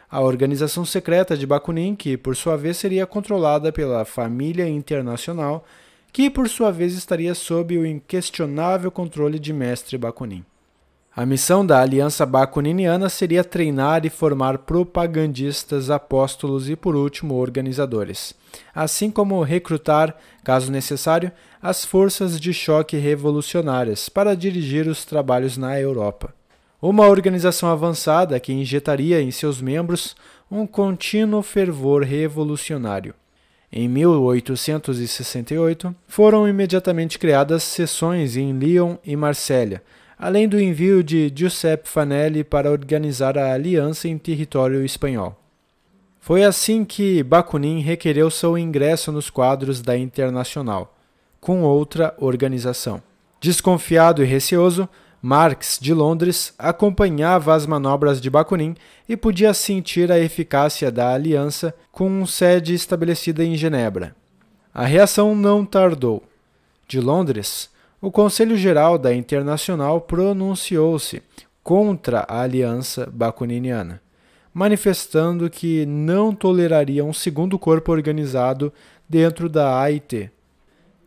S1: a organização secreta de Bakunin, que por sua vez seria controlada pela Família Internacional, que por sua vez estaria sob o inquestionável controle de Mestre Bakunin. A missão da Aliança Bakuniniana seria treinar e formar propagandistas, apóstolos e, por último, organizadores, assim como recrutar, caso necessário, as forças de choque revolucionárias para dirigir os trabalhos na Europa. Uma organização avançada que injetaria em seus membros um contínuo fervor revolucionário. Em 1868, foram imediatamente criadas seções em Lyon e Marsella, além do envio de Giuseppe Fanelli para organizar a aliança em território espanhol. Foi assim que Bakunin requereu seu ingresso nos quadros da Internacional, com outra organização. Desconfiado e receoso, Marx, de Londres, acompanhava as manobras de Bakunin e podia sentir a eficácia da aliança com sede estabelecida em Genebra. A reação não tardou. De Londres, o Conselho Geral da Internacional pronunciou-se contra a aliança bakuniniana, manifestando que não toleraria um segundo corpo organizado dentro da AIT.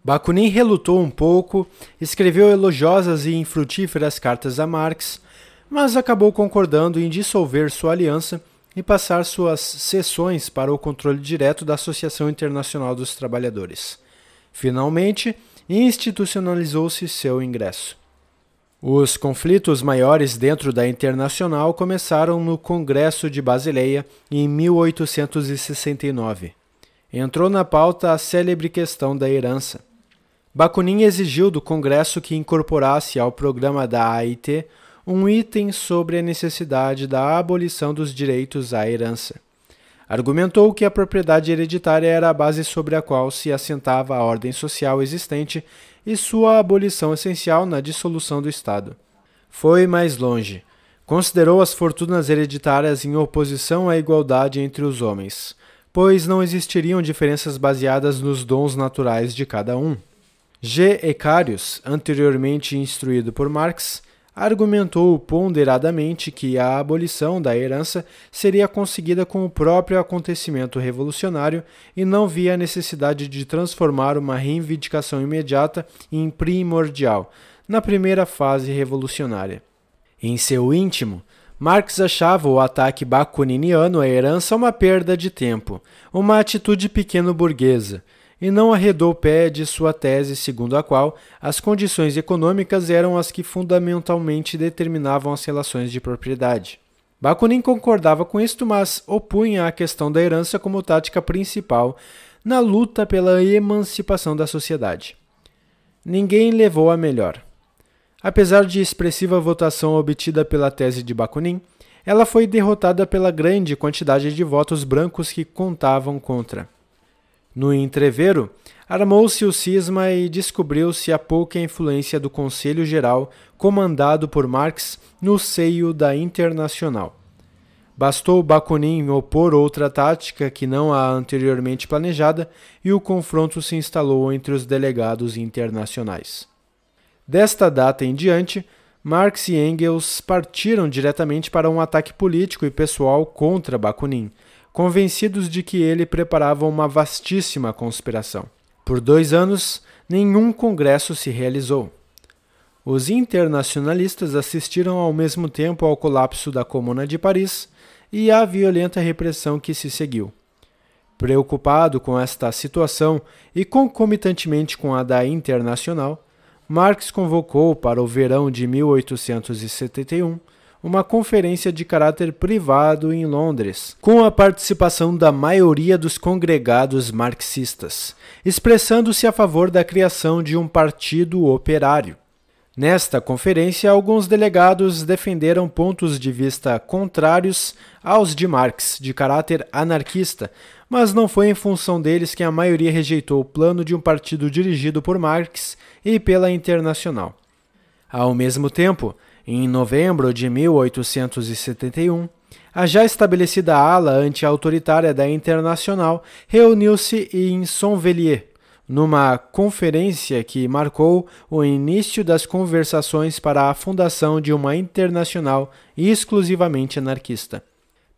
S1: Bakunin relutou um pouco, escreveu elogiosas e infrutíferas cartas a Marx, mas acabou concordando em dissolver sua aliança e passar suas sessões para o controle direto da Associação Internacional dos Trabalhadores. Finalmente, institucionalizou-se seu ingresso. Os conflitos maiores dentro da Internacional começaram no Congresso de Basileia em 1869. Entrou na pauta a célebre questão da herança. Bakunin exigiu do Congresso que incorporasse ao programa da AIT um item sobre a necessidade da abolição dos direitos à herança. Argumentou que a propriedade hereditária era a base sobre a qual se assentava a ordem social existente e sua abolição essencial na dissolução do Estado. Foi mais longe. Considerou as fortunas hereditárias em oposição à igualdade entre os homens, pois não existiriam diferenças baseadas nos dons naturais de cada um. G. Ecarius, anteriormente instruído por Marx, argumentou ponderadamente que a abolição da herança seria conseguida com o próprio acontecimento revolucionário e não via a necessidade de transformar uma reivindicação imediata em primordial na primeira fase revolucionária. Em seu íntimo, Marx achava o ataque bakuniniano à herança uma perda de tempo, uma atitude pequeno-burguesa, e não arredou pé de sua tese segundo a qual as condições econômicas eram as que fundamentalmente determinavam as relações de propriedade. Bakunin concordava com isto, mas opunha a questão da herança como tática principal na luta pela emancipação da sociedade. Ninguém levou a melhor. Apesar de expressiva votação obtida pela tese de Bakunin, ela foi derrotada pela grande quantidade de votos brancos que contavam contra. No entrevero, armou-se o cisma e descobriu-se a pouca influência do Conselho Geral, comandado por Marx, no seio da Internacional. Bastou Bakunin opor outra tática que não a anteriormente planejada e o confronto se instalou entre os delegados internacionais. Desta data em diante, Marx e Engels partiram diretamente para um ataque político e pessoal contra Bakunin, convencidos de que ele preparava uma vastíssima conspiração. Por dois anos, nenhum congresso se realizou. Os internacionalistas assistiram ao mesmo tempo ao colapso da Comuna de Paris e à violenta repressão que se seguiu. Preocupado com esta situação e concomitantemente com a da Internacional, Marx convocou para o verão de 1871 uma conferência de caráter privado em Londres, com a participação da maioria dos congregados marxistas, expressando-se a favor da criação de um partido operário. Nesta conferência, alguns delegados defenderam pontos de vista contrários aos de Marx, de caráter anarquista, mas não foi em função deles que a maioria rejeitou o plano de um partido dirigido por Marx e pela Internacional. Ao mesmo tempo, em novembro de 1871, a já estabelecida ala anti-autoritária da Internacional reuniu-se em Sonvelier, numa conferência que marcou o início das conversações para a fundação de uma internacional exclusivamente anarquista.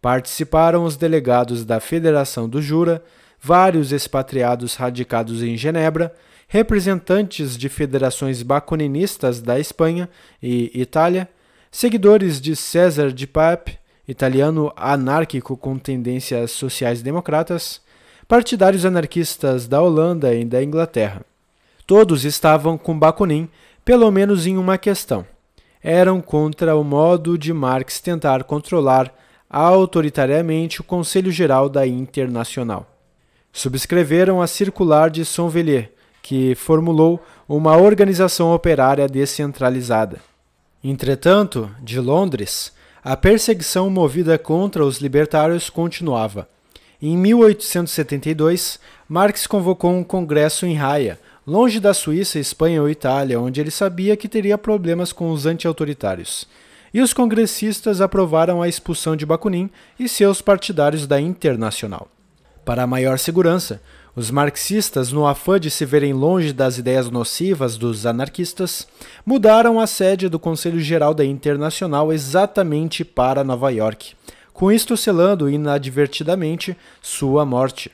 S1: Participaram os delegados da Federação do Jura, vários expatriados radicados em Genebra, representantes de federações baconinistas da Espanha e Itália, Seguidores de César de Pape, italiano anárquico com tendências sociais-democratas, partidários anarquistas da Holanda e da Inglaterra. Todos estavam com Bakunin, pelo menos em uma questão. Eram contra o modo de Marx tentar controlar autoritariamente o Conselho Geral da Internacional. Subscreveram a circular de Sonvelier, que formulou uma organização operária descentralizada. Entretanto, de Londres, a perseguição movida contra os libertários continuava. Em 1872, Marx convocou um congresso em Haia, longe da Suíça, Espanha ou Itália, onde ele sabia que teria problemas com os anti-autoritários. E os congressistas aprovaram a expulsão de Bakunin e seus partidários da Internacional. Para maior segurança, os marxistas, no afã de se verem longe das ideias nocivas dos anarquistas, mudaram a sede do Conselho Geral da Internacional exatamente para Nova York, com isto selando inadvertidamente sua morte.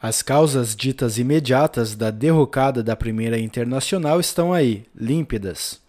S1: As causas ditas imediatas da derrocada da Primeira Internacional estão aí, límpidas.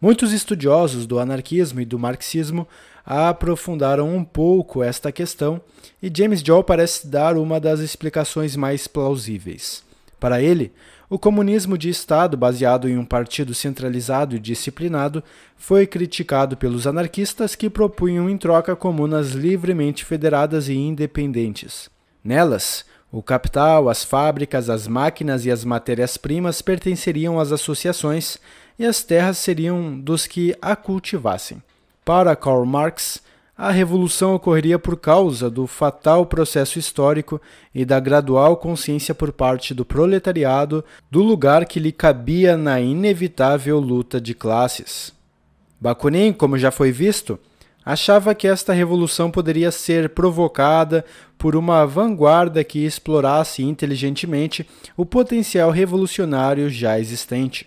S1: Muitos estudiosos do anarquismo e do marxismo aprofundaram um pouco esta questão e James Joel parece dar uma das explicações mais plausíveis. Para ele, o comunismo de Estado, baseado em um partido centralizado e disciplinado, foi criticado pelos anarquistas que propunham em troca comunas livremente federadas e independentes. Nelas, o capital, as fábricas, as máquinas e as matérias-primas pertenceriam às associações e as terras seriam dos que a cultivassem. Para Karl Marx, a revolução ocorreria por causa do fatal processo histórico e da gradual consciência por parte do proletariado do lugar que lhe cabia na inevitável luta de classes. Bakunin, como já foi visto, achava que esta revolução poderia ser provocada por uma vanguarda que explorasse inteligentemente o potencial revolucionário já existente.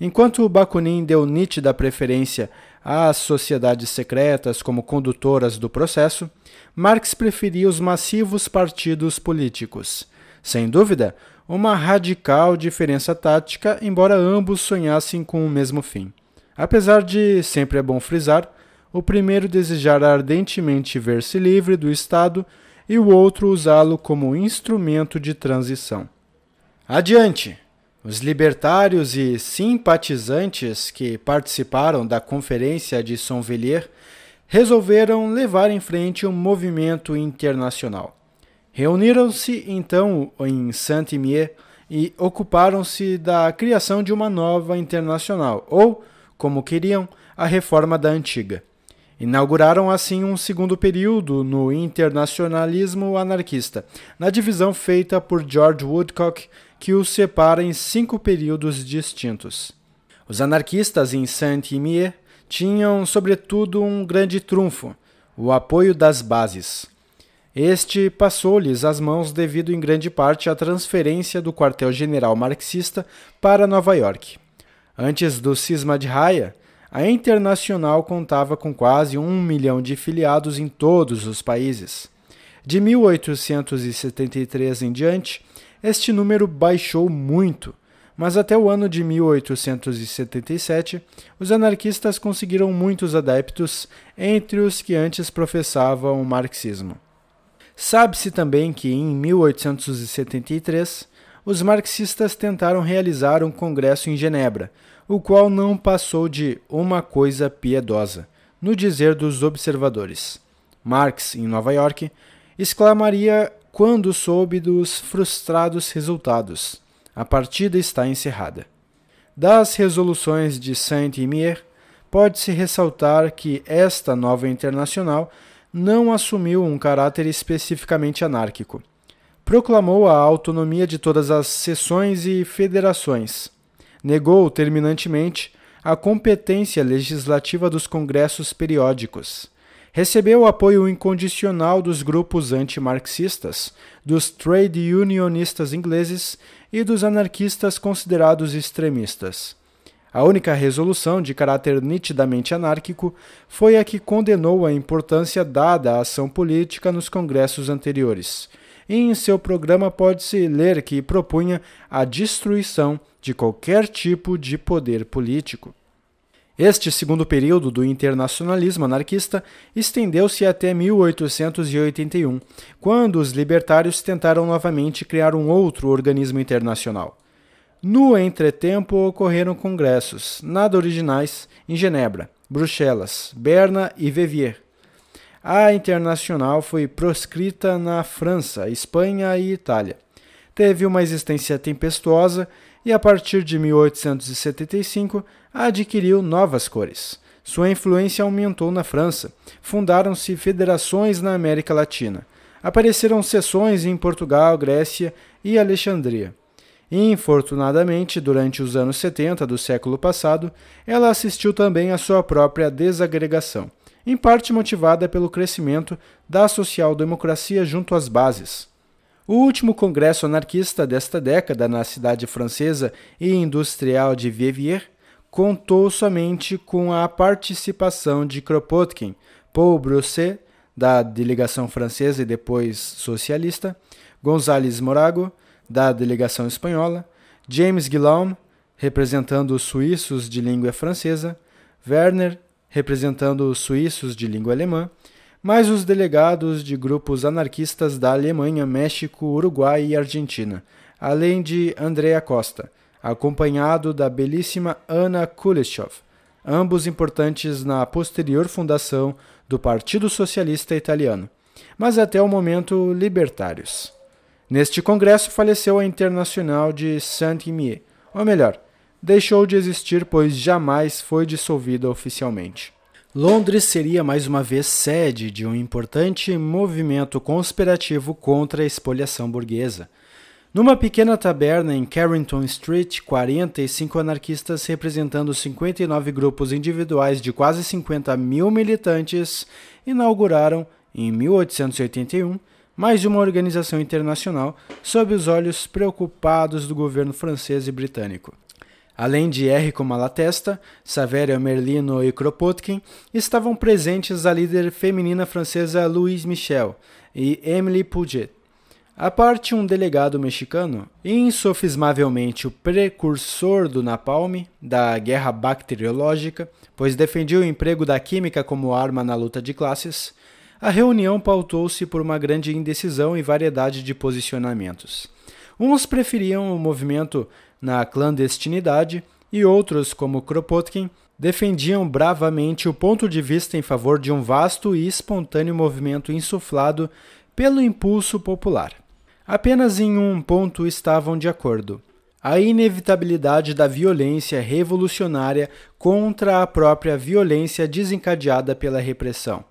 S1: Enquanto Bakunin deu nítida preferência às sociedades secretas como condutoras do processo, Marx preferia os massivos partidos políticos. Sem dúvida, uma radical diferença tática, embora ambos sonhassem com o mesmo fim. Apesar de, sempre é bom frisar, o primeiro desejar ardentemente ver-se livre do Estado e o outro usá-lo como instrumento de transição. Adiante! Os libertários e simpatizantes que participaram da Conferência de Sonvelier resolveram levar em frente um movimento internacional. Reuniram-se então em Saint-Imier e ocuparam-se da criação de uma nova internacional, ou, como queriam, a reforma da antiga. Inauguraram assim um segundo período no internacionalismo anarquista, na divisão feita por George Woodcock que os separa em cinco períodos distintos. Os anarquistas em Saint-Imier tinham, sobretudo, um grande trunfo: o apoio das bases. Este passou-lhes as mãos devido em grande parte à transferência do quartel-general marxista para Nova York. Antes do cisma de Raia, a Internacional contava com quase um milhão de filiados em todos os países. De 1873 em diante, este número baixou muito, mas até o ano de 1877, os anarquistas conseguiram muitos adeptos entre os que antes professavam o marxismo. Sabe-se também que em 1873, os marxistas tentaram realizar um congresso em Genebra, o qual não passou de uma coisa piedosa, no dizer dos observadores. Marx, em Nova York, exclamaria quando soube dos frustrados resultados. A partida está encerrada. Das resoluções de Saint-Imier, pode-se ressaltar que esta nova internacional não assumiu um caráter especificamente anárquico. Proclamou a autonomia de todas as seções e federações. Negou terminantemente a competência legislativa dos congressos periódicos recebeu o apoio incondicional dos grupos antimarxistas, dos trade unionistas ingleses e dos anarquistas considerados extremistas. A única resolução de caráter nitidamente anárquico foi a que condenou a importância dada à ação política nos congressos anteriores. E em seu programa pode-se ler que propunha a destruição de qualquer tipo de poder político. Este segundo período do internacionalismo anarquista estendeu-se até 1881, quando os libertários tentaram novamente criar um outro organismo internacional. No entretempo ocorreram congressos, nada originais, em Genebra, Bruxelas, Berna e Verviers. A internacional foi proscrita na França, Espanha e Itália. Teve uma existência tempestuosa e, a partir de 1875, adquiriu novas cores. Sua influência aumentou na França. Fundaram-se federações na América Latina. Apareceram seções em Portugal, Grécia e Alexandria. Infortunadamente, durante os anos 70 do século passado, ela assistiu também à sua própria desagregação, em parte motivada pelo crescimento da social-democracia junto às bases. O último congresso anarquista desta década na cidade francesa e industrial de Verviers contou somente com a participação de Kropotkin, Paul Brousset, da delegação francesa e depois socialista, González Morago, da delegação espanhola, James Guillaume, representando os suíços de língua francesa, Werner, representando os suíços de língua alemã, mais os delegados de grupos anarquistas da Alemanha, México, Uruguai e Argentina, além de Andrea Costa, acompanhado da belíssima Anna Kuleshov, ambos importantes na posterior fundação do Partido Socialista Italiano, mas até o momento libertários. Neste congresso faleceu a Internacional de Saint-Imier, ou melhor, deixou de existir pois jamais foi dissolvida oficialmente. Londres seria mais uma vez sede de um importante movimento conspirativo contra a expoliação burguesa, numa pequena taberna em Carrington Street, 45 anarquistas representando 59 grupos individuais de quase 50 mil militantes inauguraram, em 1881, mais uma organização internacional sob os olhos preocupados do governo francês e britânico. Além de Enrico Malatesta, Saverio Merlino e Kropotkin, estavam presentes a líder feminina francesa Louise Michel e Emily Puget. A parte um delegado mexicano, insofismavelmente o precursor do napalm, da guerra bacteriológica, pois defendia o emprego da química como arma na luta de classes, a reunião pautou-se por uma grande indecisão e variedade de posicionamentos. Uns preferiam o movimento na clandestinidade e outros, como Kropotkin, defendiam bravamente o ponto de vista em favor de um vasto e espontâneo movimento insuflado pelo impulso popular. Apenas em um ponto estavam de acordo: a inevitabilidade da violência revolucionária contra a própria violência desencadeada pela repressão.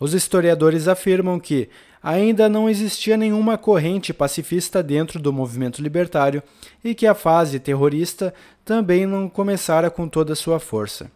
S1: Os historiadores afirmam que ainda não existia nenhuma corrente pacifista dentro do movimento libertário e que a fase terrorista também não começara com toda a sua força.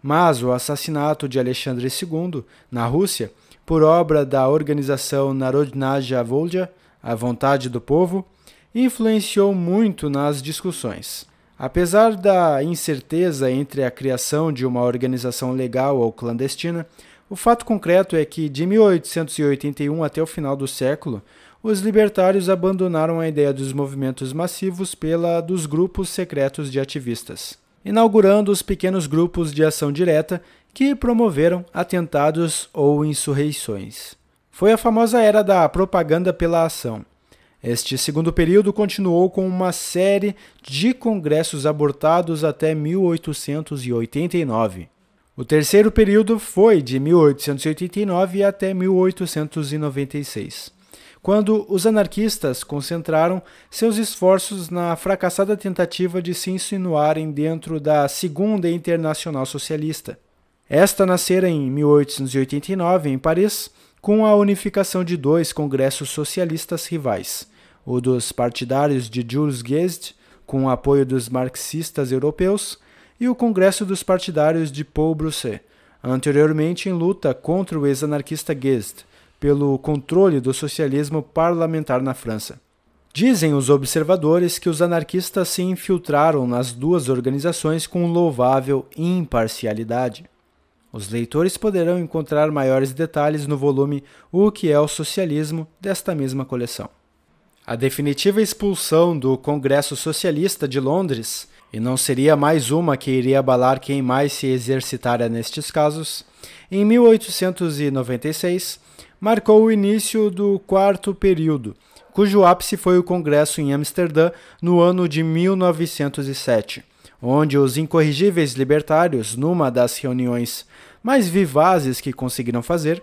S1: Mas o assassinato de Alexandre II, na Rússia, por obra da organização Narodnaya Volja, a vontade do povo, influenciou muito nas discussões. Apesar da incerteza entre a criação de uma organização legal ou clandestina, o fato concreto é que, de 1881 até o final do século, os libertários abandonaram a ideia dos movimentos massivos pela dos grupos secretos de ativistas, inaugurando os pequenos grupos de ação direta que promoveram atentados ou insurreições. Foi a famosa era da propaganda pela ação. Este segundo período continuou com uma série de congressos abortados até 1889. O terceiro período foi de 1889 até 1896, quando os anarquistas concentraram seus esforços na fracassada tentativa de se insinuarem dentro da Segunda Internacional Socialista. Esta nascera em 1889 em Paris com a unificação de dois congressos socialistas rivais, o dos partidários de Jules Guesde, com o apoio dos marxistas europeus, e o Congresso dos Partidários de Paul Brousset, anteriormente em luta contra o ex-anarquista Guesde, pelo controle do socialismo parlamentar na França. Dizem os observadores que os anarquistas se infiltraram nas duas organizações com louvável imparcialidade. Os leitores poderão encontrar maiores detalhes no volume O que é o Socialismo desta mesma coleção. A definitiva expulsão do Congresso Socialista de Londres e não seria mais uma que iria abalar quem mais se exercitara nestes casos, em 1896 marcou o início do quarto período, cujo ápice foi o Congresso em Amsterdã no ano de 1907, onde os incorrigíveis libertários, numa das reuniões mais vivazes que conseguiram fazer,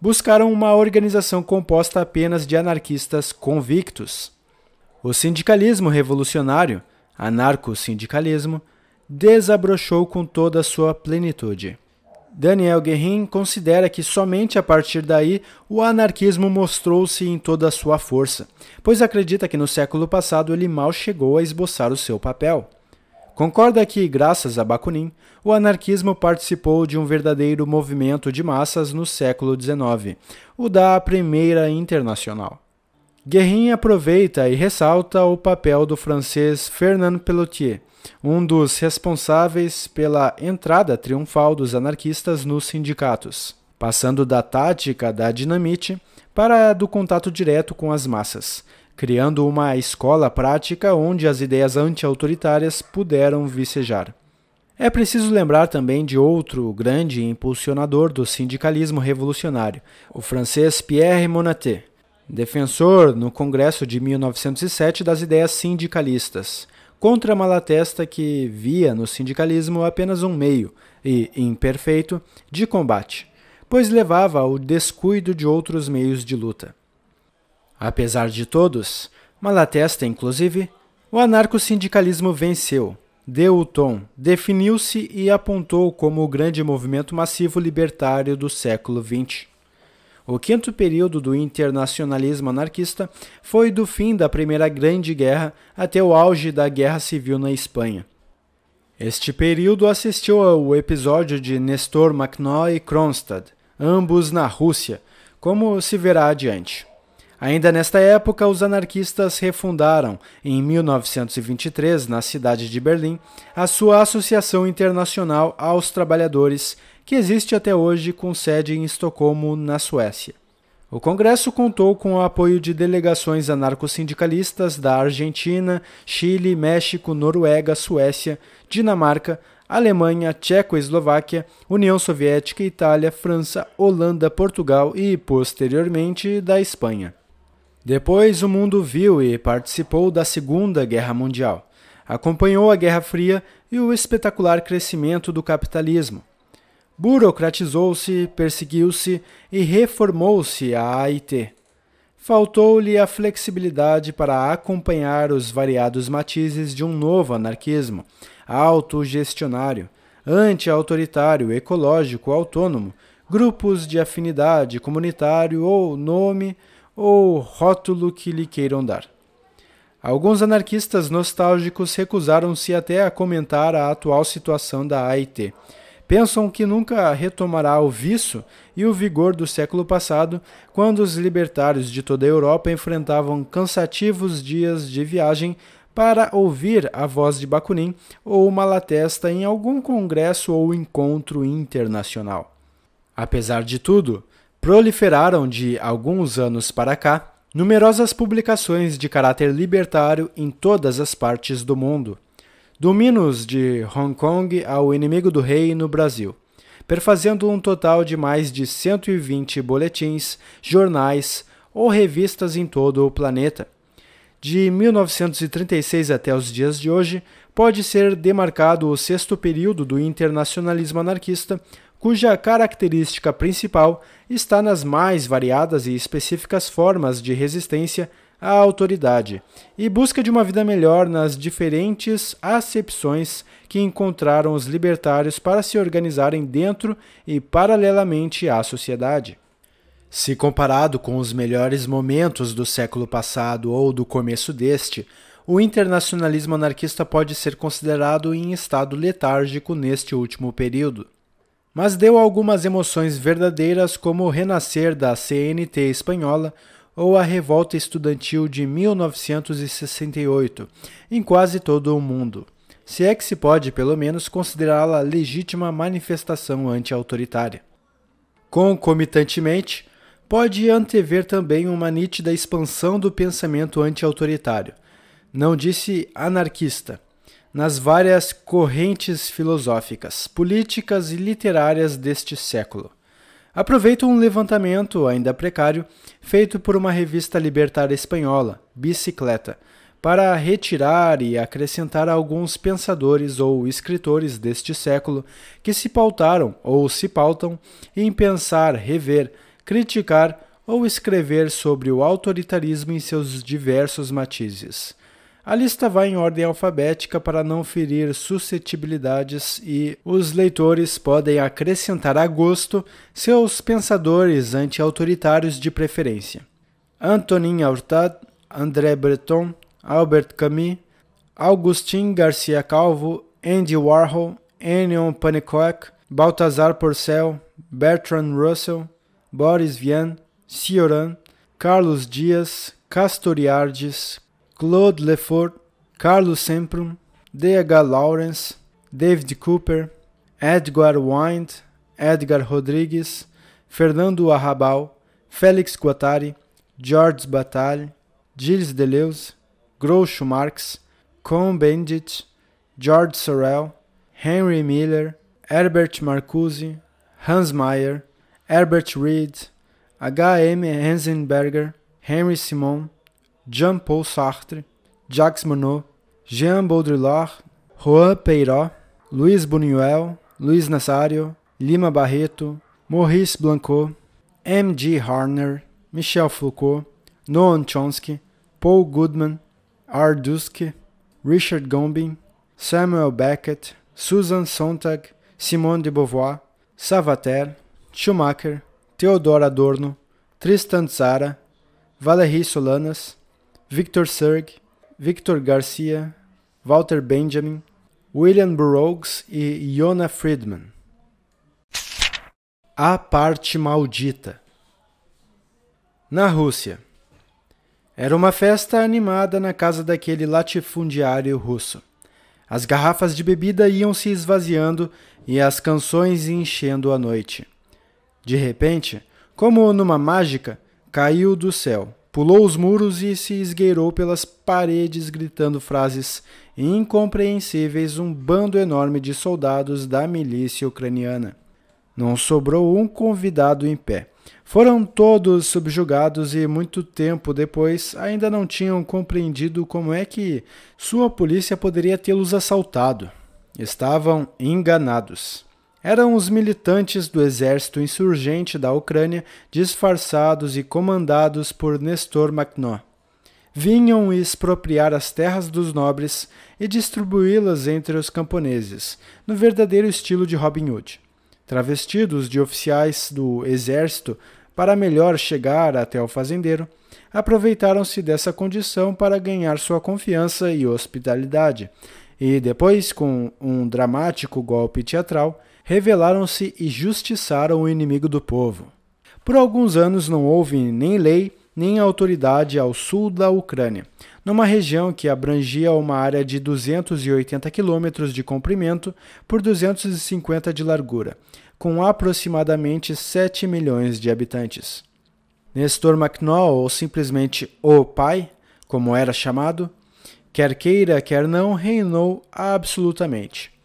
S1: buscaram uma organização composta apenas de anarquistas convictos. O sindicalismo revolucionário, anarco-sindicalismo, desabrochou com toda a sua plenitude. Daniel Guerin considera que somente a partir daí o anarquismo mostrou-se em toda a sua força, pois acredita que no século passado ele mal chegou a esboçar o seu papel. Concorda que, graças a Bakunin, o anarquismo participou de um verdadeiro movimento de massas no século XIX, o da Primeira Internacional. Guerrin aproveita e ressalta o papel do francês Fernand Pellotier, um dos responsáveis pela entrada triunfal dos anarquistas nos sindicatos, passando da tática da dinamite para a do contato direto com as massas, criando uma escola prática onde as ideias anti-autoritárias puderam vicejar. É preciso lembrar também de outro grande impulsionador do sindicalismo revolucionário, o francês Pierre Monatet, defensor no Congresso de 1907 das ideias sindicalistas, contra Malatesta que via no sindicalismo apenas um meio, e imperfeito, de combate, pois levava ao descuido de outros meios de luta. Apesar de todos, Malatesta inclusive, o anarco-sindicalismo venceu, deu o tom, definiu-se e apontou como o grande movimento massivo libertário do século XX. O quinto período do internacionalismo anarquista foi do fim da Primeira Grande Guerra até o auge da Guerra Civil na Espanha. Este período assistiu ao episódio de Nestor Makhno e Kronstadt, ambos na Rússia, como se verá adiante. Ainda nesta época, os anarquistas refundaram, em 1923, na cidade de Berlim, a sua Associação Internacional aos Trabalhadores que existe até hoje com sede em Estocolmo, na Suécia. O Congresso contou com o apoio de delegações anarcossindicalistas da Argentina, Chile, México, Noruega, Suécia, Dinamarca, Alemanha, Tchecoslováquia, União Soviética, Itália, França, Holanda, Portugal e, posteriormente, da Espanha. Depois, o mundo viu e participou da Segunda Guerra Mundial. Acompanhou a Guerra Fria e o espetacular crescimento do capitalismo burocratizou-se, perseguiu-se e reformou-se a AIT. Faltou-lhe a flexibilidade para acompanhar os variados matizes de um novo anarquismo, autogestionário, anti-autoritário, ecológico, autônomo, grupos de afinidade comunitário ou nome ou rótulo que lhe queiram dar. Alguns anarquistas nostálgicos recusaram-se até a comentar a atual situação da AIT pensam que nunca retomará o vício e o vigor do século passado, quando os libertários de toda a Europa enfrentavam cansativos dias de viagem para ouvir a voz de Bakunin ou Malatesta em algum congresso ou encontro internacional. Apesar de tudo, proliferaram de alguns anos para cá numerosas publicações de caráter libertário em todas as partes do mundo Dominos de Hong Kong ao inimigo do rei no Brasil, perfazendo um total de mais de 120 boletins, jornais ou revistas em todo o planeta. De 1936 até os dias de hoje, pode ser demarcado o sexto período do internacionalismo anarquista, cuja característica principal está nas mais variadas e específicas formas de resistência à autoridade e busca de uma vida melhor nas diferentes acepções que encontraram os libertários para se organizarem dentro e paralelamente à sociedade. Se comparado com os melhores momentos do século passado ou do começo deste, o internacionalismo anarquista pode ser considerado em estado letárgico neste último período. Mas deu algumas emoções verdadeiras, como o renascer da CNT espanhola, ou a revolta estudantil de 1968 em quase todo o mundo, se é que se pode pelo menos considerá-la legítima manifestação anti-autoritária. Concomitantemente, pode antever também uma nítida expansão do pensamento anti-autoritário, não disse anarquista, nas várias correntes filosóficas, políticas e literárias deste século. Aproveito um levantamento, ainda precário, feito por uma revista libertária espanhola, Bicicleta, para retirar e acrescentar alguns pensadores ou escritores deste século que se pautaram ou se pautam em pensar, rever, criticar ou escrever sobre o autoritarismo em seus diversos matizes. A lista vai em ordem alfabética para não ferir suscetibilidades e os leitores podem acrescentar a gosto seus pensadores anti-autoritários de preferência. Antonin Artaud, André Breton, Albert Camus, Augustin Garcia Calvo, Andy Warhol, Ennio Pannekoek, Balthazar Porcel, Bertrand Russell, Boris Vian, Cioran, Carlos Dias, Castoriadis, Claude Lefort, Carlos Semprum, D.H. Lawrence, David Cooper, Edgar Wind, Edgar Rodrigues, Fernando Arrabal, Félix Guattari, Georges Bataille, Gilles Deleuze, Groucho Marx, Cohn-Bendit, George Sorel, Henry Miller, Herbert Marcuse, Hans Meyer, Herbert Reed, H.M. Hensenberger, Henry Simon, Jean-Paul Sartre, Jacques Monod, Jean Baudrillard, Juan Peiró, Luiz Buñuel, Luiz Nazario, Lima Barreto, Maurice Blanco, M.G. Harner, Michel Foucault, Noam Chomsky, Paul Goodman, R. Duske, Richard Gombin, Samuel Beckett, Susan Sontag, Simone de Beauvoir, Savater, Schumacher, Theodor Adorno, Tristan Tzara, Valéry Solanas, Victor Serg, Victor Garcia, Walter Benjamin, William Burroughs e Yona Friedman. A parte maldita. Na Rússia. Era uma festa animada na casa daquele latifundiário russo. As garrafas de bebida iam se esvaziando e as canções enchendo a noite. De repente, como numa mágica, caiu do céu, pulou os muros e se esgueirou pelas paredes gritando frases incompreensíveis um bando enorme de soldados da milícia ucraniana. Não sobrou um convidado em pé. Foram todos subjugados e muito tempo depois ainda não tinham compreendido como é que sua polícia poderia tê-los assaltado. Estavam enganados. Eram os militantes do exército insurgente da Ucrânia, disfarçados e comandados por Nestor Makhno. Vinham expropriar as terras dos nobres e distribuí-las entre os camponeses, no verdadeiro estilo de Robin Hood. Travestidos de oficiais do exército, para melhor chegar até o fazendeiro, aproveitaram-se dessa condição para ganhar sua confiança e hospitalidade, e depois, com um dramático golpe teatral, revelaram-se e justiçaram o inimigo do povo. Por alguns anos não houve nem lei nem autoridade ao sul da Ucrânia, numa região que abrangia uma área de 280 quilômetros de comprimento por 250 de largura, com aproximadamente 7 milhões de habitantes. Nestor Macknall, ou simplesmente O Pai, como era chamado, quer queira, quer não, reinou absolutamente.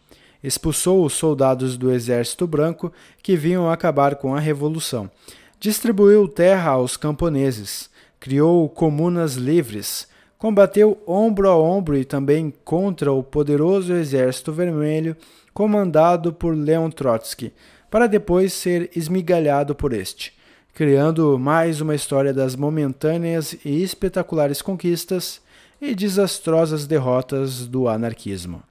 S1: Expulsou os soldados do Exército Branco que vinham acabar com a Revolução. Distribuiu terra aos camponeses, criou comunas livres, combateu ombro a ombro e também contra o poderoso Exército Vermelho comandado por Leon Trotsky, para depois ser esmigalhado por este, criando mais uma história das momentâneas e espetaculares conquistas e desastrosas derrotas do anarquismo.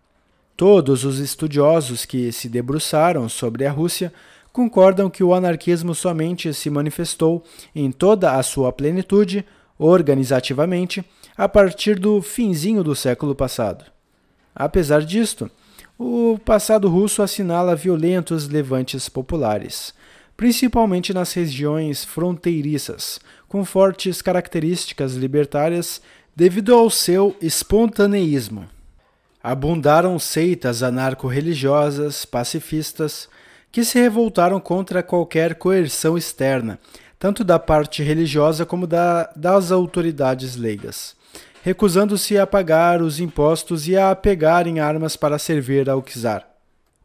S1: Todos os estudiosos que se debruçaram sobre a Rússia concordam que o anarquismo somente se manifestou em toda a sua plenitude, organizativamente, a partir do finzinho do século passado. Apesar disto, o passado russo assinala violentos levantes populares, principalmente nas regiões fronteiriças, com fortes características libertárias devido ao seu espontaneísmo. Abundaram seitas anarco-religiosas, pacifistas, que se revoltaram contra qualquer coerção externa, tanto da parte religiosa como da, das autoridades leigas recusando-se a pagar os impostos e a pegarem armas para servir ao czar.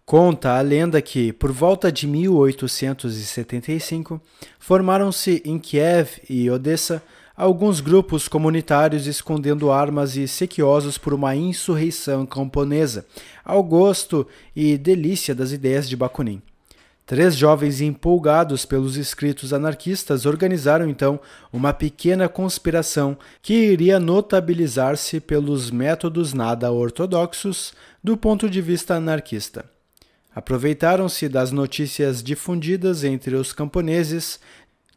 S1: Conta a lenda que, por volta de 1875, formaram-se em Kiev e Odessa alguns grupos comunitários escondendo armas e sequiosos por uma insurreição camponesa, ao gosto e delícia das ideias de Bakunin. Três jovens empolgados pelos escritos anarquistas organizaram então uma pequena conspiração que iria notabilizar-se pelos métodos nada ortodoxos do ponto de vista anarquista. Aproveitaram-se das notícias difundidas entre os camponeses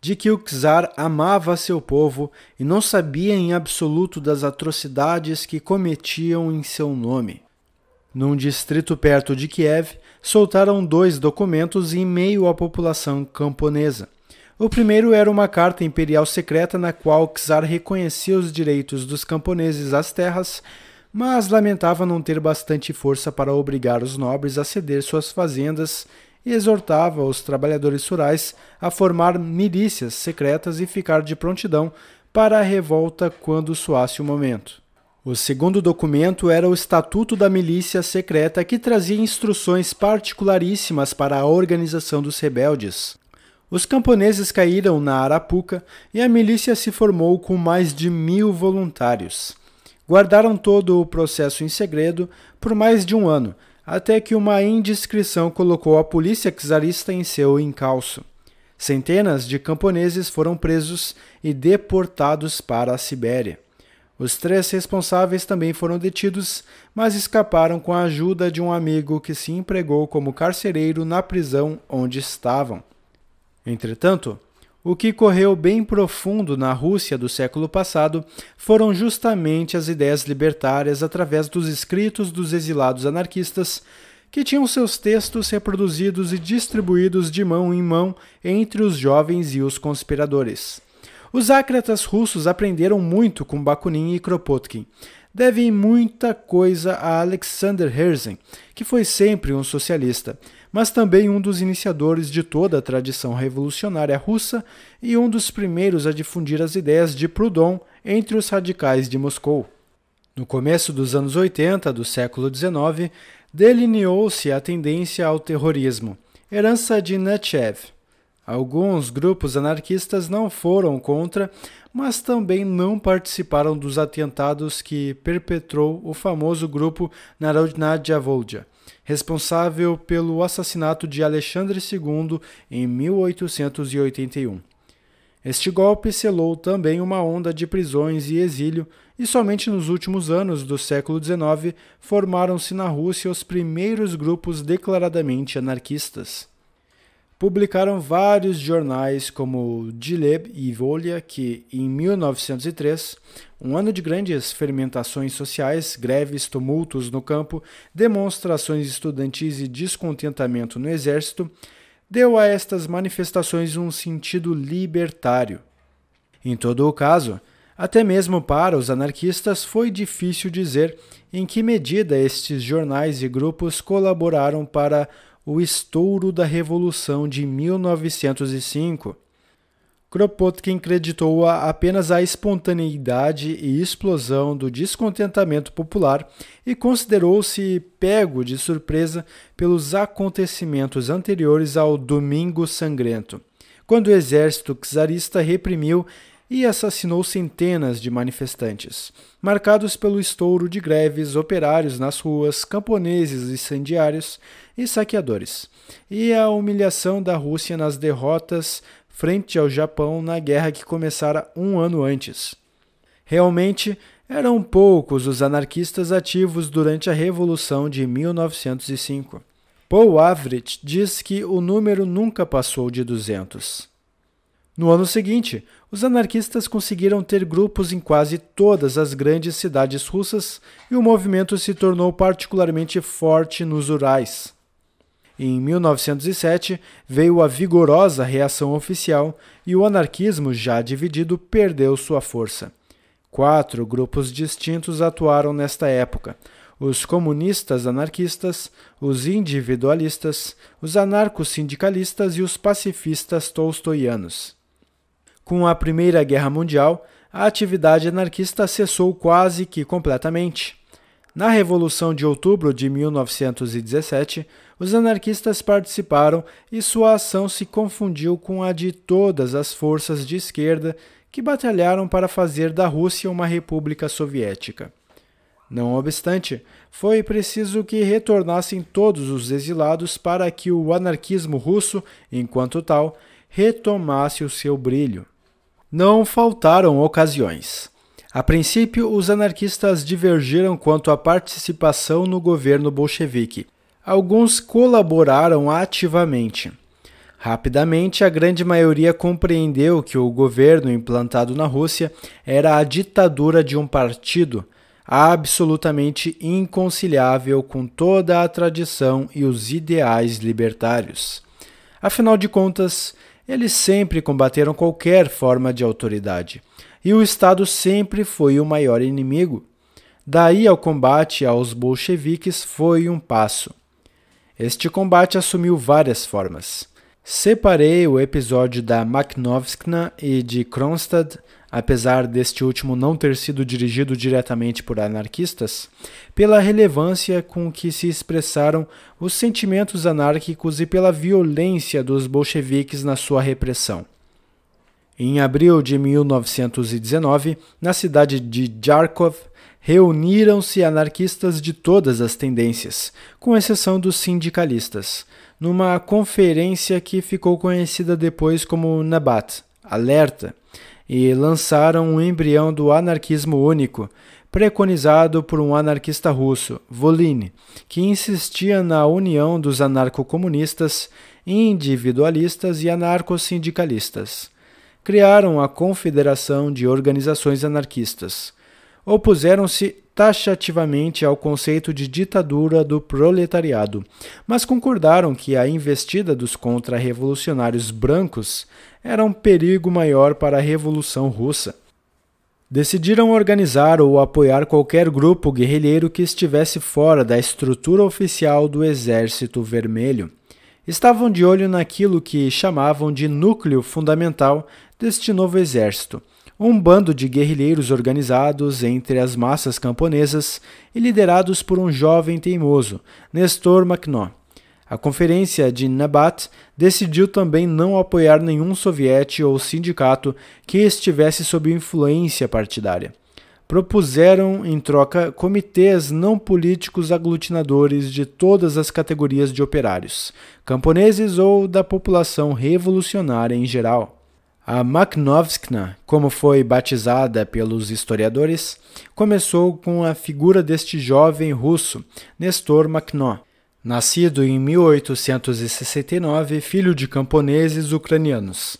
S1: de que o czar amava seu povo e não sabia em absoluto das atrocidades que cometiam em seu nome. Num distrito perto de Kiev, soltaram dois documentos em meio à população camponesa. O primeiro era uma carta imperial secreta na qual o czar reconhecia os direitos dos camponeses às terras mas lamentava não ter bastante força para obrigar os nobres a ceder suas fazendas e exortava os trabalhadores rurais a formar milícias secretas e ficar de prontidão para a revolta quando soasse o momento. O segundo documento era o Estatuto da Milícia Secreta, que trazia instruções particularíssimas para a organização dos rebeldes. Os camponeses caíram na Arapuca e a milícia se formou com mais de mil voluntários. Guardaram todo o processo em segredo por mais de um ano, até que uma indiscrição colocou a polícia czarista em seu encalço. Centenas de camponeses foram presos e deportados para a Sibéria. Os três responsáveis também foram detidos, mas escaparam com a ajuda de um amigo que se empregou como carcereiro na prisão onde estavam. Entretanto, o que correu bem profundo na Rússia do século passado foram justamente as ideias libertárias através dos escritos dos exilados anarquistas, que tinham seus textos reproduzidos e distribuídos de mão em mão entre os jovens e os conspiradores. Os ácratas russos aprenderam muito com Bakunin e Kropotkin. Devem muita coisa a Alexander Herzen, que foi sempre um socialista mas também um dos iniciadores de toda a tradição revolucionária russa e um dos primeiros a difundir as ideias de Proudhon entre os radicais de Moscou. No começo dos anos 80 do século XIX, delineou-se a tendência ao terrorismo, herança de Nechayev. Alguns grupos anarquistas não foram contra, mas também não participaram dos atentados que perpetrou o famoso grupo Narodnaya Volja responsável pelo assassinato de Alexandre II em 1881. Este golpe selou também uma onda de prisões e exílio, e somente nos últimos anos do século XIX formaram-se na Rússia os primeiros grupos declaradamente anarquistas publicaram vários jornais como Dileb e Volia, que em 1903, um ano de grandes fermentações sociais, greves, tumultos no campo, demonstrações estudantis e descontentamento no exército, deu a estas manifestações um sentido libertário. Em todo o caso, até mesmo para os anarquistas foi difícil dizer em que medida estes jornais e grupos colaboraram para o estouro da Revolução de 1905. Kropotkin creditou -a apenas à espontaneidade e explosão do descontentamento popular e considerou-se pego de surpresa pelos acontecimentos anteriores ao Domingo Sangrento, quando o exército czarista reprimiu e assassinou centenas de manifestantes, marcados pelo estouro de greves, operários nas ruas, camponeses incendiários e saqueadores, e a humilhação da Rússia nas derrotas frente ao Japão na guerra que começara um ano antes. Realmente, eram poucos os anarquistas ativos durante a Revolução de 1905. Paul Avrich diz que o número nunca passou de 200. No ano seguinte, os anarquistas conseguiram ter grupos em quase todas as grandes cidades russas e o movimento se tornou particularmente forte nos Urais. Em 1907 veio a vigorosa reação oficial e o anarquismo, já dividido, perdeu sua força. Quatro grupos distintos atuaram nesta época: os comunistas anarquistas, os individualistas, os anarcos-sindicalistas e os pacifistas tolstoianos. Com a Primeira Guerra Mundial, a atividade anarquista cessou quase que completamente. Na Revolução de Outubro de 1917, os anarquistas participaram e sua ação se confundiu com a de todas as forças de esquerda que batalharam para fazer da Rússia uma república soviética. Não obstante, foi preciso que retornassem todos os exilados para que o anarquismo russo, enquanto tal, retomasse o seu brilho. Não faltaram ocasiões. A princípio, os anarquistas divergiram quanto à participação no governo bolchevique. Alguns colaboraram ativamente. Rapidamente, a grande maioria compreendeu que o governo implantado na Rússia era a ditadura de um partido absolutamente inconciliável com toda a tradição e os ideais libertários. Afinal de contas, eles sempre combateram qualquer forma de autoridade e o Estado sempre foi o maior inimigo. Daí ao combate aos bolcheviques foi um passo. Este combate assumiu várias formas. Separei o episódio da Makhnovskna e de Kronstadt, apesar deste último não ter sido dirigido diretamente por anarquistas, pela relevância com que se expressaram os sentimentos anárquicos e pela violência dos bolcheviques na sua repressão. Em abril de 1919, na cidade de Jarkov, reuniram-se anarquistas de todas as tendências, com exceção dos sindicalistas, numa conferência que ficou conhecida depois como Nabat, Alerta, e lançaram um embrião do anarquismo único, preconizado por um anarquista russo, Volin, que insistia na união dos anarcocomunistas, individualistas e anarcossindicalistas criaram a Confederação de Organizações Anarquistas. Opuseram-se taxativamente ao conceito de ditadura do proletariado, mas concordaram que a investida dos contra-revolucionários brancos era um perigo maior para a Revolução Russa. Decidiram organizar ou apoiar qualquer grupo guerrilheiro que estivesse fora da estrutura oficial do Exército Vermelho. Estavam de olho naquilo que chamavam de núcleo fundamental deste novo exército, um bando de guerrilheiros organizados entre as massas camponesas e liderados por um jovem teimoso, Nestor Makhno. A conferência de Nabat decidiu também não apoiar nenhum soviete ou sindicato que estivesse sob influência partidária. Propuseram, em troca, comitês não políticos aglutinadores de todas as categorias de operários, camponeses ou da população revolucionária em geral. A Makhnovskna, como foi batizada pelos historiadores, começou com a figura deste jovem russo, Nestor Makhno, nascido em 1869, filho de camponeses ucranianos.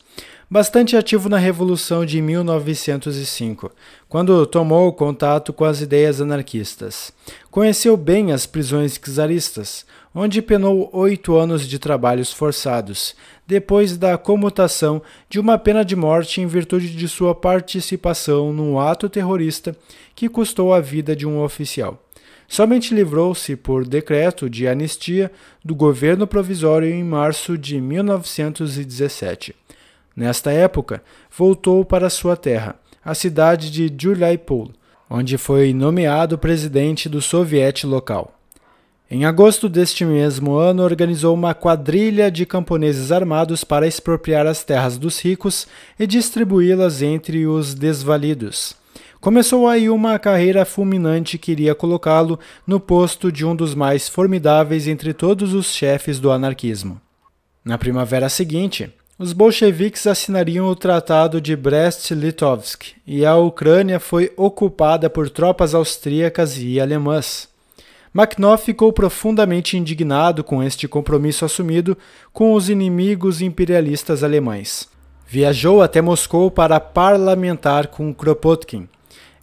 S1: Bastante ativo na Revolução de 1905, quando tomou contato com as ideias anarquistas. Conheceu bem as prisões czaristas, onde penou oito anos de trabalhos forçados, depois da comutação de uma pena de morte em virtude de sua participação num ato terrorista que custou a vida de um oficial. Somente livrou-se por decreto de anistia do governo provisório em março de 1917. Nesta época, voltou para sua terra, a cidade de Julaipol, onde foi nomeado presidente do soviete local. Em agosto deste mesmo ano, organizou uma quadrilha de camponeses armados para expropriar as terras dos ricos e distribuí-las entre os desvalidos. Começou aí uma carreira fulminante que iria colocá-lo no posto de um dos mais formidáveis entre todos os chefes do anarquismo. Na primavera seguinte, os bolcheviques assinariam o Tratado de Brest-Litovsk e a Ucrânia foi ocupada por tropas austríacas e alemãs. Makhno ficou profundamente indignado com este compromisso assumido com os inimigos imperialistas alemães. Viajou até Moscou para parlamentar com Kropotkin.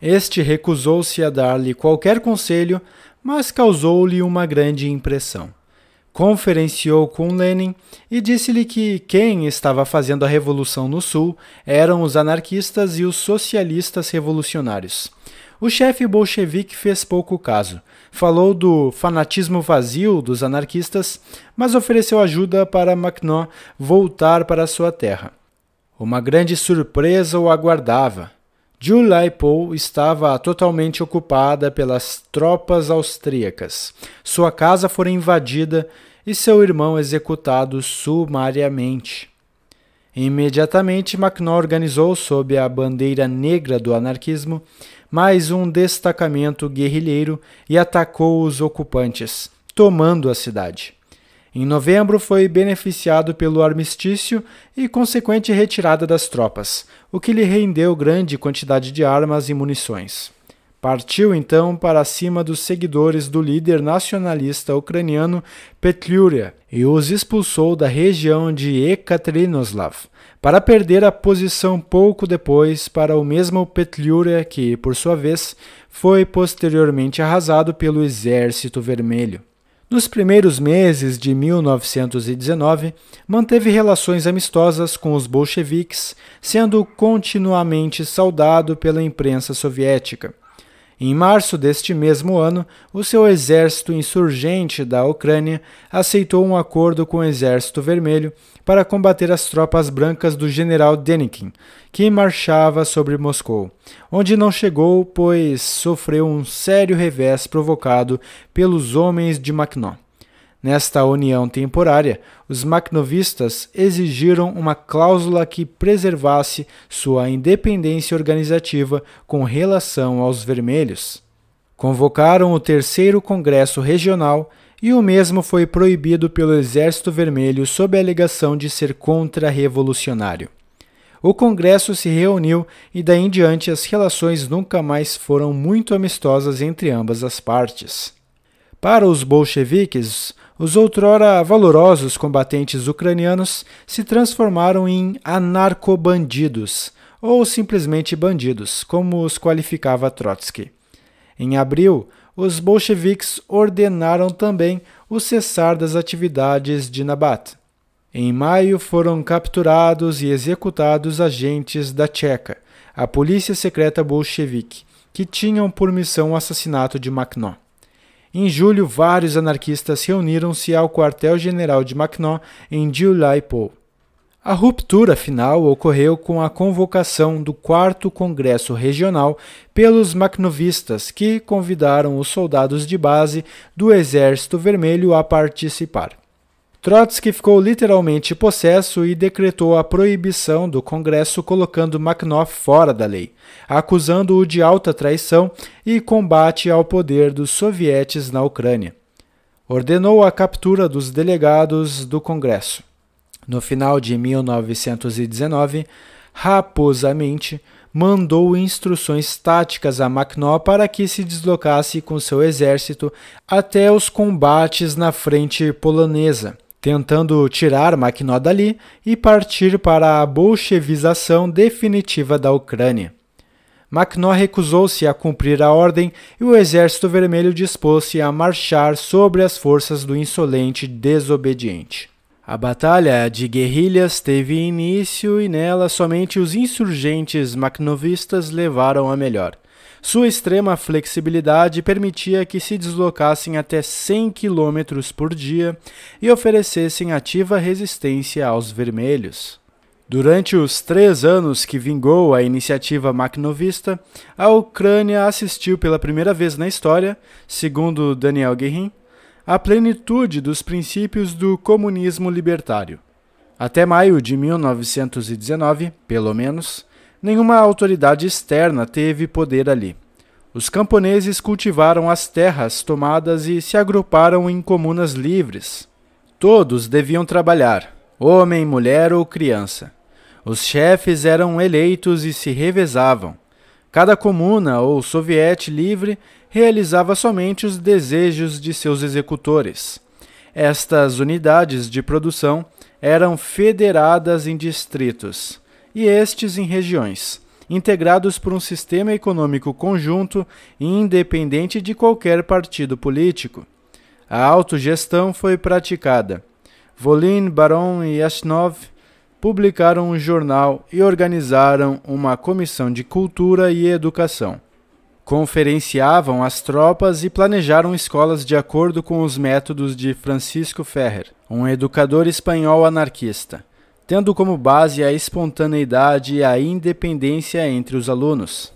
S1: Este recusou-se a dar-lhe qualquer conselho, mas causou-lhe uma grande impressão. Conferenciou com Lenin e disse-lhe que quem estava fazendo a revolução no Sul eram os anarquistas e os socialistas revolucionários. O chefe bolchevique fez pouco caso. Falou do fanatismo vazio dos anarquistas, mas ofereceu ajuda para Makhno voltar para sua terra. Uma grande surpresa o aguardava. July-Po estava totalmente ocupada pelas tropas austríacas. Sua casa foi invadida e seu irmão executado sumariamente. Imediatamente, Macnaw organizou, sob a bandeira negra do anarquismo, mais um destacamento guerrilheiro e atacou os ocupantes, tomando a cidade. Em novembro, foi beneficiado pelo armistício e consequente retirada das tropas, o que lhe rendeu grande quantidade de armas e munições. Partiu então para cima dos seguidores do líder nacionalista ucraniano Petliura e os expulsou da região de Ekaterinoslav, para perder a posição pouco depois para o mesmo Petliura que, por sua vez, foi posteriormente arrasado pelo Exército Vermelho. Nos primeiros meses de 1919, manteve relações amistosas com os bolcheviques, sendo continuamente saudado pela imprensa soviética. Em março deste mesmo ano, o seu exército insurgente da Ucrânia aceitou um acordo com o Exército Vermelho para combater as tropas brancas do general Denikin, que marchava sobre Moscou, onde não chegou, pois sofreu um sério revés provocado pelos homens de Makhno. Nesta união temporária, os macnovistas exigiram uma cláusula que preservasse sua independência organizativa com relação aos vermelhos. Convocaram o terceiro Congresso Regional e o mesmo foi proibido pelo Exército Vermelho sob a alegação de ser contra-revolucionário. O Congresso se reuniu e daí em diante as relações nunca mais foram muito amistosas entre ambas as partes. Para os bolcheviques, os outrora valorosos combatentes ucranianos se transformaram em anarcobandidos, ou simplesmente bandidos, como os qualificava Trotsky. Em abril, os bolcheviques ordenaram também o cessar das atividades de Nabat. Em maio foram capturados e executados agentes da Tcheca, a polícia secreta bolchevique, que tinham por missão o assassinato de Makhno. Em julho, vários anarquistas reuniram-se ao quartel-general de Makhno em Gyulai-Po. A ruptura final ocorreu com a convocação do quarto Congresso Regional pelos macnovistas, que convidaram os soldados de base do Exército Vermelho a participar. Trotsky ficou literalmente possesso e decretou a proibição do Congresso, colocando Makhnoff fora da lei, acusando-o de alta traição e combate ao poder dos sovietes na Ucrânia. Ordenou a captura dos delegados do Congresso. No final de 1919, raposamente, mandou instruções táticas a Makhno para que se deslocasse com seu exército até os combates na frente polonesa, tentando tirar Makhno dali e partir para a bolchevização definitiva da Ucrânia. Makhno recusou-se a cumprir a ordem e o Exército Vermelho dispôs-se a marchar sobre as forças do insolente desobediente. A batalha de guerrilhas teve início e nela somente os insurgentes macnovistas levaram a melhor. Sua extrema flexibilidade permitia que se deslocassem até 100 km por dia e oferecessem ativa resistência aos vermelhos. Durante os três anos que vingou a iniciativa macnovista, a Ucrânia assistiu pela primeira vez na história, segundo Daniel Guerin, a plenitude dos princípios do comunismo libertário. Até maio de 1919, pelo menos, nenhuma autoridade externa teve poder ali. Os camponeses cultivaram as terras tomadas e se agruparam em comunas livres. Todos deviam trabalhar, homem, mulher ou criança. Os chefes eram eleitos e se revezavam. Cada comuna ou soviete livre realizava somente os desejos de seus executores. Estas unidades de produção eram federadas em distritos e estes em regiões, integrados por um sistema econômico conjunto e independente de qualquer partido político. A autogestão foi praticada. Volin, Baron e Yashnov publicaram um jornal e organizaram uma comissão de cultura e educação. Conferenciavam as tropas e planejaram escolas de acordo com os métodos de Francisco Ferrer, um educador espanhol anarquista. Tendo como base a espontaneidade e a independência entre os alunos.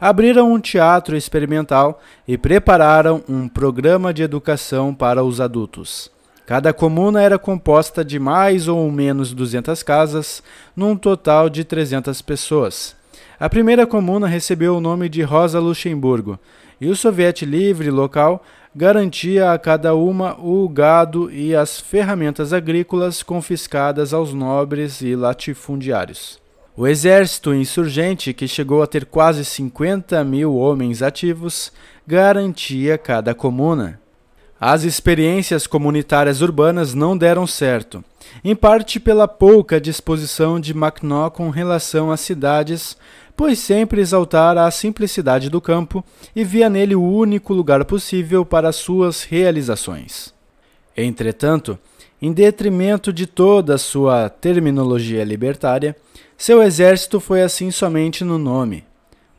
S1: Abriram um teatro experimental e prepararam um programa de educação para os adultos. Cada comuna era composta de mais ou menos 200 casas, num total de 300 pessoas. A primeira comuna recebeu o nome de Rosa Luxemburgo, e o soviete livre local garantia a cada uma o gado e as ferramentas agrícolas confiscadas aos nobres e latifundiários. O exército insurgente, que chegou a ter quase 50 mil homens ativos, garantia cada comuna. As experiências comunitárias urbanas não deram certo, em parte pela pouca disposição de Macknaw com relação às cidades pois sempre exaltara a simplicidade do campo e via nele o único lugar possível para suas realizações. Entretanto, em detrimento de toda sua terminologia libertária, seu exército foi assim somente no nome.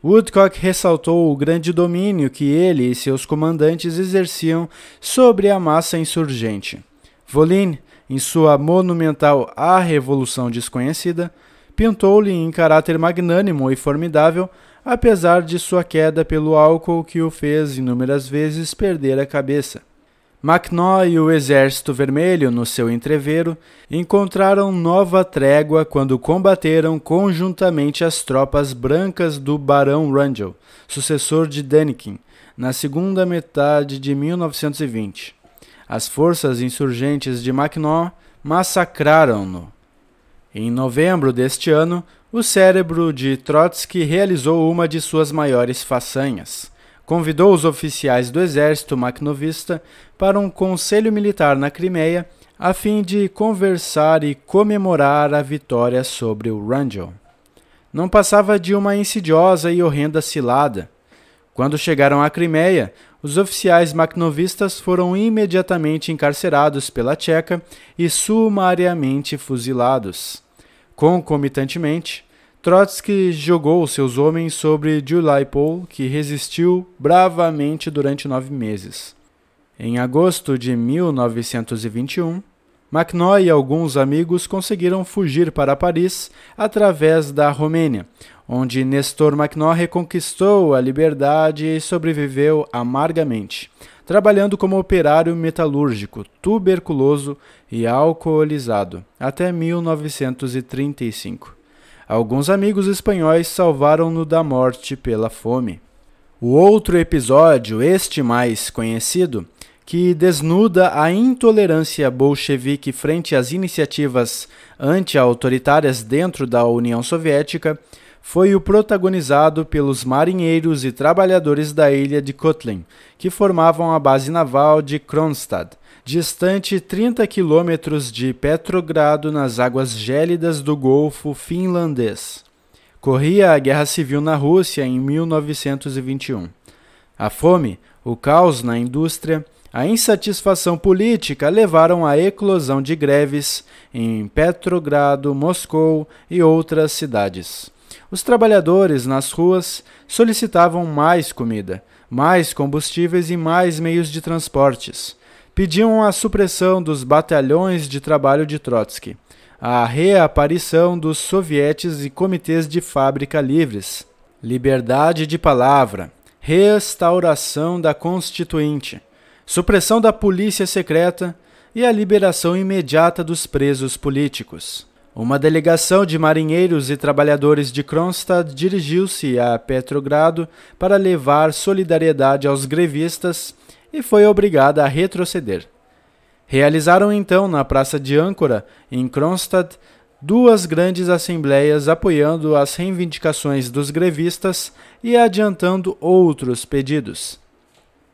S1: Woodcock ressaltou o grande domínio que ele e seus comandantes exerciam sobre a massa insurgente. Voline, em sua monumental A Revolução Desconhecida, pintou-lhe em caráter magnânimo e formidável, apesar de sua queda pelo álcool que o fez inúmeras vezes perder a cabeça. Macknaw e o Exército Vermelho, no seu entrevero, encontraram nova trégua quando combateram conjuntamente as tropas brancas do Barão Rangel, sucessor de Denikin, na segunda metade de 1920. As forças insurgentes de Macknaw massacraram-no. Em novembro deste ano, o cérebro de Trotsky realizou uma de suas maiores façanhas. Convidou os oficiais do exército macnovista para um conselho militar na Crimeia a fim de conversar e comemorar a vitória sobre o Rangel. Não passava de uma insidiosa e horrenda cilada. Quando chegaram à Crimeia, os oficiais macnovistas foram imediatamente encarcerados pela Tcheca e sumariamente fuzilados. Concomitantemente, Trotsky jogou seus homens sobre Juliapol, que resistiu bravamente durante nove meses. Em agosto de 1921, Macknoy e alguns amigos conseguiram fugir para Paris através da Romênia, onde Nestor Macknoy reconquistou a liberdade e sobreviveu amargamente, trabalhando como operário metalúrgico, tuberculoso e alcoolizado, até 1935. Alguns amigos espanhóis salvaram-no da morte pela fome. O outro episódio, este mais conhecido, que desnuda a intolerância bolchevique frente às iniciativas anti-autoritárias dentro da União Soviética, foi o protagonizado pelos marinheiros e trabalhadores da ilha de Kotlin, que formavam a base naval de Kronstadt, distante 30 quilômetros de Petrogrado nas águas gélidas do Golfo Finlandês. Corria a Guerra Civil na Rússia em 1921. A fome, o caos na indústria, a insatisfação política levaram à eclosão de greves em Petrogrado, Moscou e outras cidades. Os trabalhadores nas ruas solicitavam mais comida, mais combustíveis e mais meios de transportes. Pediam a supressão dos batalhões de trabalho de Trotsky, a reaparição dos sovietes e comitês de fábrica livres, liberdade de palavra, restauração da Constituinte, supressão da polícia secreta e a liberação imediata dos presos políticos. Uma delegação de marinheiros e trabalhadores de Kronstadt dirigiu-se a Petrogrado para levar solidariedade aos grevistas e foi obrigada a retroceder. Realizaram então na Praça de Âncora, em Kronstadt, duas grandes assembleias apoiando as reivindicações dos grevistas e adiantando outros pedidos.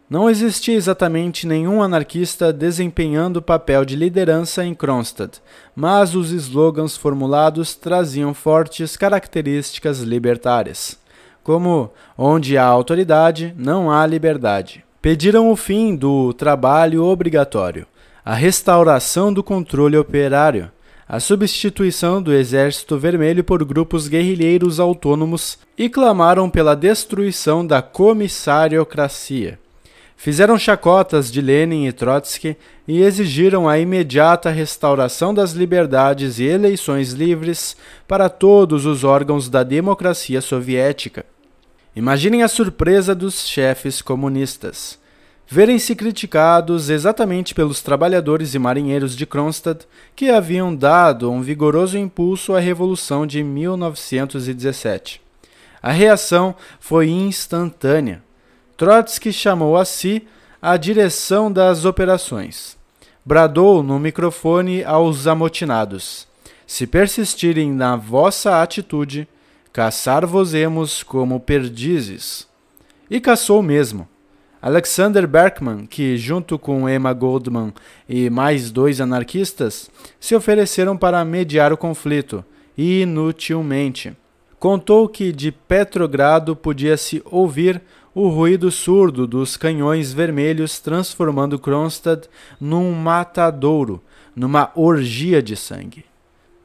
S1: Não existia exatamente nenhum anarquista desempenhando o papel de liderança em Kronstadt, mas os slogans formulados traziam fortes características libertárias, como onde há autoridade, não há liberdade. Pediram o fim do trabalho obrigatório, a restauração do controle operário, a substituição do Exército Vermelho por grupos guerrilheiros autônomos e clamaram pela destruição da comissariocracia Fizeram chacotas de Lenin e Trotsky e exigiram a imediata restauração das liberdades e eleições livres para todos os órgãos da democracia soviética. Imaginem a surpresa dos chefes comunistas. Verem-se criticados exatamente pelos trabalhadores e marinheiros de Kronstadt que haviam dado um vigoroso impulso à Revolução de 1917. A reação foi instantânea. Trotsky chamou a si a direção das operações. Bradou no microfone aos amotinados: Se persistirem na vossa atitude, caçar-vos-emos como perdizes. E caçou mesmo. Alexander Berkman, que junto com Emma Goldman e mais dois anarquistas se ofereceram para mediar o conflito, inutilmente. Contou que de Petrogrado podia-se ouvir o ruído surdo dos canhões vermelhos transformando Kronstadt num matadouro, numa orgia de sangue.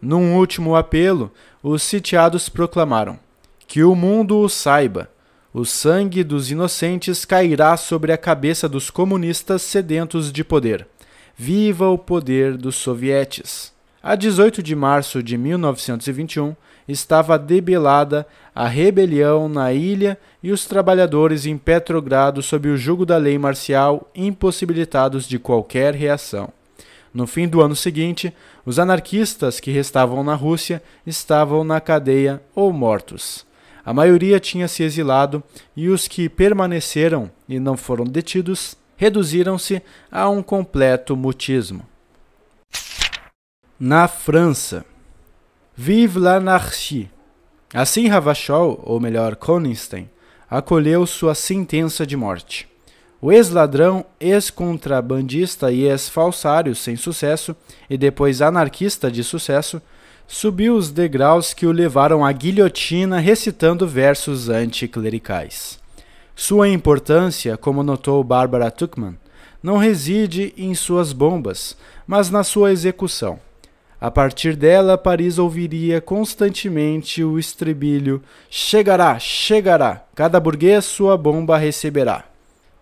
S1: Num último apelo, os sitiados proclamaram: Que o mundo o saiba. O sangue dos inocentes cairá sobre a cabeça dos comunistas sedentos de poder. Viva o poder dos sovietes! A 18 de março de 1921, estava debelada a rebelião na ilha e os trabalhadores em Petrogrado sob o jugo da lei marcial impossibilitados de qualquer reação. No fim do ano seguinte, os anarquistas que restavam na Rússia estavam na cadeia ou mortos. A maioria tinha se exilado e os que permaneceram e não foram detidos reduziram-se a um completo mutismo. Na França, Vive l'anarchie! Assim Ravachol, ou melhor, Koningstein, acolheu sua sentença de morte. O ex-ladrão, ex-contrabandista e ex-falsário sem sucesso, e depois anarquista de sucesso, subiu os degraus que o levaram à guilhotina recitando versos anticlericais. Sua importância, como notou Barbara Tuchman, não reside em suas bombas, mas na sua execução. A partir dela, Paris ouviria constantemente o estribilho: Chegará, chegará, cada burguês sua bomba receberá.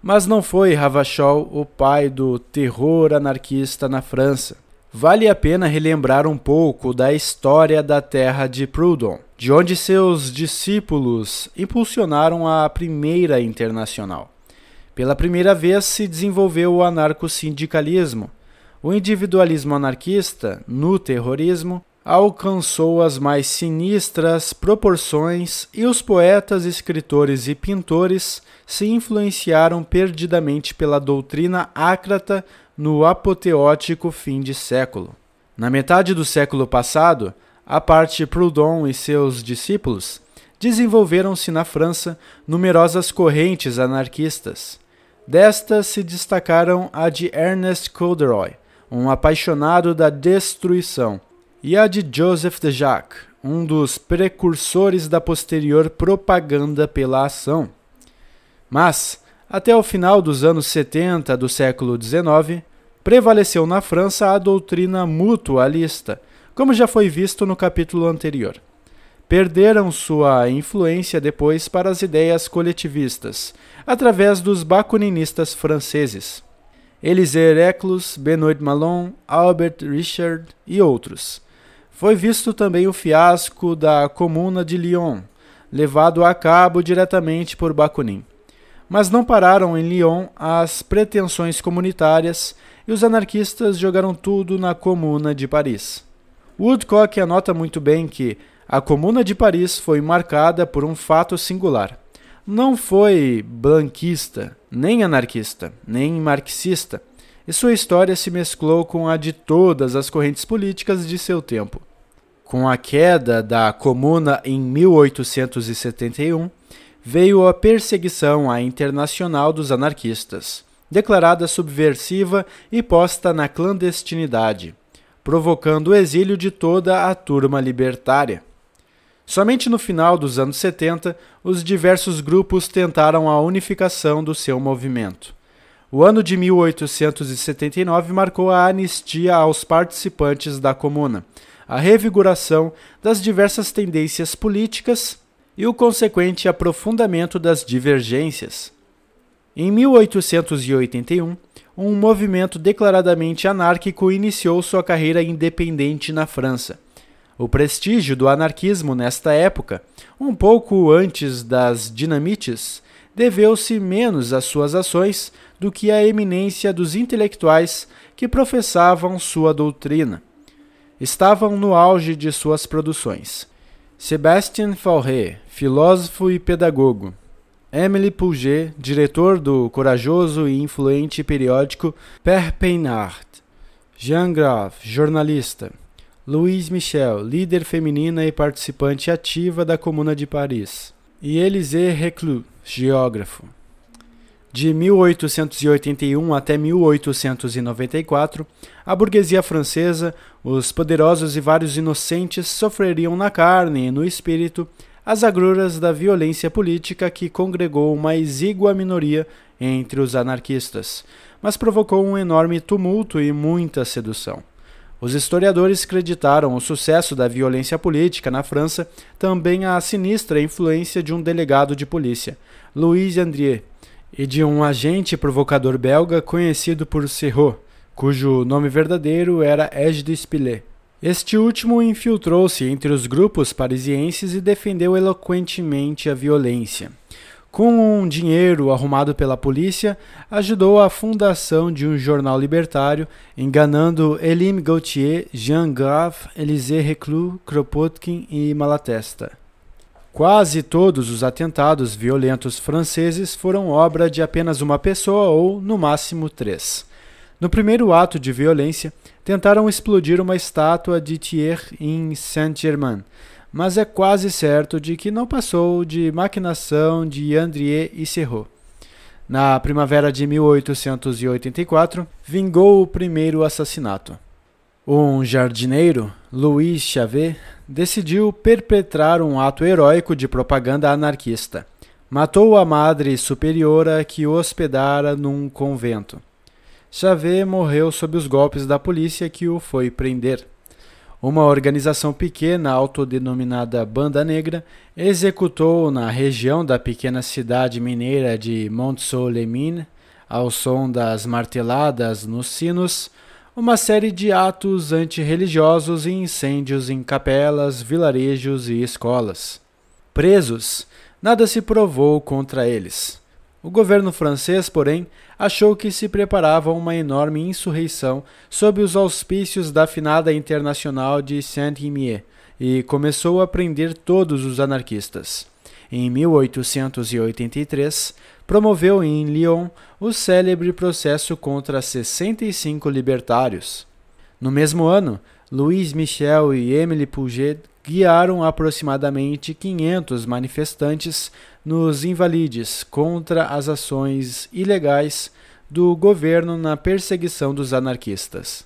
S1: Mas não foi Ravachol o pai do terror anarquista na França. Vale a pena relembrar um pouco da história da terra de Proudhon, de onde seus discípulos impulsionaram a primeira internacional. Pela primeira vez se desenvolveu o anarcossindicalismo, o individualismo anarquista, no terrorismo, alcançou as mais sinistras proporções e os poetas, escritores e pintores se influenciaram perdidamente pela doutrina ácrata no apoteótico fim de século. Na metade do século passado, a parte Proudhon e seus discípulos desenvolveram-se na França numerosas correntes anarquistas. Destas se destacaram a de Ernest Corduroy, um apaixonado da destruição, e a de Joseph de Jacques, um dos precursores da posterior propaganda pela ação. Mas, até o final dos anos 70 do século XIX, prevaleceu na França a doutrina mutualista, como já foi visto no capítulo anterior. Perderam sua influência depois para as ideias coletivistas, através dos bacuninistas franceses. Elisée Reclus, Benoit Malon, Albert Richard e outros. Foi visto também o fiasco da Comuna de Lyon, levado a cabo diretamente por Bakunin. Mas não pararam em Lyon as pretensões comunitárias e os anarquistas jogaram tudo na Comuna de Paris. Woodcock anota muito bem que a Comuna de Paris foi marcada por um fato singular não foi blanquista, nem anarquista, nem marxista, e sua história se mesclou com a de todas as correntes políticas de seu tempo. Com a queda da Comuna em 1871, veio a perseguição à internacional dos anarquistas, declarada subversiva e posta na clandestinidade, provocando o exílio de toda a turma libertária. Somente no final dos anos 70, os diversos grupos tentaram a unificação do seu movimento. O ano de 1879 marcou a anistia aos participantes da Comuna, a revigoração das diversas tendências políticas e o consequente aprofundamento das divergências. Em 1881, um movimento declaradamente anárquico iniciou sua carreira independente na França. O prestígio do anarquismo nesta época, um pouco antes das dinamites, deveu-se menos às suas ações do que à eminência dos intelectuais que professavam sua doutrina. Estavam no auge de suas produções. Sébastien Fauré, filósofo e pedagogo, Emily Pouget, diretor do corajoso e influente periódico Père Peinard. Jean Grave, jornalista. Louise Michel, líder feminina e participante ativa da Comuna de Paris. E Élisée Reclus, geógrafo. De 1881 até 1894, a burguesia francesa, os poderosos e vários inocentes sofreriam na carne e no espírito as agruras da violência política que congregou uma exígua minoria entre os anarquistas, mas provocou um enorme tumulto e muita sedução. Os historiadores creditaram o sucesso da violência política na França também à sinistra influência de um delegado de polícia, Louis Andrier, e de um agente provocador belga conhecido por Serrault, cujo nome verdadeiro era Egide Spillet. Este último infiltrou-se entre os grupos parisienses e defendeu eloquentemente a violência. Com um dinheiro arrumado pela polícia, ajudou a fundação de um jornal libertário, enganando Elim Gautier, Jean Grave, Élisée Reclus, Kropotkin e Malatesta. Quase todos os atentados violentos franceses foram obra de apenas uma pessoa ou, no máximo, três. No primeiro ato de violência, tentaram explodir uma estátua de Thiers em Saint-Germain, mas é quase certo de que não passou de maquinação de Andrier e Serrault. Na primavera de 1884, vingou o primeiro assassinato. Um jardineiro, Louis Chavet, decidiu perpetrar um ato heróico de propaganda anarquista. Matou a madre superiora que o hospedara num convento. Xavier morreu sob os golpes da polícia que o foi prender. Uma organização pequena, autodenominada Banda Negra, executou na região da pequena cidade mineira de Montceau-les-Mines, ao som das marteladas nos sinos, uma série de atos antirreligiosos e incêndios em capelas, vilarejos e escolas. Presos, nada se provou contra eles. O governo francês, porém, achou que se preparava uma enorme insurreição sob os auspícios da finada Internacional de Saint-Imier e começou a prender todos os anarquistas. Em 1883, promoveu em Lyon o célebre processo contra 65 libertários. No mesmo ano, Louis Michel e Émile Pouget guiaram aproximadamente 500 manifestantes nos Invalides contra as ações ilegais do governo na perseguição dos anarquistas.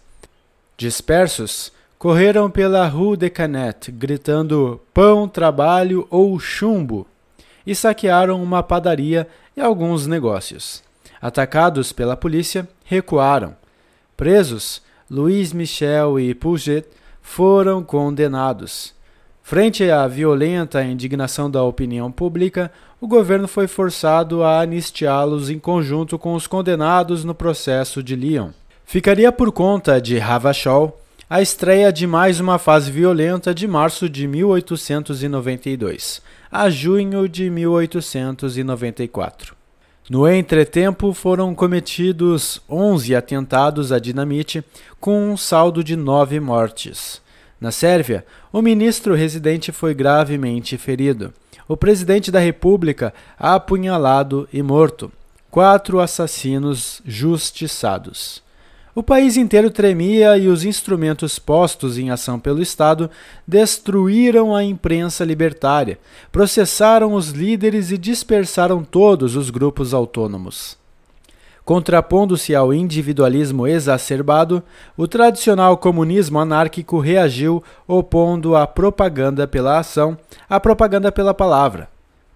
S1: Dispersos, correram pela Rue de Canet gritando pão, trabalho ou chumbo e saquearam uma padaria e alguns negócios. Atacados pela polícia, recuaram. Presos, Louis Michel e Pouget foram condenados. Frente à violenta indignação da opinião pública, o governo foi forçado a anistiá-los em conjunto com os condenados no processo de Lyon. Ficaria por conta de Ravachol a estreia de mais uma fase violenta de março de 1892 a junho de 1894. No entretempo, foram cometidos 11 atentados à dinamite, com um saldo de nove mortes. Na Sérvia, o ministro residente foi gravemente ferido. O presidente da República apunhalado e morto. Quatro assassinos justiçados. O país inteiro tremia e os instrumentos postos em ação pelo Estado destruíram a imprensa libertária, processaram os líderes e dispersaram todos os grupos autônomos. Contrapondo-se ao individualismo exacerbado, o tradicional comunismo anárquico reagiu opondo a propaganda pela ação à propaganda pela palavra.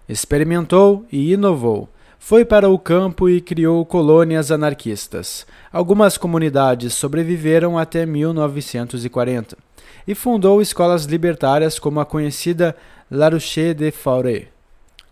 S1: Experimentou e inovou. Foi para o campo e criou colônias anarquistas. Algumas comunidades sobreviveram até 1940 e fundou escolas libertárias como a conhecida La Ruche de Fauré.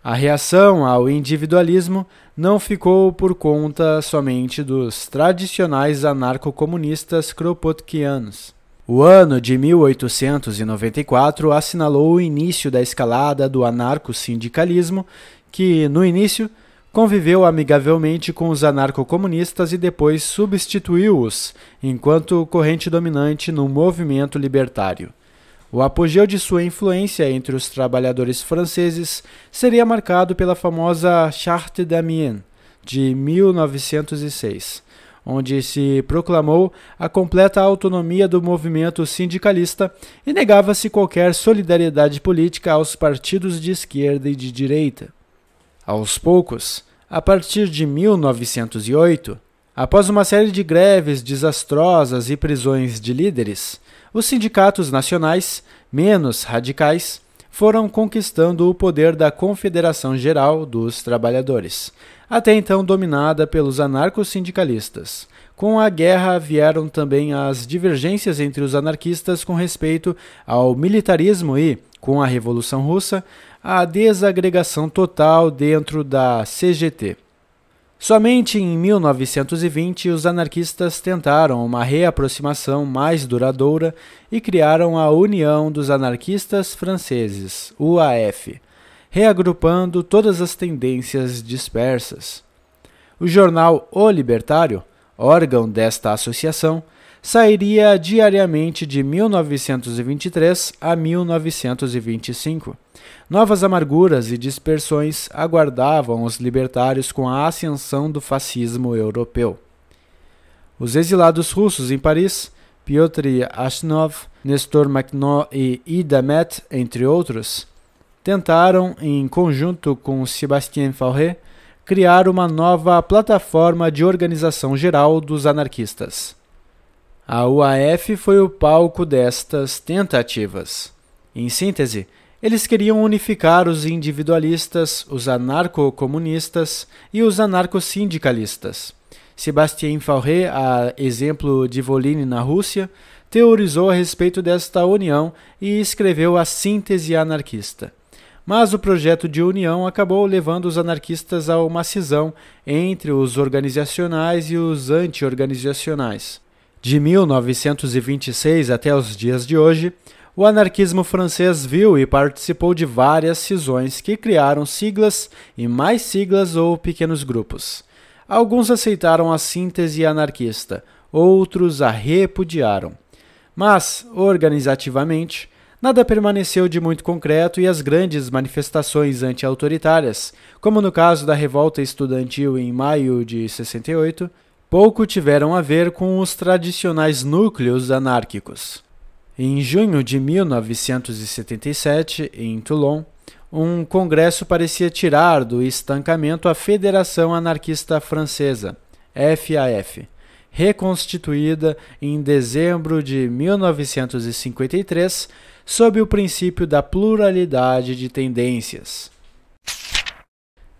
S1: A reação ao individualismo não ficou por conta somente dos tradicionais anarcocomunistas kropotkianos. O ano de 1894 assinalou o início da escalada do anarco-sindicalismo, que, no início, conviveu amigavelmente com os anarcocomunistas e depois substituiu-os enquanto corrente dominante no movimento libertário. O apogeu de sua influência entre os trabalhadores franceses seria marcado pela famosa Charte d'Amiens, de 1906, onde se proclamou a completa autonomia do movimento sindicalista e negava-se qualquer solidariedade política aos partidos de esquerda e de direita. Aos poucos, a partir de 1908, após uma série de greves desastrosas e prisões de líderes, os sindicatos nacionais, menos radicais, foram conquistando o poder da Confederação Geral dos Trabalhadores, até então dominada pelos anarcos-sindicalistas. Com a guerra vieram também as divergências entre os anarquistas com respeito ao militarismo e, com a Revolução Russa, a desagregação total dentro da CGT. Somente em 1920 os anarquistas tentaram uma reaproximação mais duradoura e criaram a União dos Anarquistas Franceses, UAF, reagrupando todas as tendências dispersas. O jornal O Libertário, órgão desta associação, sairia diariamente de 1923 a 1925. Novas amarguras e dispersões aguardavam os libertários com a ascensão do fascismo europeu. Os exilados russos em Paris, Piotr Ashnov, Nestor Makhno e Ida Met, entre outros, tentaram, em conjunto com Sébastien Fauré, criar uma nova plataforma de organização geral dos anarquistas. A UAF foi o palco destas tentativas. Em síntese, eles queriam unificar os individualistas, os anarcocomunistas e os anarcosindicalistas. Sébastien Fauré, a exemplo de Volini na Rússia, teorizou a respeito desta união e escreveu a Síntese Anarquista. Mas o projeto de união acabou levando os anarquistas a uma cisão entre os organizacionais e os anti-organizacionais. De 1926 até os dias de hoje, o anarquismo francês viu e participou de várias cisões que criaram siglas e mais siglas ou pequenos grupos. Alguns aceitaram a síntese anarquista, outros a repudiaram. Mas, organizativamente, nada permaneceu de muito concreto e as grandes manifestações anti-autoritárias, como no caso da revolta estudantil em maio de 68, pouco tiveram a ver com os tradicionais núcleos anárquicos. Em junho de 1977, em Toulon, um congresso parecia tirar do estancamento a Federação Anarquista Francesa, FAF, reconstituída em dezembro de 1953 sob o princípio da pluralidade de tendências.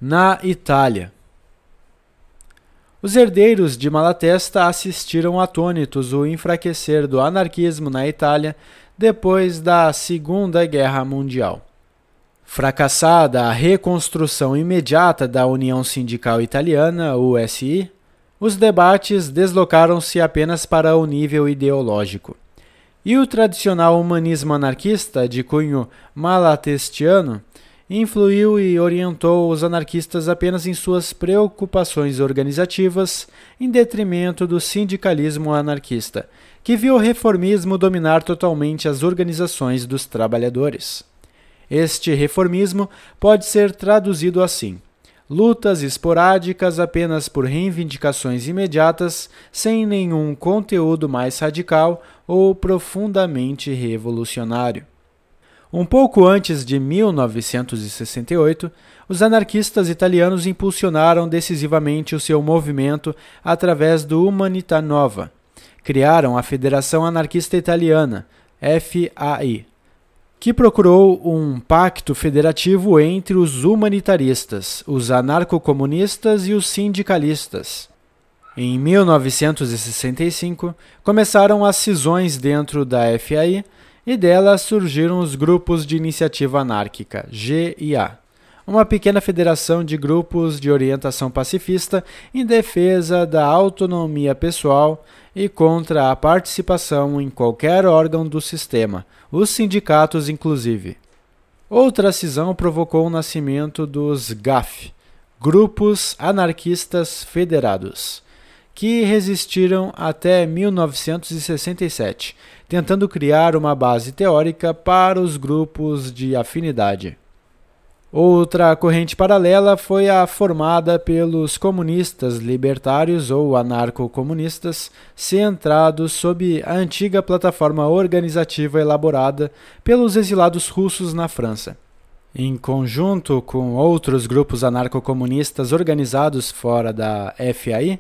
S1: Na Itália, os herdeiros de Malatesta assistiram atônitos o enfraquecer do anarquismo na Itália depois da Segunda Guerra Mundial. Fracassada a reconstrução imediata da União Sindical Italiana, USI, os debates deslocaram-se apenas para o nível ideológico. E o tradicional humanismo anarquista de cunho malatestiano influiu e orientou os anarquistas apenas em suas preocupações organizativas, em detrimento do sindicalismo anarquista, que viu o reformismo dominar totalmente as organizações dos trabalhadores. Este reformismo pode ser traduzido assim: lutas esporádicas apenas por reivindicações imediatas, sem nenhum conteúdo mais radical ou profundamente revolucionário. Um pouco antes de 1968, os anarquistas italianos impulsionaram decisivamente o seu movimento através do Humanità Nova. Criaram a Federação Anarquista Italiana, FAI, que procurou um pacto federativo entre os humanitaristas, os anarcocomunistas e os sindicalistas. Em 1965, começaram as cisões dentro da FAI e dela surgiram os grupos de iniciativa anárquica, G e A, uma pequena federação de grupos de orientação pacifista em defesa da autonomia pessoal e contra a participação em qualquer órgão do sistema, os sindicatos inclusive. Outra cisão provocou o nascimento dos GAF, Grupos Anarquistas Federados, que resistiram até 1967, tentando criar uma base teórica para os grupos de afinidade. Outra corrente paralela foi a formada pelos comunistas libertários ou anarco-comunistas, centrados sob a antiga plataforma organizativa elaborada pelos exilados russos na França. Em conjunto com outros grupos anarco-comunistas organizados fora da FAI,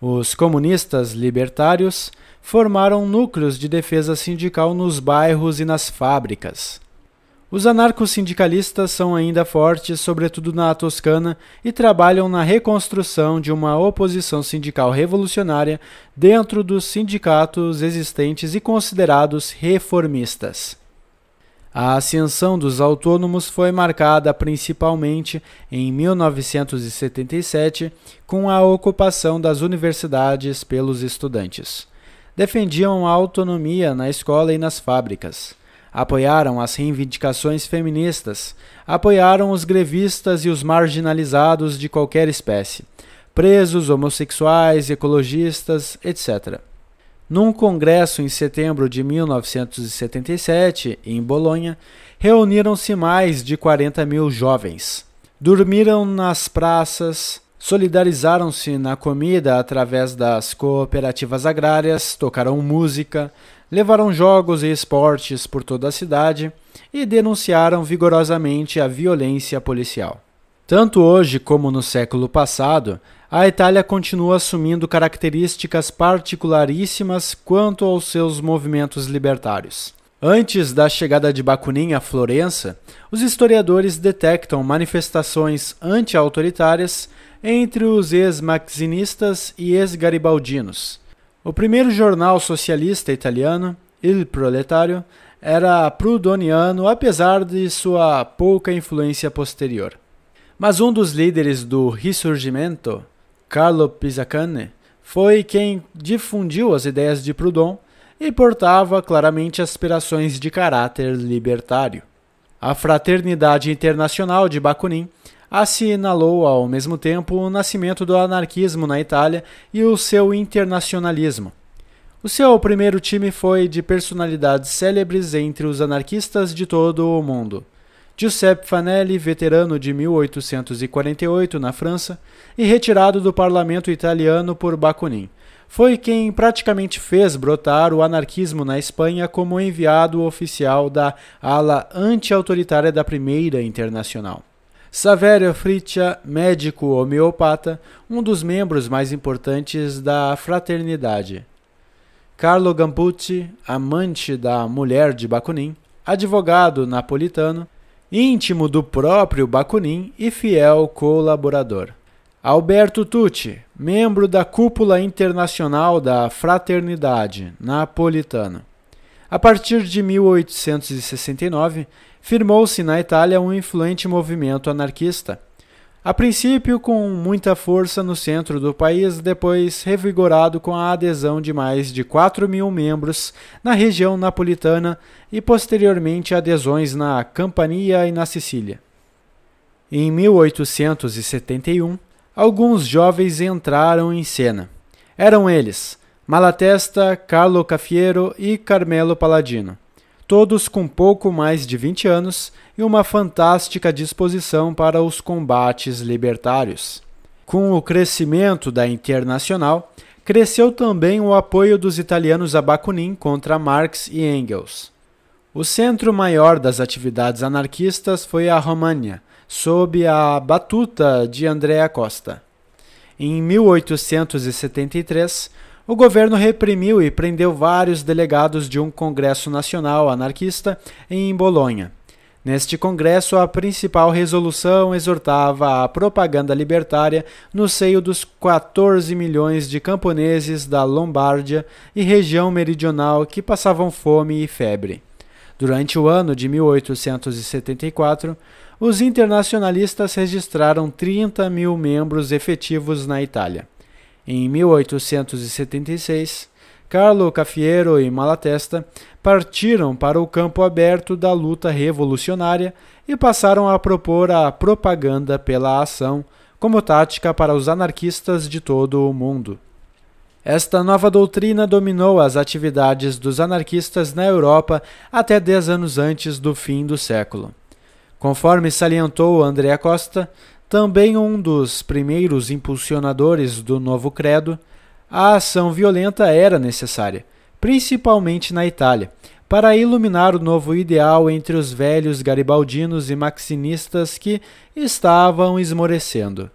S1: os comunistas libertários formaram núcleos de defesa sindical nos bairros e nas fábricas. Os anarcos-sindicalistas são ainda fortes, sobretudo na Toscana, e trabalham na reconstrução de uma oposição sindical revolucionária dentro dos sindicatos existentes e considerados reformistas. A ascensão dos autônomos foi marcada principalmente em 1977 com a ocupação das universidades pelos estudantes. Defendiam a autonomia na escola e nas fábricas apoiaram as reivindicações feministas, apoiaram os grevistas e os marginalizados de qualquer espécie, presos, homossexuais, ecologistas, etc. Num congresso em setembro de 1977, em Bolonha, reuniram-se mais de 40 mil jovens. Dormiram nas praças, solidarizaram-se na comida através das cooperativas agrárias, tocaram música, levaram jogos e esportes por toda a cidade e denunciaram vigorosamente a violência policial. Tanto hoje como no século passado, a Itália continua assumindo características particularíssimas quanto aos seus movimentos libertários. Antes da chegada de Bakunin a Florença, os historiadores detectam manifestações anti-autoritárias entre os ex-maxinistas e ex-garibaldinos, o primeiro jornal socialista italiano, Il Proletario, era prudoniano apesar de sua pouca influência posterior. Mas um dos líderes do Risorgimento, Carlo Pisacane, foi quem difundiu as ideias de Proudhon e portava claramente aspirações de caráter libertário. A Fraternidade Internacional de Bakunin assinalou ao mesmo tempo o nascimento do anarquismo na Itália e o seu internacionalismo. O seu primeiro time foi de personalidades célebres entre os anarquistas de todo o mundo. Giuseppe Fanelli, veterano de 1848 na França e retirado do parlamento italiano por Bakunin, foi quem praticamente fez brotar o anarquismo na Espanha como enviado oficial da ala anti-autoritária da Primeira Internacional. Saverio Fritzsche, médico homeopata, um dos membros mais importantes da fraternidade. Carlo Gampucci, amante da mulher de Bakunin, advogado napolitano, íntimo do próprio Bakunin e fiel colaborador. Alberto Tucci, membro da cúpula internacional da Fraternidade, napolitano. A partir de 1869, firmou-se na Itália um influente movimento anarquista. A princípio com muita força no centro do país, depois revigorado com a adesão de mais de 4 mil membros na região napolitana e posteriormente adesões na Campania e na Sicília. Em 1871, alguns jovens entraram em cena. Eram eles Malatesta, Carlo Cafiero e Carmelo Paladino todos com pouco mais de 20 anos e uma fantástica disposição para os combates libertários. Com o crescimento da Internacional, cresceu também o apoio dos italianos a Bakunin contra Marx e Engels. O centro maior das atividades anarquistas foi a România, sob a batuta de Andrea Costa. Em 1873, o governo reprimiu e prendeu vários delegados de um congresso nacional anarquista em Bolonha. Neste congresso, a principal resolução exortava a propaganda libertária no seio dos 14 milhões de camponeses da Lombardia e região meridional que passavam fome e febre. Durante o ano de 1874, os internacionalistas registraram 30 mil membros efetivos na Itália. Em 1876, Carlo Cafiero e Malatesta partiram para o campo aberto da luta revolucionária e passaram a propor a propaganda pela ação como tática para os anarquistas de todo o mundo. Esta nova doutrina dominou as atividades dos anarquistas na Europa até dez anos antes do fim do século. Conforme salientou André Costa, também um dos primeiros impulsionadores do novo credo, a ação violenta era necessária, principalmente na Itália, para iluminar o novo ideal entre os velhos garibaldinos e maxinistas que estavam esmorecendo.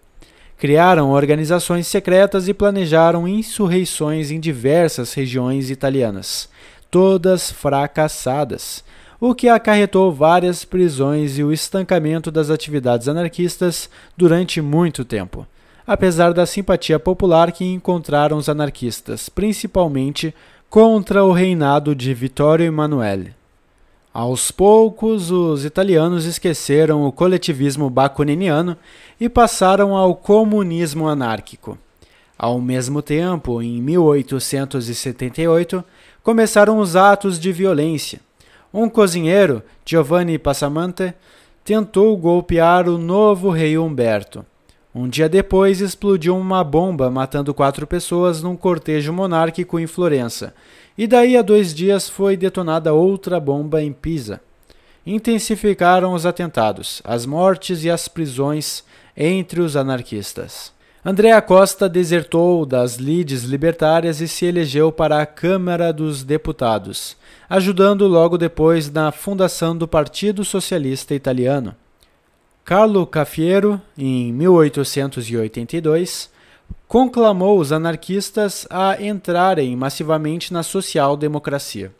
S1: Criaram organizações secretas e planejaram insurreições em diversas regiões italianas, todas fracassadas, o que acarretou várias prisões e o estancamento das atividades anarquistas durante muito tempo apesar da simpatia popular que encontraram os anarquistas, principalmente contra o reinado de Vittorio Emanuele. Aos poucos, os italianos esqueceram o coletivismo bakuniniano e passaram ao comunismo anárquico. Ao mesmo tempo, em 1878, começaram os atos de violência. Um cozinheiro, Giovanni Passamante, tentou golpear o novo rei Humberto. Um dia depois, explodiu uma bomba matando quatro pessoas num cortejo monárquico em Florença, e daí a dois dias foi detonada outra bomba em Pisa. Intensificaram os atentados, as mortes e as prisões entre os anarquistas. André Costa desertou das lides libertárias e se elegeu para a Câmara dos Deputados, ajudando logo depois na fundação do Partido Socialista Italiano. Carlo Cafiero, em 1882, conclamou os anarquistas a entrarem massivamente na social-democracia.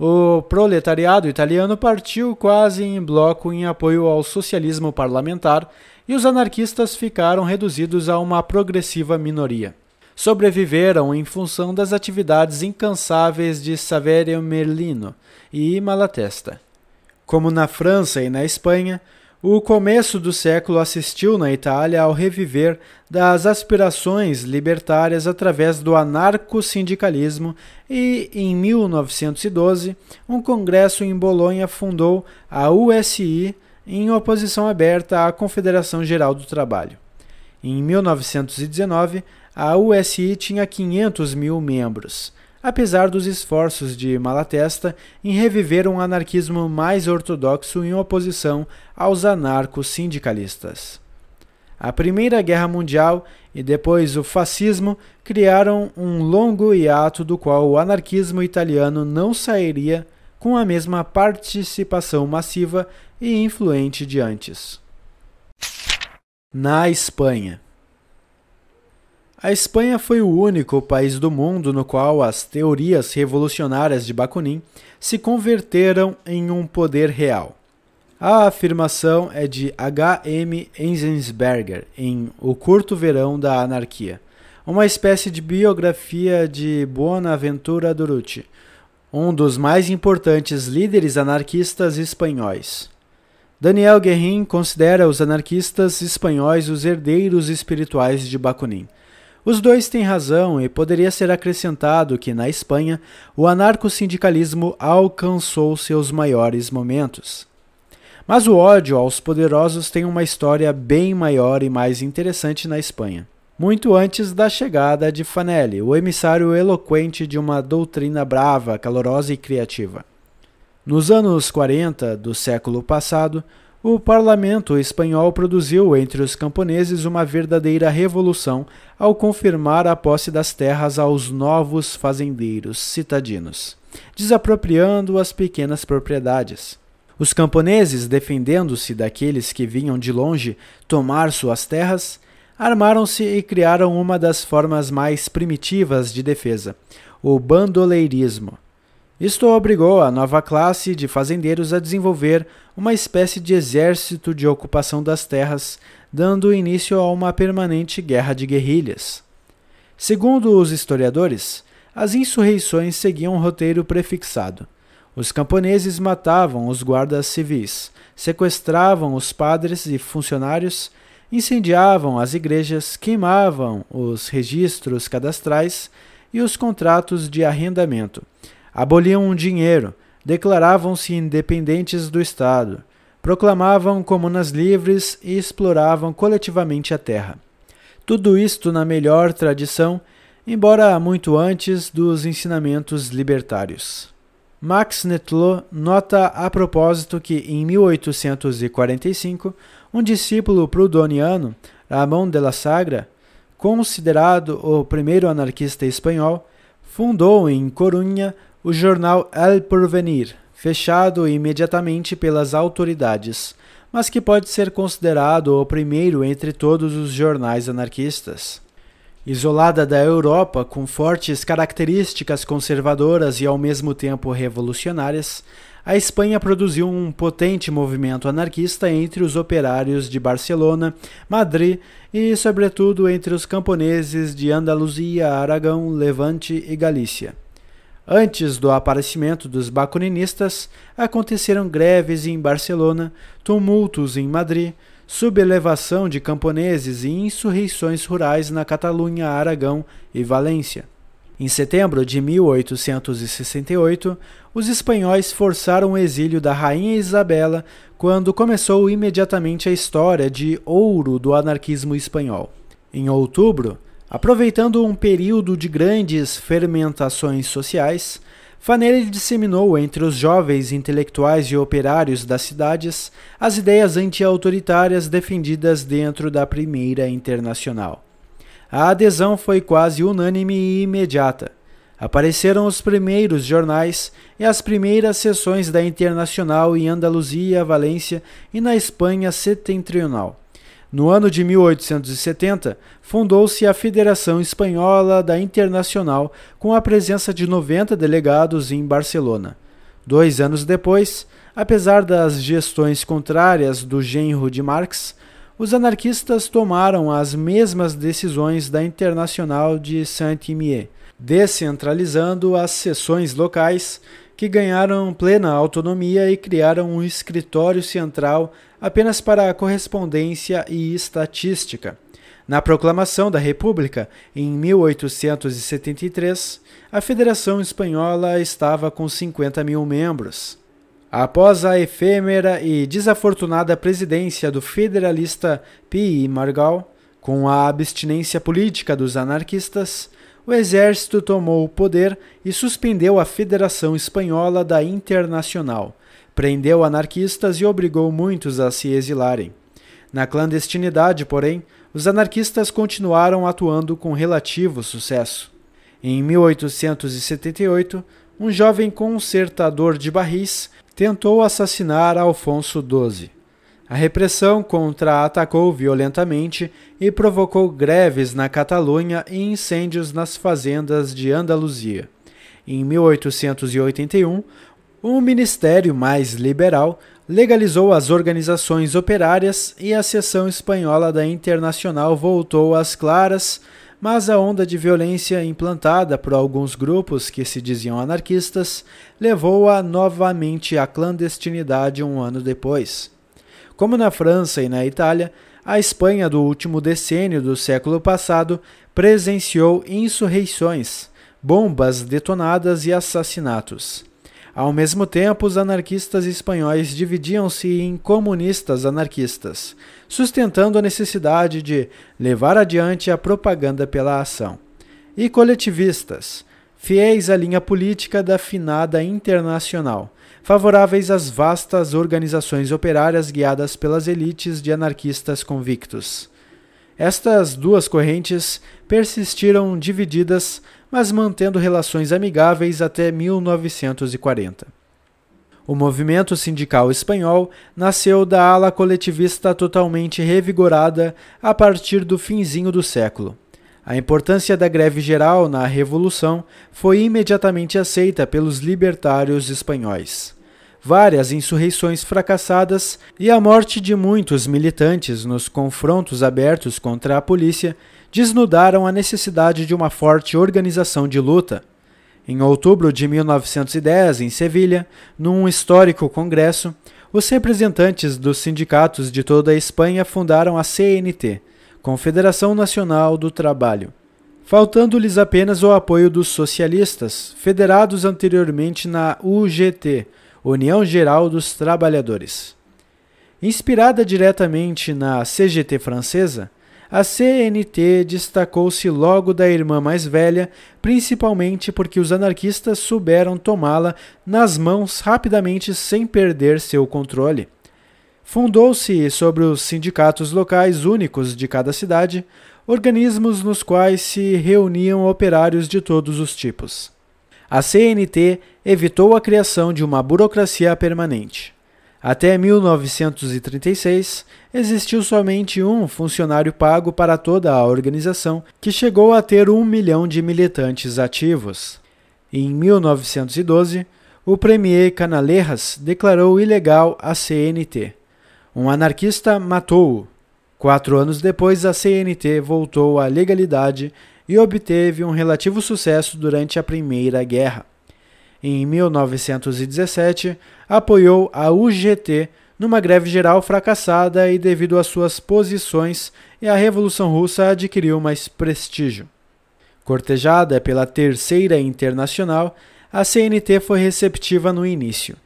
S1: O proletariado italiano partiu quase em bloco em apoio ao socialismo parlamentar e os anarquistas ficaram reduzidos a uma progressiva minoria. Sobreviveram em função das atividades incansáveis de Saverio Merlino e Malatesta. Como na França e na Espanha, o começo do século assistiu na Itália ao reviver das aspirações libertárias através do anarco-sindicalismo e, em 1912, um congresso em Bolonha fundou a USI em oposição aberta à Confederação Geral do Trabalho. Em 1919, a USI tinha 500 mil membros apesar dos esforços de Malatesta em reviver um anarquismo mais ortodoxo em oposição aos anarcos-sindicalistas. A Primeira Guerra Mundial e depois o fascismo criaram um longo hiato do qual o anarquismo italiano não sairia com a mesma participação massiva e influente de antes. Na Espanha a Espanha foi o único país do mundo no qual as teorias revolucionárias de Bakunin se converteram em um poder real. A afirmação é de H. M. Enzensberger em O Curto Verão da Anarquia, uma espécie de biografia de Bonaventura Durruti, um dos mais importantes líderes anarquistas espanhóis. Daniel Guerrin considera os anarquistas espanhóis os herdeiros espirituais de Bakunin os dois têm razão e poderia ser acrescentado que, na Espanha, o anarcossindicalismo alcançou seus maiores momentos. Mas o ódio aos poderosos tem uma história bem maior e mais interessante na Espanha. Muito antes da chegada de Fanelli, o emissário eloquente de uma doutrina brava, calorosa e criativa. Nos anos 40 do século passado, o parlamento espanhol produziu entre os camponeses uma verdadeira revolução ao confirmar a posse das terras aos novos fazendeiros citadinos, desapropriando as pequenas propriedades. Os camponeses, defendendo-se daqueles que vinham de longe tomar suas terras, armaram-se e criaram uma das formas mais primitivas de defesa, o bandoleirismo isto obrigou a nova classe de fazendeiros a desenvolver uma espécie de exército de ocupação das terras, dando início a uma permanente guerra de guerrilhas. Segundo os historiadores, as insurreições seguiam um roteiro prefixado. Os camponeses matavam os guardas civis, sequestravam os padres e funcionários, incendiavam as igrejas, queimavam os registros cadastrais e os contratos de arrendamento, aboliam o dinheiro, declaravam-se independentes do Estado, proclamavam comunas livres e exploravam coletivamente a terra. Tudo isto na melhor tradição, embora muito antes dos ensinamentos libertários. Max Netlot nota a propósito que, em 1845, um discípulo prudoniano, Ramon de la Sagra, considerado o primeiro anarquista espanhol, fundou em Corunha o jornal El Porvenir, fechado imediatamente pelas autoridades, mas que pode ser considerado o primeiro entre todos os jornais anarquistas. Isolada da Europa, com fortes características conservadoras e ao mesmo tempo revolucionárias, a Espanha produziu um potente movimento anarquista entre os operários de Barcelona, Madrid e, sobretudo, entre os camponeses de Andaluzia, Aragão, Levante e Galícia. Antes do aparecimento dos bacuninistas, aconteceram greves em Barcelona, tumultos em Madrid, sublevação de camponeses e insurreições rurais na Catalunha, Aragão e Valência. Em setembro de 1868, os espanhóis forçaram o exílio da rainha Isabela quando começou imediatamente a história de ouro do anarquismo espanhol. Em outubro, aproveitando um período de grandes fermentações sociais, Fanelli disseminou entre os jovens intelectuais e operários das cidades as ideias anti-autoritárias defendidas dentro da Primeira Internacional. A adesão foi quase unânime e imediata. Apareceram os primeiros jornais e as primeiras sessões da Internacional em Andaluzia, Valência e na Espanha setentrional. No ano de 1870, fundou-se a Federação Espanhola da Internacional, com a presença de 90 delegados em Barcelona. Dois anos depois, apesar das gestões contrárias do genro de Marx, os anarquistas tomaram as mesmas decisões da Internacional de Saint-Imier, descentralizando as seções locais, que ganharam plena autonomia e criaram um escritório central apenas para correspondência e estatística. Na proclamação da República, em 1873, a Federação Espanhola estava com 50 mil membros. Após a efêmera e desafortunada presidência do federalista Pi Margal, com a abstinência política dos anarquistas, o exército tomou o poder e suspendeu a Federação Espanhola da Internacional, prendeu anarquistas e obrigou muitos a se exilarem. Na clandestinidade, porém, os anarquistas continuaram atuando com relativo sucesso. Em 1878, um jovem consertador de barris tentou assassinar Alfonso XII. A repressão contra-atacou violentamente e provocou greves na Catalunha e incêndios nas fazendas de Andaluzia. Em 1881, um ministério mais liberal legalizou as organizações operárias e a seção espanhola da Internacional voltou às claras, mas a onda de violência implantada por alguns grupos que se diziam anarquistas levou-a novamente à clandestinidade um ano depois. Como na França e na Itália, a Espanha do último decênio do século passado presenciou insurreições, bombas detonadas e assassinatos. Ao mesmo tempo, os anarquistas espanhóis dividiam-se em comunistas anarquistas, sustentando a necessidade de levar adiante a propaganda pela ação, e coletivistas, fiéis à linha política da finada internacional, favoráveis às vastas organizações operárias guiadas pelas elites de anarquistas convictos. Estas duas correntes persistiram divididas, mas mantendo relações amigáveis até 1940. O movimento sindical espanhol nasceu da ala coletivista totalmente revigorada a partir do finzinho do século. A importância da greve geral na Revolução foi imediatamente aceita pelos libertários espanhóis várias insurreições fracassadas e a morte de muitos militantes nos confrontos abertos contra a polícia desnudaram a necessidade de uma forte organização de luta. Em outubro de 1910, em Sevilha, num histórico congresso, os representantes dos sindicatos de toda a Espanha fundaram a CNT, Confederação Nacional do Trabalho, faltando-lhes apenas o apoio dos socialistas, federados anteriormente na UGT, União Geral dos Trabalhadores. Inspirada diretamente na CGT francesa, a CNT destacou-se logo da irmã mais velha, principalmente porque os anarquistas souberam tomá-la nas mãos rapidamente sem perder seu controle. Fundou-se sobre os sindicatos locais únicos de cada cidade, organismos nos quais se reuniam operários de todos os tipos. A CNT evitou a criação de uma burocracia permanente. Até 1936, existiu somente um funcionário pago para toda a organização, que chegou a ter um milhão de militantes ativos. Em 1912, o premier Canalejas declarou ilegal a CNT. Um anarquista matou-o. Quatro anos depois, a CNT voltou à legalidade e obteve um relativo sucesso durante a Primeira Guerra em 1917, apoiou a UGT numa greve geral fracassada e, devido às suas posições, a Revolução Russa adquiriu mais prestígio. Cortejada pela Terceira Internacional, a CNT foi receptiva no início.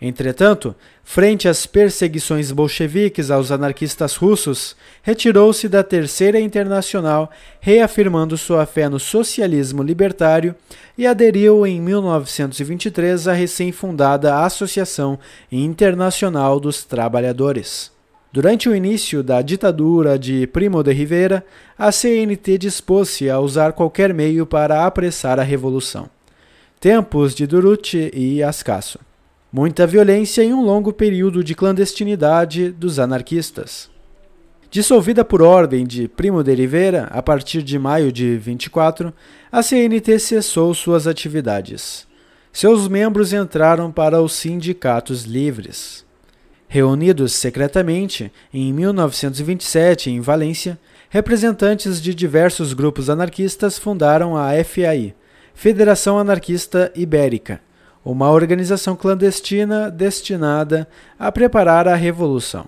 S1: Entretanto, frente às perseguições bolcheviques aos anarquistas russos, retirou-se da Terceira Internacional, reafirmando sua fé no socialismo libertário e aderiu em 1923 à recém-fundada Associação Internacional dos Trabalhadores. Durante o início da ditadura de Primo de Rivera, a CNT dispôs-se a usar qualquer meio para apressar a revolução. Tempos de Duruti e Ascasso muita violência e um longo período de clandestinidade dos anarquistas. Dissolvida por ordem de Primo de Rivera a partir de maio de 24, a CNT cessou suas atividades. Seus membros entraram para os sindicatos livres. Reunidos secretamente em 1927 em Valência, representantes de diversos grupos anarquistas fundaram a FAI, Federação Anarquista Ibérica, uma organização clandestina destinada a preparar a revolução.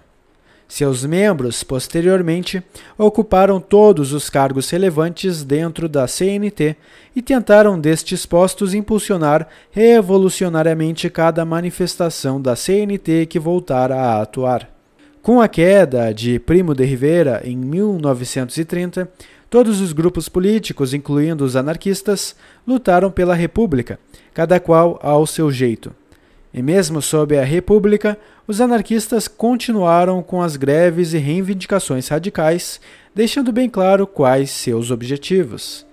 S1: Seus membros, posteriormente, ocuparam todos os cargos relevantes dentro da CNT e tentaram destes postos impulsionar revolucionariamente cada manifestação da CNT que voltara a atuar. Com a queda de Primo de Rivera em 1930, todos os grupos políticos, incluindo os anarquistas, lutaram pela República cada qual ao seu jeito. E mesmo sob a República, os anarquistas continuaram com as greves e reivindicações radicais, deixando bem claro quais seus objetivos.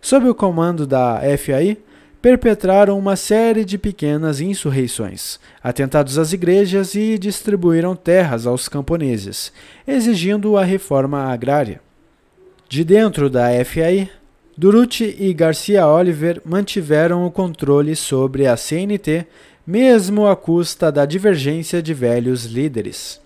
S1: Sob o comando da FAI, perpetraram uma série de pequenas insurreições, atentados às igrejas e distribuíram terras aos camponeses, exigindo a reforma agrária. De dentro da FAI, Duruti e Garcia Oliver mantiveram o controle sobre a CNT, mesmo à custa da divergência de velhos líderes.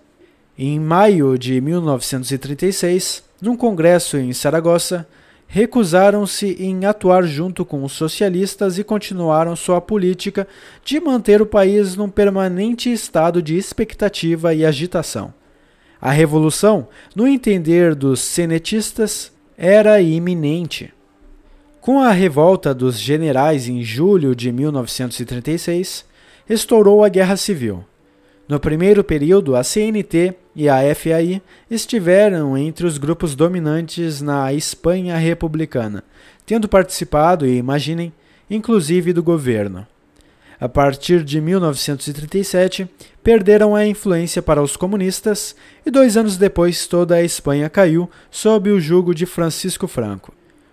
S1: Em maio de 1936, num congresso em Saragossa, recusaram-se em atuar junto com os socialistas e continuaram sua política de manter o país num permanente estado de expectativa e agitação. A revolução, no entender dos senetistas, era iminente. Com a revolta dos generais em julho de 1936, estourou a Guerra Civil. No primeiro período, a CNT e a FAI estiveram entre os grupos dominantes na Espanha republicana, tendo participado, imaginem, inclusive do governo. A partir de 1937, perderam a influência para os comunistas e dois anos depois toda a Espanha caiu sob o jugo de Francisco Franco.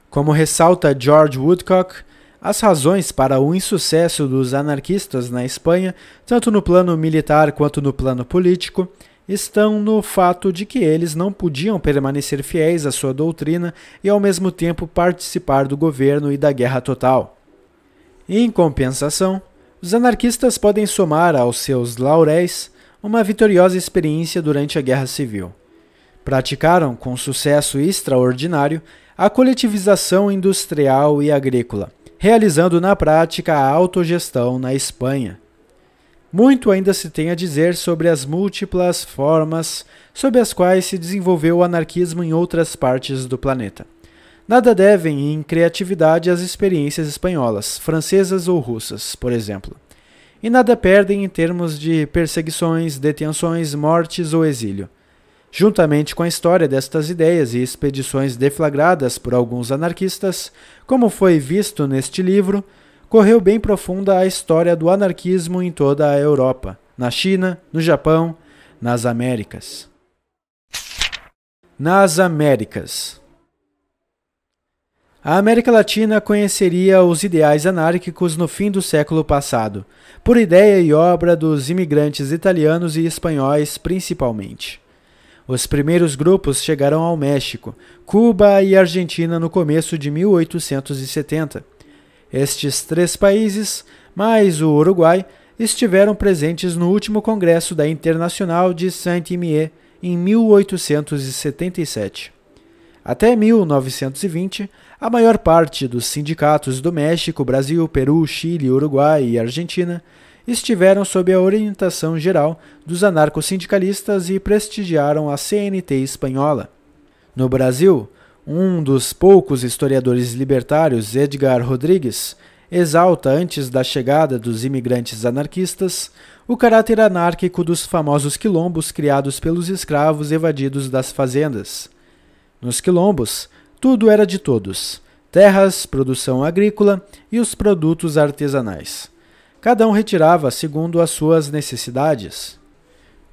S1: Como ressalta George Woodcock, as razões para o insucesso dos anarquistas na Espanha, tanto no plano militar quanto no plano político, estão no fato de que eles não podiam permanecer fiéis à sua doutrina e ao mesmo tempo participar do governo e da guerra total. Em compensação, os anarquistas podem somar aos seus lauréis uma vitoriosa experiência durante a Guerra Civil. Praticaram com sucesso extraordinário a coletivização industrial e agrícola, realizando na prática a autogestão na Espanha. Muito ainda se tem a dizer sobre as múltiplas formas sob as quais se desenvolveu o anarquismo em outras partes do planeta. Nada devem em criatividade às experiências espanholas, francesas ou russas, por exemplo. E nada perdem em termos de perseguições, detenções, mortes ou exílio. Juntamente com a história destas ideias e expedições deflagradas por alguns anarquistas, como foi visto neste livro, correu bem profunda a história do anarquismo em toda a Europa, na China, no Japão, nas Américas. Nas Américas. A América Latina conheceria os ideais anárquicos no fim do século passado, por ideia e obra dos imigrantes italianos e espanhóis principalmente. Os primeiros grupos chegaram ao México, Cuba e Argentina no começo de 1870 estes três países, mais o Uruguai, estiveram presentes no último Congresso da Internacional de Saint-Imier em 1877. Até 1920, a maior parte dos sindicatos do México, Brasil, Peru, Chile, Uruguai e Argentina estiveram sob a orientação geral dos anarcossindicalistas e prestigiaram a CNT espanhola. No Brasil, um dos poucos historiadores libertários, Edgar Rodrigues, exalta, antes da chegada dos imigrantes anarquistas, o caráter anárquico dos famosos quilombos criados pelos escravos evadidos das fazendas. Nos quilombos, tudo era de todos: terras, produção agrícola e os produtos artesanais. Cada um retirava segundo as suas necessidades.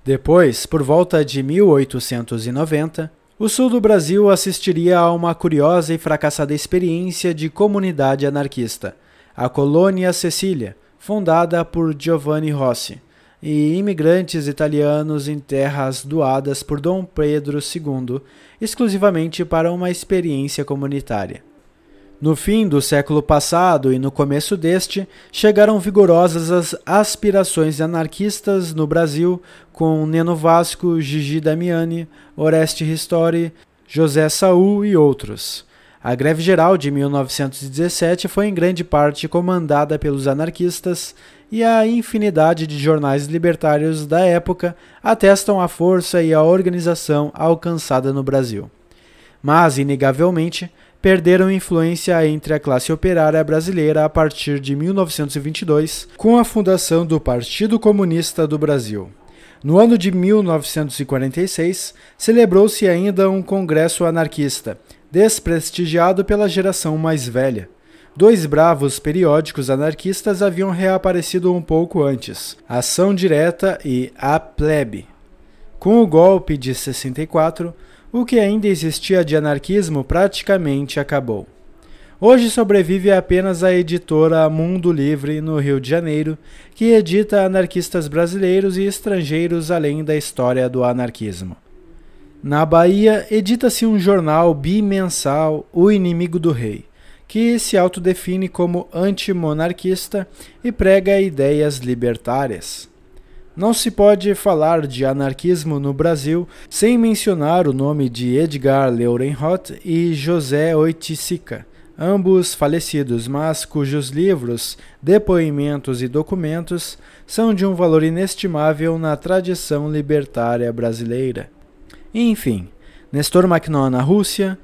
S1: Depois, por volta de 1890, o sul do Brasil assistiria a uma curiosa e fracassada experiência de comunidade anarquista, a Colônia Cecília, fundada por Giovanni Rossi, e imigrantes italianos em terras doadas por Dom Pedro II, exclusivamente para uma experiência comunitária. No fim do século passado e no começo deste, chegaram vigorosas as aspirações anarquistas no Brasil, com Neno Vasco, Gigi Damiani, Oreste Ristori, José Saul e outros. A greve geral de 1917 foi em grande parte comandada pelos anarquistas e a infinidade de jornais libertários da época atestam a força e a organização alcançada no Brasil. Mas, inegavelmente, perderam influência entre a classe operária brasileira a partir de 1922, com a fundação do Partido Comunista do Brasil. No ano de 1946, celebrou-se ainda um congresso anarquista, desprestigiado pela geração mais velha. Dois bravos periódicos anarquistas haviam reaparecido um pouco antes, Ação Direta e A Plebe. Com o golpe de 64, o que ainda existia de anarquismo praticamente acabou. Hoje sobrevive apenas a editora Mundo Livre, no Rio de Janeiro, que edita anarquistas brasileiros e estrangeiros além da história do anarquismo. Na Bahia, edita-se um jornal bimensal, O Inimigo do Rei, que se autodefine como antimonarquista e prega ideias libertárias. Não se pode falar de anarquismo no Brasil sem mencionar o nome de Edgar Leurenhoth e José Oiticica, ambos falecidos, mas cujos livros, depoimentos e documentos são de um valor inestimável na tradição libertária brasileira. Enfim, Nestor Makhno na Rússia,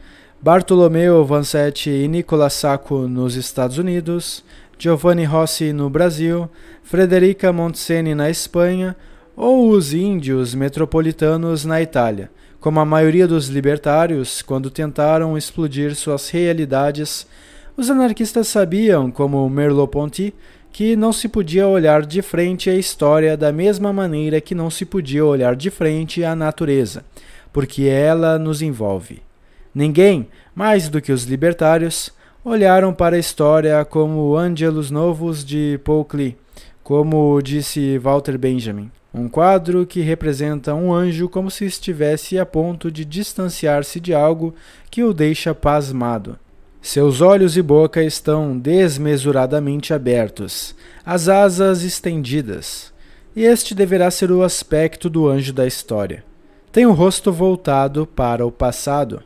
S1: Bartolomeu Vanzetti e Nicolas Sacco nos Estados Unidos, Giovanni Rossi no Brasil, Frederica Montseny na Espanha ou os índios metropolitanos na Itália, como a maioria dos libertários, quando tentaram explodir suas realidades, os anarquistas sabiam, como Merleau-Ponty, que não se podia olhar de frente à história da mesma maneira que não se podia olhar de frente à natureza, porque ela nos envolve. Ninguém, mais do que os libertários, olharam para a história como ângelos novos de Paul como disse Walter Benjamin. Um quadro que representa um anjo como se estivesse a ponto de distanciar-se de algo que o deixa pasmado. Seus olhos e boca estão desmesuradamente abertos, as asas estendidas. E este deverá ser o aspecto do anjo da história. Tem o rosto voltado para o passado.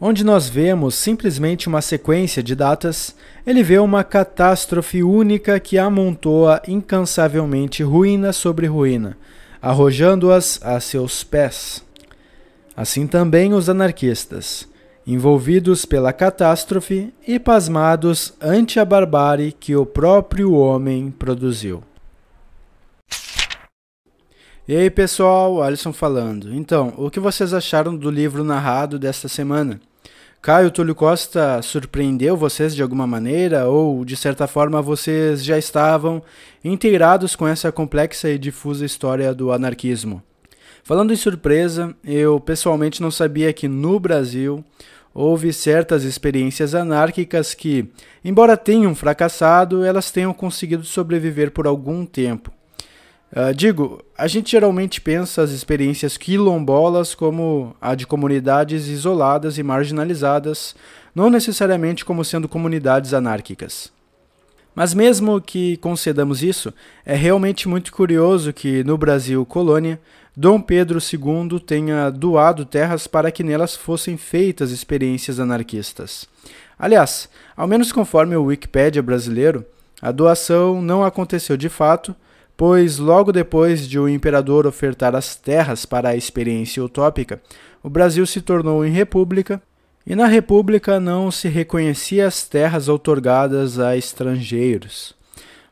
S1: Onde nós vemos simplesmente uma sequência de datas, ele vê uma catástrofe única que amontoa incansavelmente ruína sobre ruína, arrojando-as a seus pés. Assim também os anarquistas, envolvidos pela catástrofe e pasmados ante a barbárie que o próprio homem produziu. E aí pessoal, Alisson falando. Então, o que vocês acharam do livro narrado desta semana? Caio Túlio Costa surpreendeu vocês de alguma maneira ou de certa forma vocês já estavam inteirados com essa complexa e difusa história do anarquismo? Falando em surpresa, eu pessoalmente não sabia que no Brasil houve certas experiências anárquicas que, embora tenham fracassado, elas tenham conseguido sobreviver por algum tempo. Uh, digo, a gente geralmente pensa as experiências quilombolas como a de comunidades isoladas e marginalizadas, não necessariamente como sendo comunidades anárquicas. Mas mesmo que concedamos isso, é realmente muito curioso que no Brasil colônia, Dom Pedro II tenha doado terras para que nelas fossem feitas experiências anarquistas. Aliás, ao menos conforme o Wikipédia brasileiro, a doação não aconteceu de fato, pois logo depois de o imperador ofertar as terras para a experiência utópica, o Brasil se tornou em república e na república não se reconhecia as terras outorgadas a estrangeiros.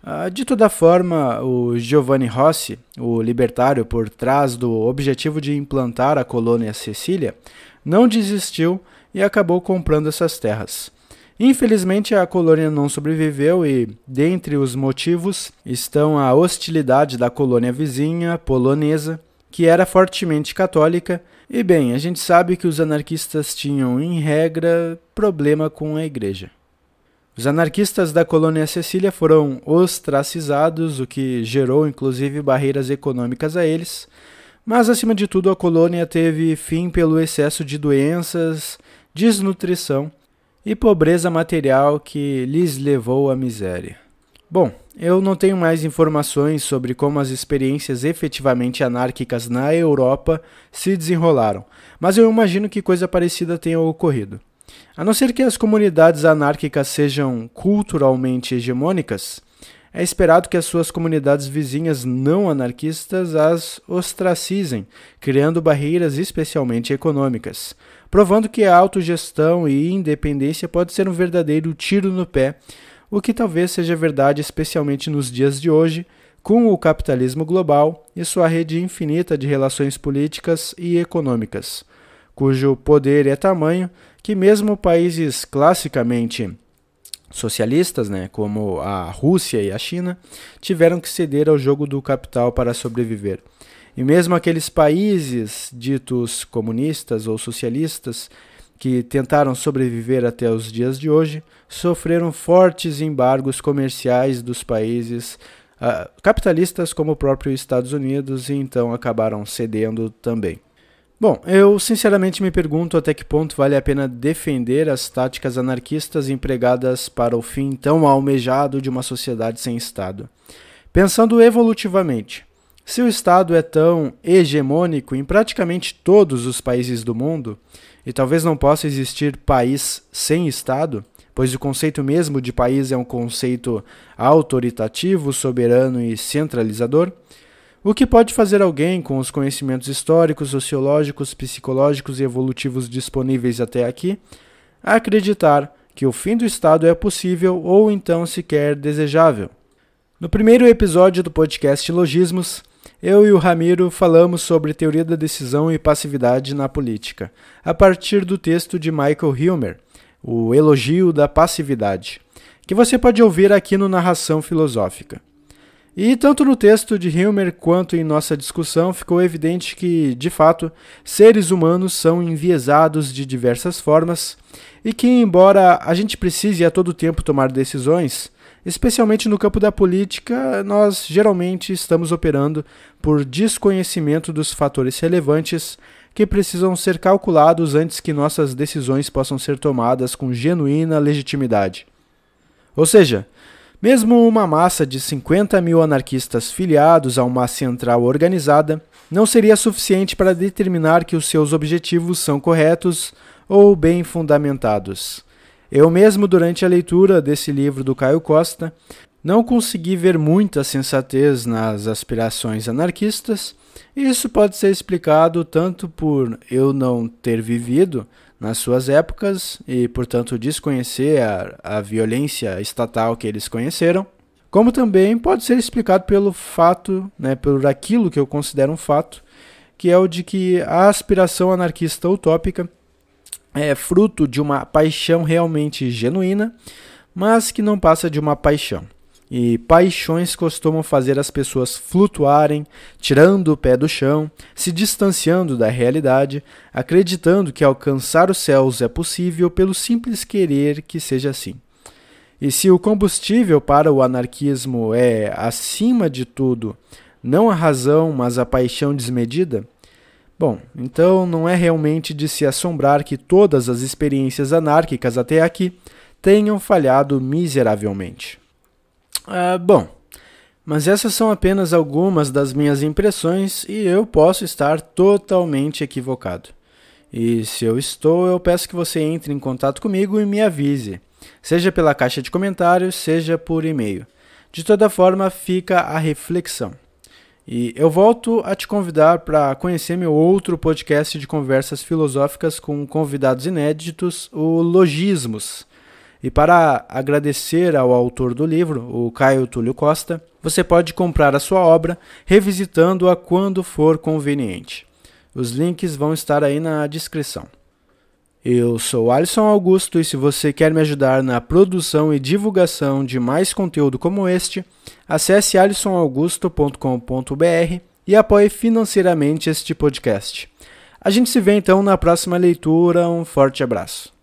S1: Ah, de toda forma, o Giovanni Rossi, o libertário por trás do objetivo de implantar a colônia Sicília, não desistiu e acabou comprando essas terras. Infelizmente, a colônia não sobreviveu e, dentre os motivos, estão a hostilidade da colônia vizinha, polonesa, que era fortemente católica, e bem, a gente sabe que os anarquistas tinham, em regra, problema com a igreja. Os anarquistas da colônia Cecília foram ostracizados, o que gerou inclusive barreiras econômicas a eles, mas acima de tudo a colônia teve fim pelo excesso de doenças, desnutrição e pobreza material que lhes levou à miséria. Bom, eu não tenho mais informações sobre como as experiências efetivamente anárquicas na Europa se desenrolaram, mas eu imagino que coisa parecida tenha ocorrido. A não ser que as comunidades anárquicas sejam culturalmente hegemônicas, é esperado que as suas comunidades vizinhas não anarquistas as ostracizem, criando barreiras especialmente econômicas, provando que a autogestão e independência pode ser um verdadeiro tiro no pé, o que talvez seja verdade especialmente nos dias de hoje, com o capitalismo global e sua rede infinita de relações políticas e econômicas, cujo poder é tamanho que mesmo países classicamente socialistas, né, como a Rússia e a China, tiveram que ceder ao jogo do capital para sobreviver. E mesmo aqueles países ditos comunistas ou socialistas que tentaram sobreviver até os dias de hoje sofreram fortes embargos comerciais dos países uh, capitalistas como o próprio Estados Unidos e então acabaram cedendo também. Bom, eu sinceramente me pergunto até que ponto vale a pena defender as táticas anarquistas empregadas para o fim tão almejado de uma sociedade sem Estado. Pensando evolutivamente, se o Estado é tão hegemônico em praticamente todos os países do mundo, e talvez não possa existir país sem Estado, pois o conceito mesmo de país é um conceito autoritativo, soberano e centralizador, o que pode fazer alguém com os conhecimentos históricos, sociológicos, psicológicos e evolutivos disponíveis até aqui acreditar que o fim do Estado é possível ou então sequer desejável? No primeiro episódio do podcast Logismos, eu e o Ramiro falamos sobre teoria da decisão e passividade na política, a partir do texto de Michael Hilmer, O Elogio da Passividade, que você pode ouvir aqui no Narração Filosófica. E tanto no texto de Hilmer quanto em nossa discussão ficou evidente que, de fato, seres humanos são enviesados de diversas formas e que, embora a gente precise a todo tempo tomar decisões, especialmente no campo da política, nós geralmente estamos operando por desconhecimento dos fatores relevantes que precisam ser calculados antes que nossas decisões possam ser tomadas com genuína legitimidade. Ou seja, mesmo uma massa de 50 mil anarquistas filiados a uma central organizada não seria suficiente para determinar que os seus objetivos são corretos ou bem fundamentados. Eu mesmo, durante a leitura desse livro do Caio Costa, não consegui ver muita sensatez nas aspirações anarquistas. Isso pode ser explicado tanto por eu não ter vivido nas suas épocas e, portanto, desconhecer a, a violência estatal que eles conheceram, como também pode ser explicado pelo fato, né, por aquilo que eu considero um fato, que é o de que a aspiração anarquista utópica é fruto de uma paixão realmente genuína, mas que não passa de uma paixão. E paixões costumam fazer as pessoas flutuarem, tirando o pé do chão, se distanciando da realidade, acreditando que alcançar os céus é possível pelo simples querer que seja assim. E se o combustível para o anarquismo é, acima de tudo, não a razão, mas a paixão desmedida, bom, então não é realmente de se assombrar que todas as experiências anárquicas até aqui tenham falhado miseravelmente. Ah, bom, mas essas são apenas algumas das minhas impressões e eu posso estar totalmente equivocado. E se eu estou, eu peço que você entre em contato comigo e me avise seja pela caixa de comentários, seja por e-mail. De toda forma, fica a reflexão. E eu volto a te convidar para conhecer meu outro podcast de conversas filosóficas com convidados inéditos, o Logismos. E para agradecer ao autor do livro, o Caio Túlio Costa, você pode comprar a sua obra revisitando-a quando for conveniente. Os links vão estar aí na descrição. Eu sou Alisson Augusto e se você quer me ajudar na produção e divulgação de mais conteúdo como este, acesse alisonaugusto.com.br e apoie financeiramente este podcast. A gente se vê então na próxima leitura. Um forte abraço.